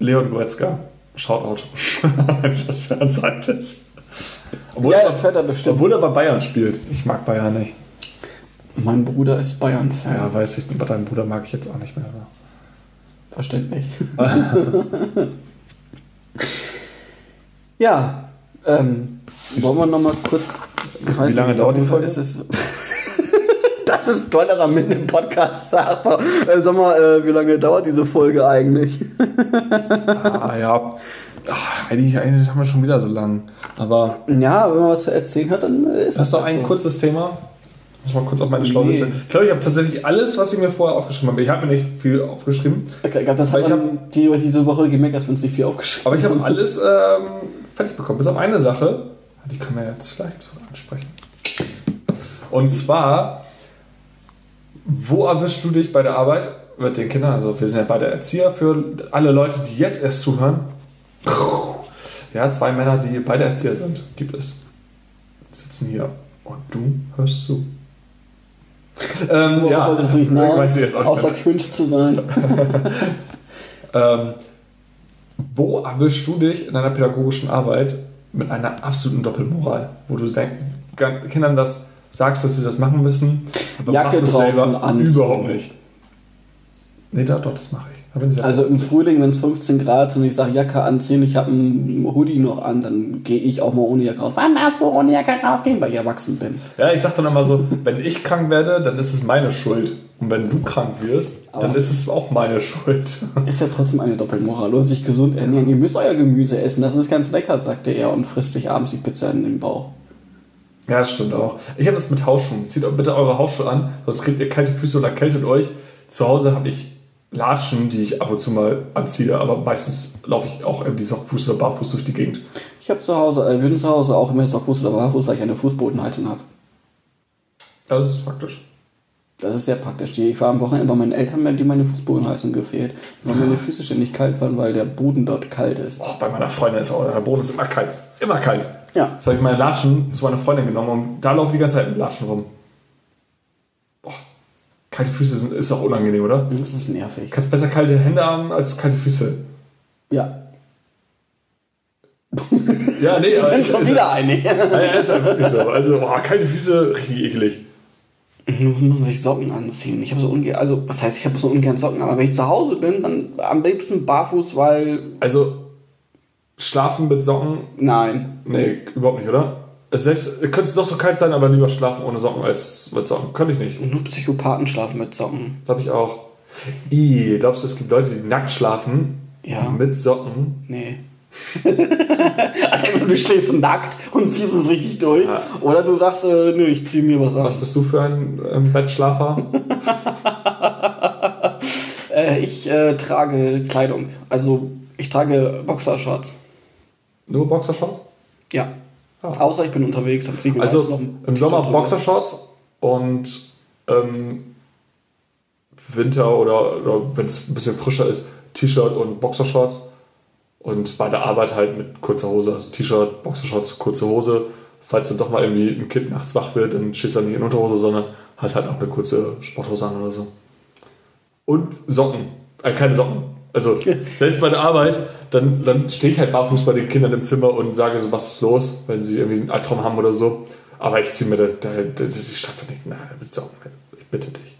A: Leon Goretzka. Shoutout. *laughs* Das ernsthaft ist. Obwohl,
B: Ja,
A: er,
B: das hört er bestimmt.
A: obwohl er bei Bayern spielt. Ich mag Bayern nicht.
B: Mein Bruder ist Bayern-Fan.
A: Ja, weiß ich, aber deinen Bruder mag ich jetzt auch nicht mehr.
B: Verständlich. *laughs* ja, ähm, wollen wir nochmal kurz. Ich weiß
A: lange
B: nicht,
A: dauert die Folge?
B: ist es. *laughs* das ist tollerer mitten im Podcast, sagt er. Äh, sag mal, äh, wie lange dauert diese Folge eigentlich?
A: ah, ja. Ach, eigentlich, eigentlich haben wir schon wieder so lang. Aber
B: ja, wenn man was zu erzählen hat, dann äh, ist
A: hast du
B: halt
A: ein
B: so.
A: kurzes Thema? Ich muss mal kurz auf meine
B: Nee.
A: Schlauliste. Ich glaube, ich habe tatsächlich alles, was ich mir vorher aufgeschrieben habe. Ich habe mir nicht viel aufgeschrieben,
B: Okay, das
A: Aber
B: hat
A: ich
B: die, diese Woche gemerkt, dass wir uns nicht viel aufgeschrieben
A: aber ich habe alles ähm, fertig bekommen. Bis auf eine Sache, die können wir jetzt vielleicht so ansprechen. Und zwar, wo erwischst du dich bei der Arbeit mit den Kindern? Also wir sind ja beide Erzieher für alle Leute, die jetzt erst zuhören. Ja, zwei Männer, die beide Erzieher sind, gibt es. Sitzen hier und du hörst zu. *laughs* ähm,
B: Worauf wolltest du hinaus,
A: weiß ich jetzt auch nicht
B: außer cringe zu sein? *laughs*
A: Ähm, wo erwischst du dich in deiner pädagogischen Arbeit mit einer absoluten Doppelmoral? Wo du denkst, Kindern das sagst, dass sie das machen müssen, aber
B: Jacke
A: machst es selber
B: anziehen.
A: überhaupt nicht. Nee, da, doch, das mache ich.
B: Also im Frühling, wenn es 15 Grad sind und ich sage Jacke anziehen, ich habe einen Hoodie noch an, dann gehe ich auch mal ohne Jacke raus. Wann darfst du ohne Jacke rausgehen, weil ich erwachsen bin?
A: Ja, ich sag dann immer so, wenn ich krank werde, dann ist es meine Schuld. Und wenn du krank wirst, dann
B: Aber-
A: ist es auch meine Schuld. *laughs*
B: Ist ja trotzdem eine Doppelmoral. Los, sich gesund ernähren. Ihr müsst euer Gemüse essen, das ist ganz lecker, sagte er und frisst sich abends die Pizza in den Bauch.
A: Ja, das stimmt auch. Ich habe das mit Hausschuhen. Zieht bitte eure Hausschuhe an, sonst kriegt ihr kalte Füße oder erkältet euch. Zu Hause habe ich Latschen, die ich ab und zu mal anziehe, aber meistens laufe ich auch irgendwie Sockfuß oder Barfuß durch die Gegend.
B: Ich habe zu Hause, äh, bin zu Hause auch immer Sockfuß oder Barfuß, weil ich eine Fußbodenheizung habe.
A: Das ist praktisch.
B: Das ist sehr praktisch. Die- Ich war am Wochenende bei meinen Eltern, die meine Fußbodenheizung gefehlt. Weil meine Füße ständig kalt waren, weil der Boden dort kalt ist.
A: Oh, bei meiner Freundin ist auch, der Boden ist immer kalt. Immer kalt.
B: Ja.
A: Jetzt habe ich meine Latschen zu meiner Freundin genommen und da laufe ich die ganze Zeit mit Latschen rum. Kalte Füße sind, ist auch unangenehm, oder?
B: Das ist nervig.
A: Du kannst besser kalte Hände haben als kalte Füße.
B: Ja. *laughs*
A: Ja, nee, *laughs*
B: Wir
A: aber
B: sind schon
A: ist-
B: wieder einig. *laughs*
A: Ja, ist ja wirklich so. Also, boah, kalte Füße, richtig eklig.
B: Nun muss ich Socken anziehen. Ich habe so ungern, also was heißt, ich habe so ungern Socken, aber wenn ich zu Hause bin, dann am liebsten barfuß, weil
A: Also, schlafen mit Socken,
B: nein.
A: nee, überhaupt nicht, oder? Selbst, könnte es doch so kalt sein, aber lieber schlafen ohne Socken als mit Socken. Könnte ich nicht.
B: Nur Psychopathen schlafen mit Socken.
A: Glaube ich auch. I, glaubst du, es gibt Leute, die nackt schlafen
B: Ja.
A: mit Socken?
B: Nee. *laughs* also entweder du schläfst nackt und ziehst es richtig durch.
A: Ja.
B: Oder du sagst, äh, nö, ich zieh mir was an.
A: Was bist du für ein ähm, Bettschlafer? *laughs*
B: Äh, ich äh, trage Kleidung. Also ich trage Boxershorts.
A: Nur Boxershorts?
B: Ja.
A: Ah.
B: Außer ich bin unterwegs, dann zieh ich mir
A: Also
B: noch
A: im Sommer
B: drüber.
A: Boxershorts und ähm, Winter oder, oder wenn es ein bisschen frischer ist, T-Shirt und Boxershorts. Und bei der Arbeit halt mit kurzer Hose, also T-Shirt, Boxershorts, kurze Hose. Falls dann doch mal irgendwie ein Kind nachts wach wird, dann stehst du nicht in Unterhose, sondern hast halt auch eine kurze Sporthose an oder so. Und Socken. Äh, keine Socken. Also *laughs* selbst bei der Arbeit, dann, dann stehe ich halt barfuß bei den Kindern im Zimmer und sage so, was ist los, wenn sie irgendwie einen Albtraum haben oder so. Aber ich ziehe mir das, das, das, die Staffel nicht. Nein, Socken. Ich bitte dich.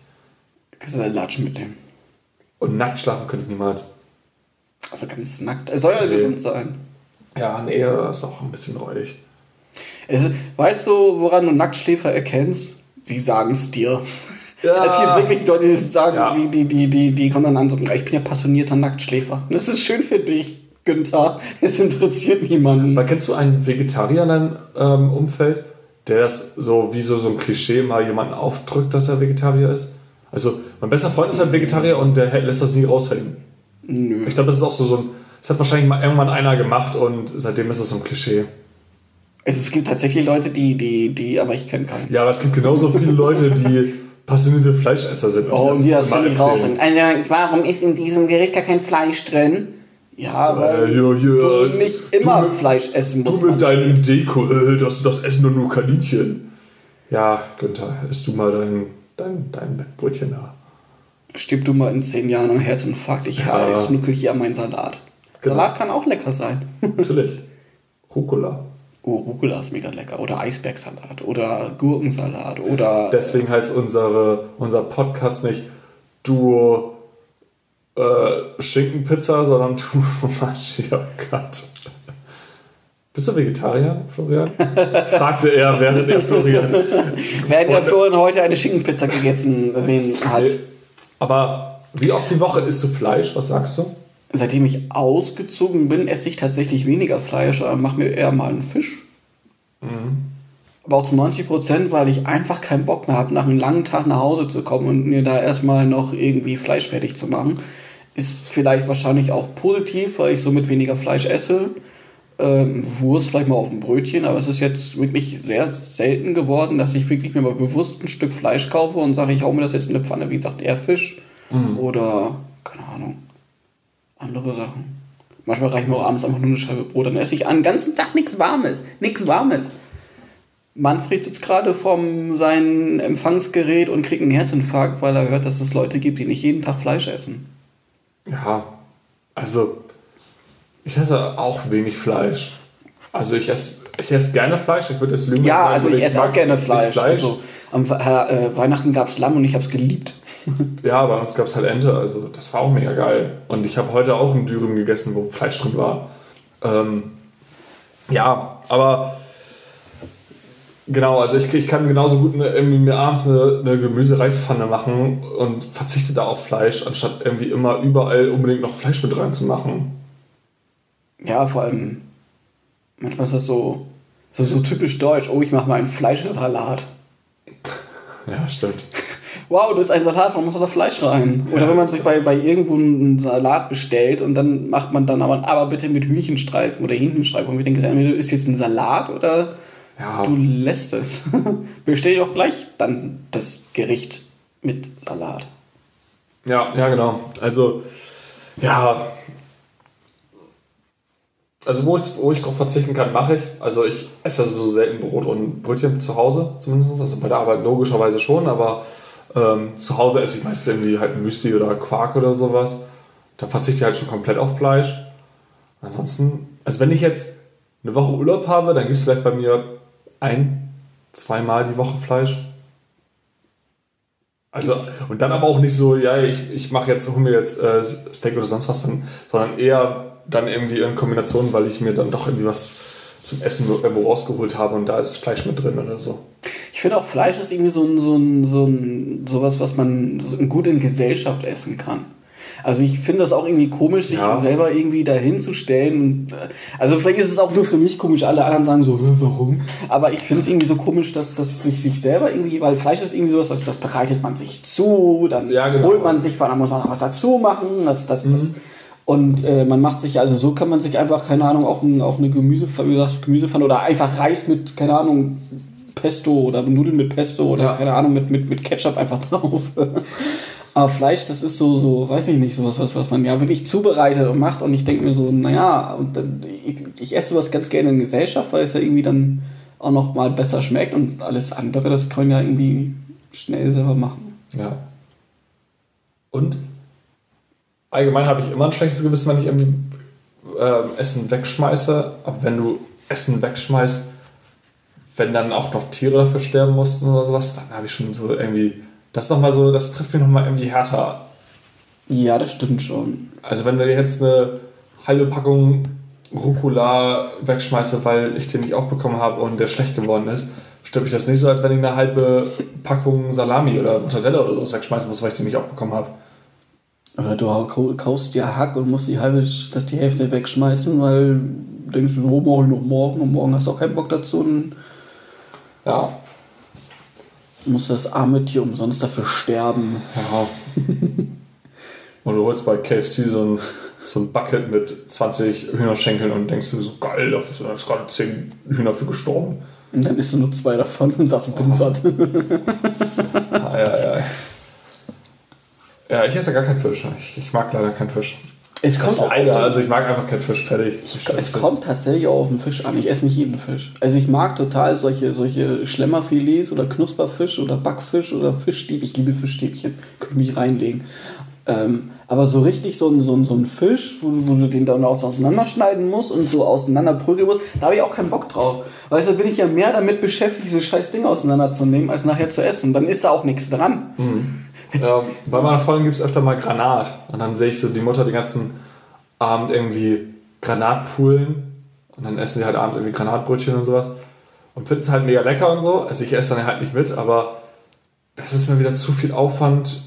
B: Kannst du deine Latschen mitnehmen.
A: Und nackt schlafen könnte ich niemals.
B: Also ganz nackt. Es soll ja
A: Nee.
B: gesund sein.
A: Ja, nee, das ist auch ein bisschen räudig.
B: Es, weißt du, woran du Nacktschläfer erkennst? Sie sagen es dir.
A: Ja.
B: Es gibt wirklich Leute, die sagen,
A: Ja.
B: die, die, die, die, die kommen dann an und sagen, ich bin ja passionierter Nacktschläfer. Das ist schön für dich, Günther. Es interessiert niemanden.
A: Aber kennst du einen Vegetarier in deinem ähm, Umfeld, der das so wie so, so ein Klischee mal jemanden aufdrückt, dass er Vegetarier ist? Also, mein bester Freund ist halt Vegetarier und der lässt das nie raushängen.
B: Nö.
A: Ich glaube, das ist auch so, so ein. Das hat wahrscheinlich mal irgendwann einer gemacht und seitdem ist das so ein Klischee.
B: Es, es gibt tatsächlich Leute, die, die, die, aber ich kenne keinen.
A: Ja, aber es gibt genauso viele Leute, die passionierte Fleischesser sind.
B: Oh, und die das
A: erzählen.
B: rausfinden. Also, warum ist in diesem Gericht gar kein Fleisch drin? Ja, weil
A: Äh, ja, ja,
B: du nicht immer
A: du mit-
B: Fleisch essen
A: Du
B: musst.
A: mit deinem Deko, äh, das, das essen doch nur Kaninchen. Ja, Günther, isst du mal dein, dein, dein Brötchen da.
B: Stirb du mal in zehn Jahren an Herzinfarkt. Ich,
A: Ja.
B: ich schnuckel hier an meinen Salat.
A: Genau.
B: Salat kann auch lecker sein.
A: Natürlich. *laughs* Rucola.
B: Oh, Rucola ist mega lecker. Oder Eisbergsalat. Oder Gurkensalat. Oder.
A: Deswegen heißt unsere, unser Podcast nicht Duo äh, Schinkenpizza, sondern Duo *laughs* Maschiakat. Bist du Vegetarier, Florian? *laughs* Fragte er, während er Florian.
B: Während der Florian heute eine Schinkenpizza gegessen sehen hat.
A: Aber wie oft die Woche isst du Fleisch? Was sagst du?
B: Seitdem ich ausgezogen bin, esse ich tatsächlich weniger Fleisch, aber mache mir eher mal einen Fisch. Aber auch zu 90 Prozent, weil ich einfach keinen Bock mehr habe, nach einem langen Tag nach Hause zu kommen und mir da erstmal noch irgendwie Fleisch fertig zu machen. Ist vielleicht wahrscheinlich auch positiv, weil ich somit weniger Fleisch esse. Ähm, Wurst vielleicht mal auf dem Brötchen, aber es ist jetzt wirklich sehr selten geworden, dass ich wirklich mir mal bewusst ein Stück Fleisch kaufe und sage, ich hau mir das jetzt in eine Pfanne, wie gesagt, eher Fisch oder, keine Ahnung, andere Sachen. Manchmal reicht mir auch abends einfach nur eine Scheibe Brot, dann esse ich einen ganzen Tag nichts Warmes, nichts Warmes. Manfred sitzt gerade vom sein Empfangsgerät und kriegt einen Herzinfarkt, weil er hört, dass es Leute gibt, die nicht jeden Tag Fleisch essen.
A: Ja, also ich esse auch wenig Fleisch. Also ich esse, ich esse gerne Fleisch, ich würde es lügen.
B: Ja,
A: sagen,
B: also
A: würde
B: ich esse auch gerne
A: nicht
B: Fleisch. Also, am äh, Weihnachten gab es Lamm und ich habe es geliebt. *laughs*
A: ja, bei uns gab es halt Ente, also das war auch mega geil. Und ich habe heute auch ein Dürüm gegessen, wo Fleisch drin war. Ähm, ja, aber genau, also ich, ich kann genauso gut irgendwie mir abends eine, eine Gemüsereispfanne machen und verzichte da auf Fleisch, anstatt irgendwie immer überall unbedingt noch Fleisch mit reinzumachen.
B: Ja, vor allem, manchmal ist das so, so, so typisch deutsch. Oh, ich mache mal einen Fleischsalat. *laughs*
A: Ja, stimmt.
B: Wow, du ist ein Salat, warum muss da Fleisch rein? Oder wenn man
A: das
B: sich bei, bei irgendwo einen Salat bestellt und dann macht man dann aber, aber bitte mit Hühnchenstreifen oder Hähnchenstreifen. Und ich denke, entweder ist jetzt ein Salat oder
A: Ja,
B: du lässt es. *laughs* Bestell doch gleich dann das Gericht mit Salat.
A: Ja, ja, genau. Also, ja. Also, wo ich, wo ich drauf verzichten kann, mache ich. Also, ich esse sowieso selten Brot und Brötchen zu Hause, zumindest. Also, bei der Arbeit logischerweise schon, aber ähm, zu Hause esse ich meistens irgendwie halt Müsli oder Quark oder sowas. Da verzichte ich halt schon komplett auf Fleisch. Ansonsten, also, wenn ich jetzt eine Woche Urlaub habe, dann gibt es vielleicht bei mir ein, zweimal die Woche Fleisch. Also, und dann aber auch nicht so, ja, ich, ich mache jetzt, hol mir jetzt äh, Steak oder sonst was, dann, sondern eher dann irgendwie in Kombination, weil ich mir dann doch irgendwie was zum Essen irgendwo rausgeholt habe und da ist Fleisch mit drin oder so.
B: Ich finde auch Fleisch ist irgendwie so ein, so ein, so ein, sowas, was man gut in Gesellschaft essen kann. Also ich finde das auch irgendwie komisch, sich
A: Ja.
B: selber irgendwie dahin zu stellen. Äh, also vielleicht ist es auch nur für mich komisch, alle anderen sagen so, "Hä, warum? Aber ich finde es irgendwie so komisch, dass, dass sich, sich selber irgendwie, weil Fleisch ist irgendwie sowas, das, das bereitet man sich zu, dann
A: Ja, genau.
B: holt man sich, dann muss man noch was dazu machen. Das, das,
A: Mhm.
B: das, und äh, man macht sich, also so kann man sich einfach, keine Ahnung, auch, ein, auch eine Gemüsepfanne, Gemüsepfanne oder einfach Reis mit, keine Ahnung, Pesto oder Nudeln mit Pesto oder
A: Ja.
B: keine Ahnung, mit, mit, mit Ketchup einfach *laughs* drauf. Aber Fleisch, das ist so, so, weiß ich nicht, sowas, was, was man ja wirklich zubereitet und macht. Und ich denke mir so, naja, und dann, ich, ich esse sowas ganz gerne in Gesellschaft, weil es ja irgendwie dann auch noch mal besser schmeckt und alles andere, das kann man ja irgendwie schnell selber machen.
A: Ja. Und allgemein habe ich immer ein schlechtes Gewissen, wenn ich irgendwie ähm, Essen wegschmeiße. Aber wenn du Essen wegschmeißt, wenn dann auch noch Tiere dafür sterben mussten oder sowas, dann habe ich schon so irgendwie. Das ist noch mal so, das trifft mich nochmal irgendwie härter.
B: Ja, das stimmt schon.
A: Also wenn du jetzt eine halbe Packung Rucola wegschmeiße, weil ich den nicht aufbekommen habe und der schlecht geworden ist, stört mich das nicht so, als wenn ich eine halbe Packung Salami oder Mortadella oder sowas wegschmeißen muss, weil ich den nicht aufbekommen habe.
B: Oder du kau- kaufst dir Hack und musst die halbe, das die Hälfte wegschmeißen, weil du denkst, wo mache ich noch morgen und morgen hast du auch keinen Bock dazu und
A: Ja,
B: musst das arme Tier umsonst dafür sterben.
A: Ja. Und du holst bei KFC so ein, so ein Bucket mit 20 Hühnerschenkeln und denkst dir so, geil, da sind jetzt gerade 10 Hühner für gestorben.
B: Und dann isst du nur zwei davon und sagst, ich bin satt.
A: Ah, ja, ja. Ja, ich esse gar keinen Fisch. Ich, ich mag leider keinen Fisch.
B: Es kommt
A: leider, also ich mag einfach keinen Fisch, fertig.
B: Ich, es kommt tatsächlich auch auf den Fisch an. Ich esse nicht jeden Fisch. Also ich mag total solche, solche Schlemmerfilets oder Knusperfisch oder Backfisch oder Fischstäbchen. Ich liebe Fischstäbchen. Könnte ich mich reinlegen. Ähm, aber so richtig so ein, so ein, so ein Fisch, wo, du- wo du den dann auch so auseinanderschneiden musst und so auseinanderprügeln musst, da habe ich auch keinen Bock drauf. Weißt du, bin ich ja mehr damit beschäftigt, diese scheiß Dinge auseinanderzunehmen, als nachher zu essen. Dann ist da auch nichts dran.
A: Ähm, bei meiner Freundin gibt es öfter mal Granat. Und dann sehe ich so die Mutter den ganzen Abend irgendwie Granatpulen. Und dann essen sie halt abends irgendwie Granatbrötchen und sowas. Und finden es halt mega lecker und so. Also ich esse dann halt nicht mit, aber das ist mir wieder zu viel Aufwand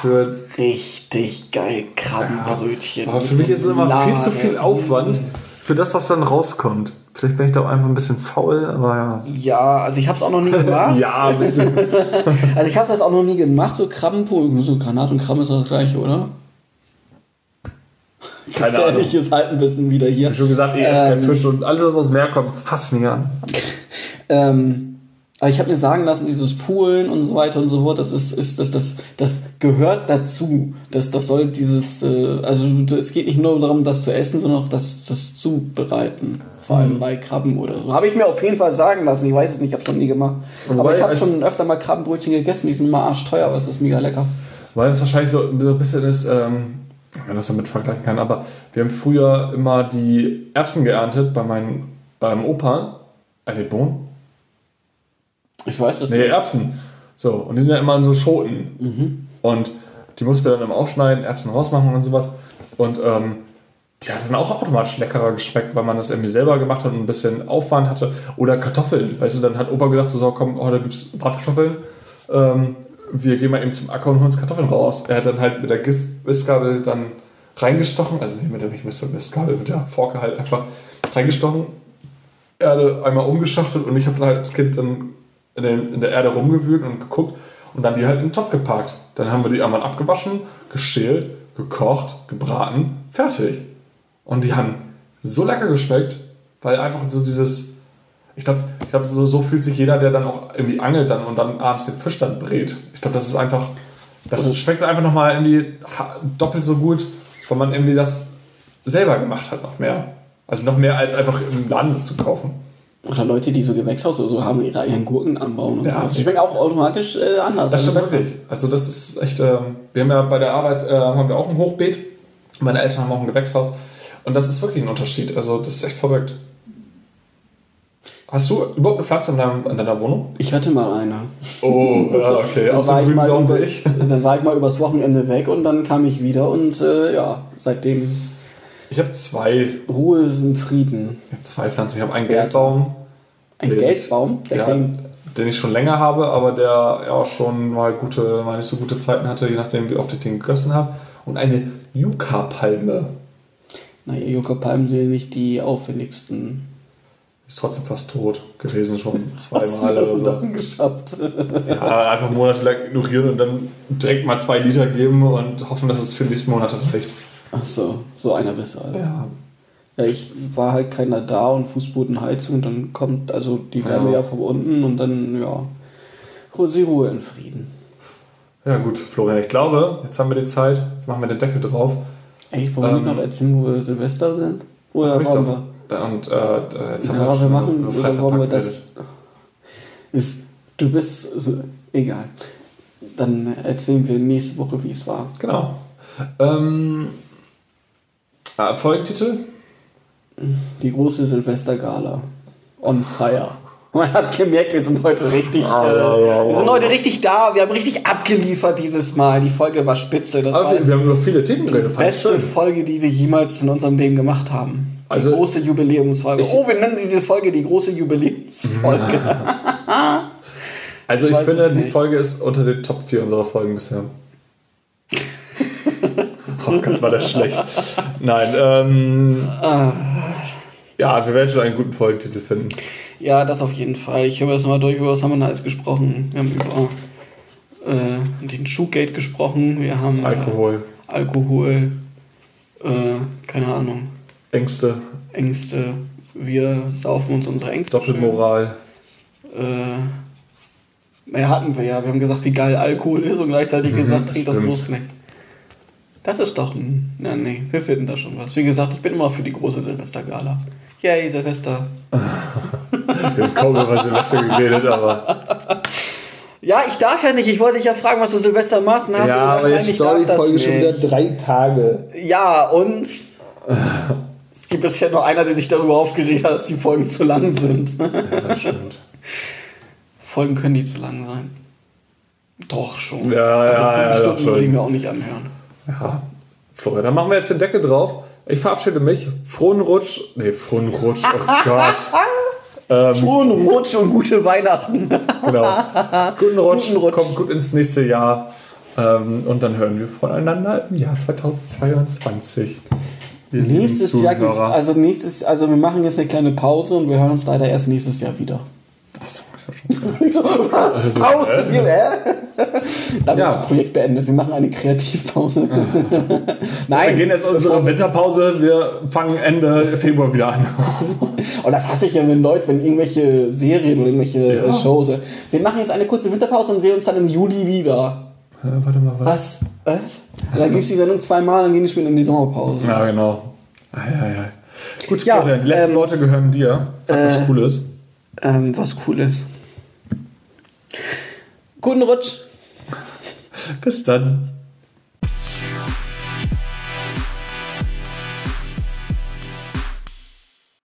A: für.
B: Richtig geil, Krabbenbrötchen.
A: Aber für mich ist es immer viel zu viel Aufwand für das, was dann rauskommt. Vielleicht bin ich da auch einfach ein bisschen faul, aber ja.
B: Ja, also ich habe es auch noch nie *laughs* gemacht.
A: Ja, ein bisschen. *laughs*
B: Also ich habe das auch noch nie gemacht, so Krabbenpol. So Granat und Krabben ist das gleiche, oder?
A: Keine Ahnung.
B: Gefährliches Halbwissen wieder hier.
A: Ich habe schon gesagt, ich esse keinen
B: Ähm,
A: Fisch und alles, was aus dem Meer kommt, fasst mich an. *laughs*
B: Ähm, aber ich habe mir sagen lassen, dieses Poolen und so weiter und so fort, das ist, ist das, das, das gehört dazu. Das, das soll dieses, äh, also es geht nicht nur darum, das zu essen, sondern auch das, das zubereiten. Vor allem bei Krabben oder so. Habe ich mir auf jeden Fall sagen lassen. Ich weiß es nicht, ich habe es noch nie gemacht.
A: Wobei,
B: Aber ich habe schon öfter mal Krabbenbrötchen gegessen, die sind immer arschteuer, aber es ist mega lecker.
A: Weil es wahrscheinlich so so ein bisschen ist, ähm, wenn man das damit vergleichen kann, aber wir haben früher immer die Erbsen geerntet bei meinem ähm, Opa. Äh, nee, Bohnen?
B: Ich weiß es
A: Nee,
B: nicht.
A: Erbsen. So, und die sind ja immer in so Schoten. Und die mussten wir dann immer aufschneiden, Erbsen rausmachen und sowas. Und ähm, die hat dann auch automatisch leckerer geschmeckt, weil man das irgendwie selber gemacht hat und ein bisschen Aufwand hatte. Oder Kartoffeln. Weißt du, dann hat Opa gesagt, so, komm, heute gibt's Bratkartoffeln. Ähm, wir gehen mal eben zum Acker und holen uns Kartoffeln raus. Er hat dann halt mit der Mistgabel dann reingestochen, also nicht mit der Mistgabel, mit der Forke halt einfach reingestochen, Erde einmal umgeschachtelt und ich habe dann halt als Kind dann in, den, in der Erde rumgewühlt und geguckt und dann die halt in den Topf geparkt. Dann haben wir die einmal abgewaschen, geschält, gekocht, gebraten, fertig. Und die haben so lecker geschmeckt, weil einfach so dieses, ich glaube, ich glaub, so, so fühlt sich jeder, der dann auch irgendwie angelt dann und dann abends den Fisch dann brät. Ich glaube, das ist einfach, das schmeckt einfach nochmal irgendwie doppelt so gut, weil man irgendwie das selber gemacht hat noch mehr. Also noch mehr als einfach im Laden das zu kaufen.
B: Oder Leute, die so Gewächshaus oder so haben, ihre eigenen Gurken anbauen und
A: Ja.
B: so. Die schmecken auch automatisch äh, anders.
A: Das
B: also
A: stimmt wirklich. Also das ist echt, ähm, wir haben ja bei der Arbeit äh, haben wir auch ein Hochbeet. Meine Eltern haben auch ein Gewächshaus. Und das ist wirklich ein Unterschied. Also das ist echt verrückt. Hast du überhaupt eine Pflanze in, deinem, in deiner Wohnung?
B: Ich hatte mal eine.
A: Oh, ja, *laughs* okay.
B: Dann war, ich mal übers,
A: ich. *laughs*
B: dann war ich mal übers Wochenende weg und dann kam ich wieder und äh, ja, seitdem
A: Ich habe zwei, ich
B: Ruhe im Frieden.
A: hab zwei Pflanzen. Ich habe einen
B: Werte.
A: Geldbaum,
B: Ein
A: Den-
B: Geldbaum, der
A: ja,
B: kein,
A: den ich schon länger habe, aber der ja schon mal gute, mal nicht so gute Zeiten hatte, je nachdem wie oft ich den gegossen habe. Und eine Yucca-Palme.
B: Naja, Yucca-Palmen sind ja nicht die aufwendigsten.
A: Ist trotzdem fast tot gewesen, schon *laughs* zweimal
B: hast
A: oder
B: du
A: so.
B: das denn geschafft?
A: Ja, einfach monatelang ignorieren und dann direkt mal zwei Liter geben und hoffen, dass es für die nächsten Monate reicht.
B: Ach so, so einer du also.
A: Ja.
B: Ja, ich war halt keiner da und Fußbodenheizung und dann kommt also die Wärme
A: Ja.
B: ja, von unten und dann, ja, Ruhe, Ruhe in Frieden.
A: ja, gut, Florian, ich glaube, jetzt haben wir die Zeit, jetzt machen wir den Deckel drauf.
B: Ey, wollen
A: Ähm,
B: wir noch erzählen, wo wir Silvester sind? Oder wollen wir?
A: Und äh, jetzt haben
B: Ja, wir
A: schon
B: machen,
A: über
B: oder wollen wir das? Ist, du bist, so, egal. Dann erzählen wir nächste Woche, wie es war.
A: Genau. Ähm, äh, Folgentitel?
B: Die große Silvestergala. On fire. *laughs* Man hat gemerkt, wir sind heute richtig, äh, wir sind heute richtig da. Wir haben richtig abgeliefert dieses Mal. Die Folge war spitze. Das war
A: Aber wir,
B: die
A: wir haben über viele Themen fand ich
B: beste. Folge, die wir jemals in unserem Leben gemacht haben. Die
A: Also-
B: große Jubiläumsfolge.
A: Ich-
B: oh, wir nennen diese Folge die große Jubiläumsfolge. *laughs* *laughs*
A: Also ich
B: weiß
A: finde, die. Folge ist unter den Top 4 unserer Folgen bisher. oh Gott, war das schlecht. Nein, ähm,
B: Ah.
A: ja, wir werden schon einen guten Folgentitel finden.
B: Ja, das auf jeden Fall. Ich habe jetzt mal durch, über was haben wir denn alles gesprochen? Wir haben über äh, den Shoegate gesprochen, wir haben
A: Alkohol,
B: Äh, Alkohol, äh, keine Ahnung,
A: Ängste,
B: Ängste. Wir saufen uns unsere Ängste.
A: Doppelmoral.
B: schön. Äh, mehr hatten wir ja. Wir haben gesagt, wie geil Alkohol ist und gleichzeitig gesagt, trink das bloß nicht. Das ist doch ein. Ja, nee, wir finden da schon was. Wie gesagt, ich bin immer für die große Silvestergala. Yay, Silvester. *laughs*
A: Wir haben kaum über Silvester geredet, aber.
B: Ja, ich darf ja nicht. Ich wollte dich ja fragen, was du Silvester machst. Und hast du gesagt, nein, ich darf das nicht.
A: drei Tage.
B: Ja, und es gibt bisher nur einer, der sich darüber aufgeregt hat, dass die Folgen zu lang sind.
A: Ja, das stimmt.
B: Folgen können die zu lang sein. Doch schon.
A: Ja,
B: also
A: ja,
B: fünf
A: ja,
B: Stunden würde ich
A: schon.
B: mir auch nicht anhören.
A: Ja, Florian, dann machen wir jetzt den Deckel drauf. Ich verabschiede mich. Frohen Rutsch. Nee, frohen Rutsch. Oh Gott. *laughs* ähm,
B: Frohen Rutsch und gute Weihnachten. *laughs*
A: genau. Guten Rutsch.
B: Guten Rutsch.
A: Kommt gut ins nächste Jahr. Ähm, und dann hören wir voneinander im Jahr 2022. Ihr lieben
B: Nächstes Jahr gibt's, also nächstes, also wir machen jetzt eine kleine Pause und wir hören uns leider erst nächstes Jahr wieder.
A: Achso, ich hab schon.
B: Ich so, was?
A: Also,
B: Pause?
A: äh?
B: Wir, hä? Dann
A: Ja.
B: ist das Projekt beendet. Wir machen eine Kreativpause. *laughs*
A: Wir
B: Nein,
A: gehen jetzt unsere Winterpause. Wir fangen Ende Februar wieder an. *laughs*
B: Und das hasse ich ja, wenn Leute, wenn irgendwelche Serien oder irgendwelche
A: Ja.
B: äh, Shows. äh, Wir machen jetzt eine kurze Winterpause und sehen uns dann im Juli wieder.
A: Äh, warte mal, was?
B: Was? Was? Dann gibt es die Sendung zweimal, dann gehen die schon in die Sommerpause.
A: Ja, genau. Ah, ja, ja. Gut,
B: Ja,
A: Florian, die letzten
B: ähm,
A: Worte gehören dir. Sag was
B: äh,
A: Cooles.
B: Ähm, was cool ist. Guten Rutsch.
A: Bis dann.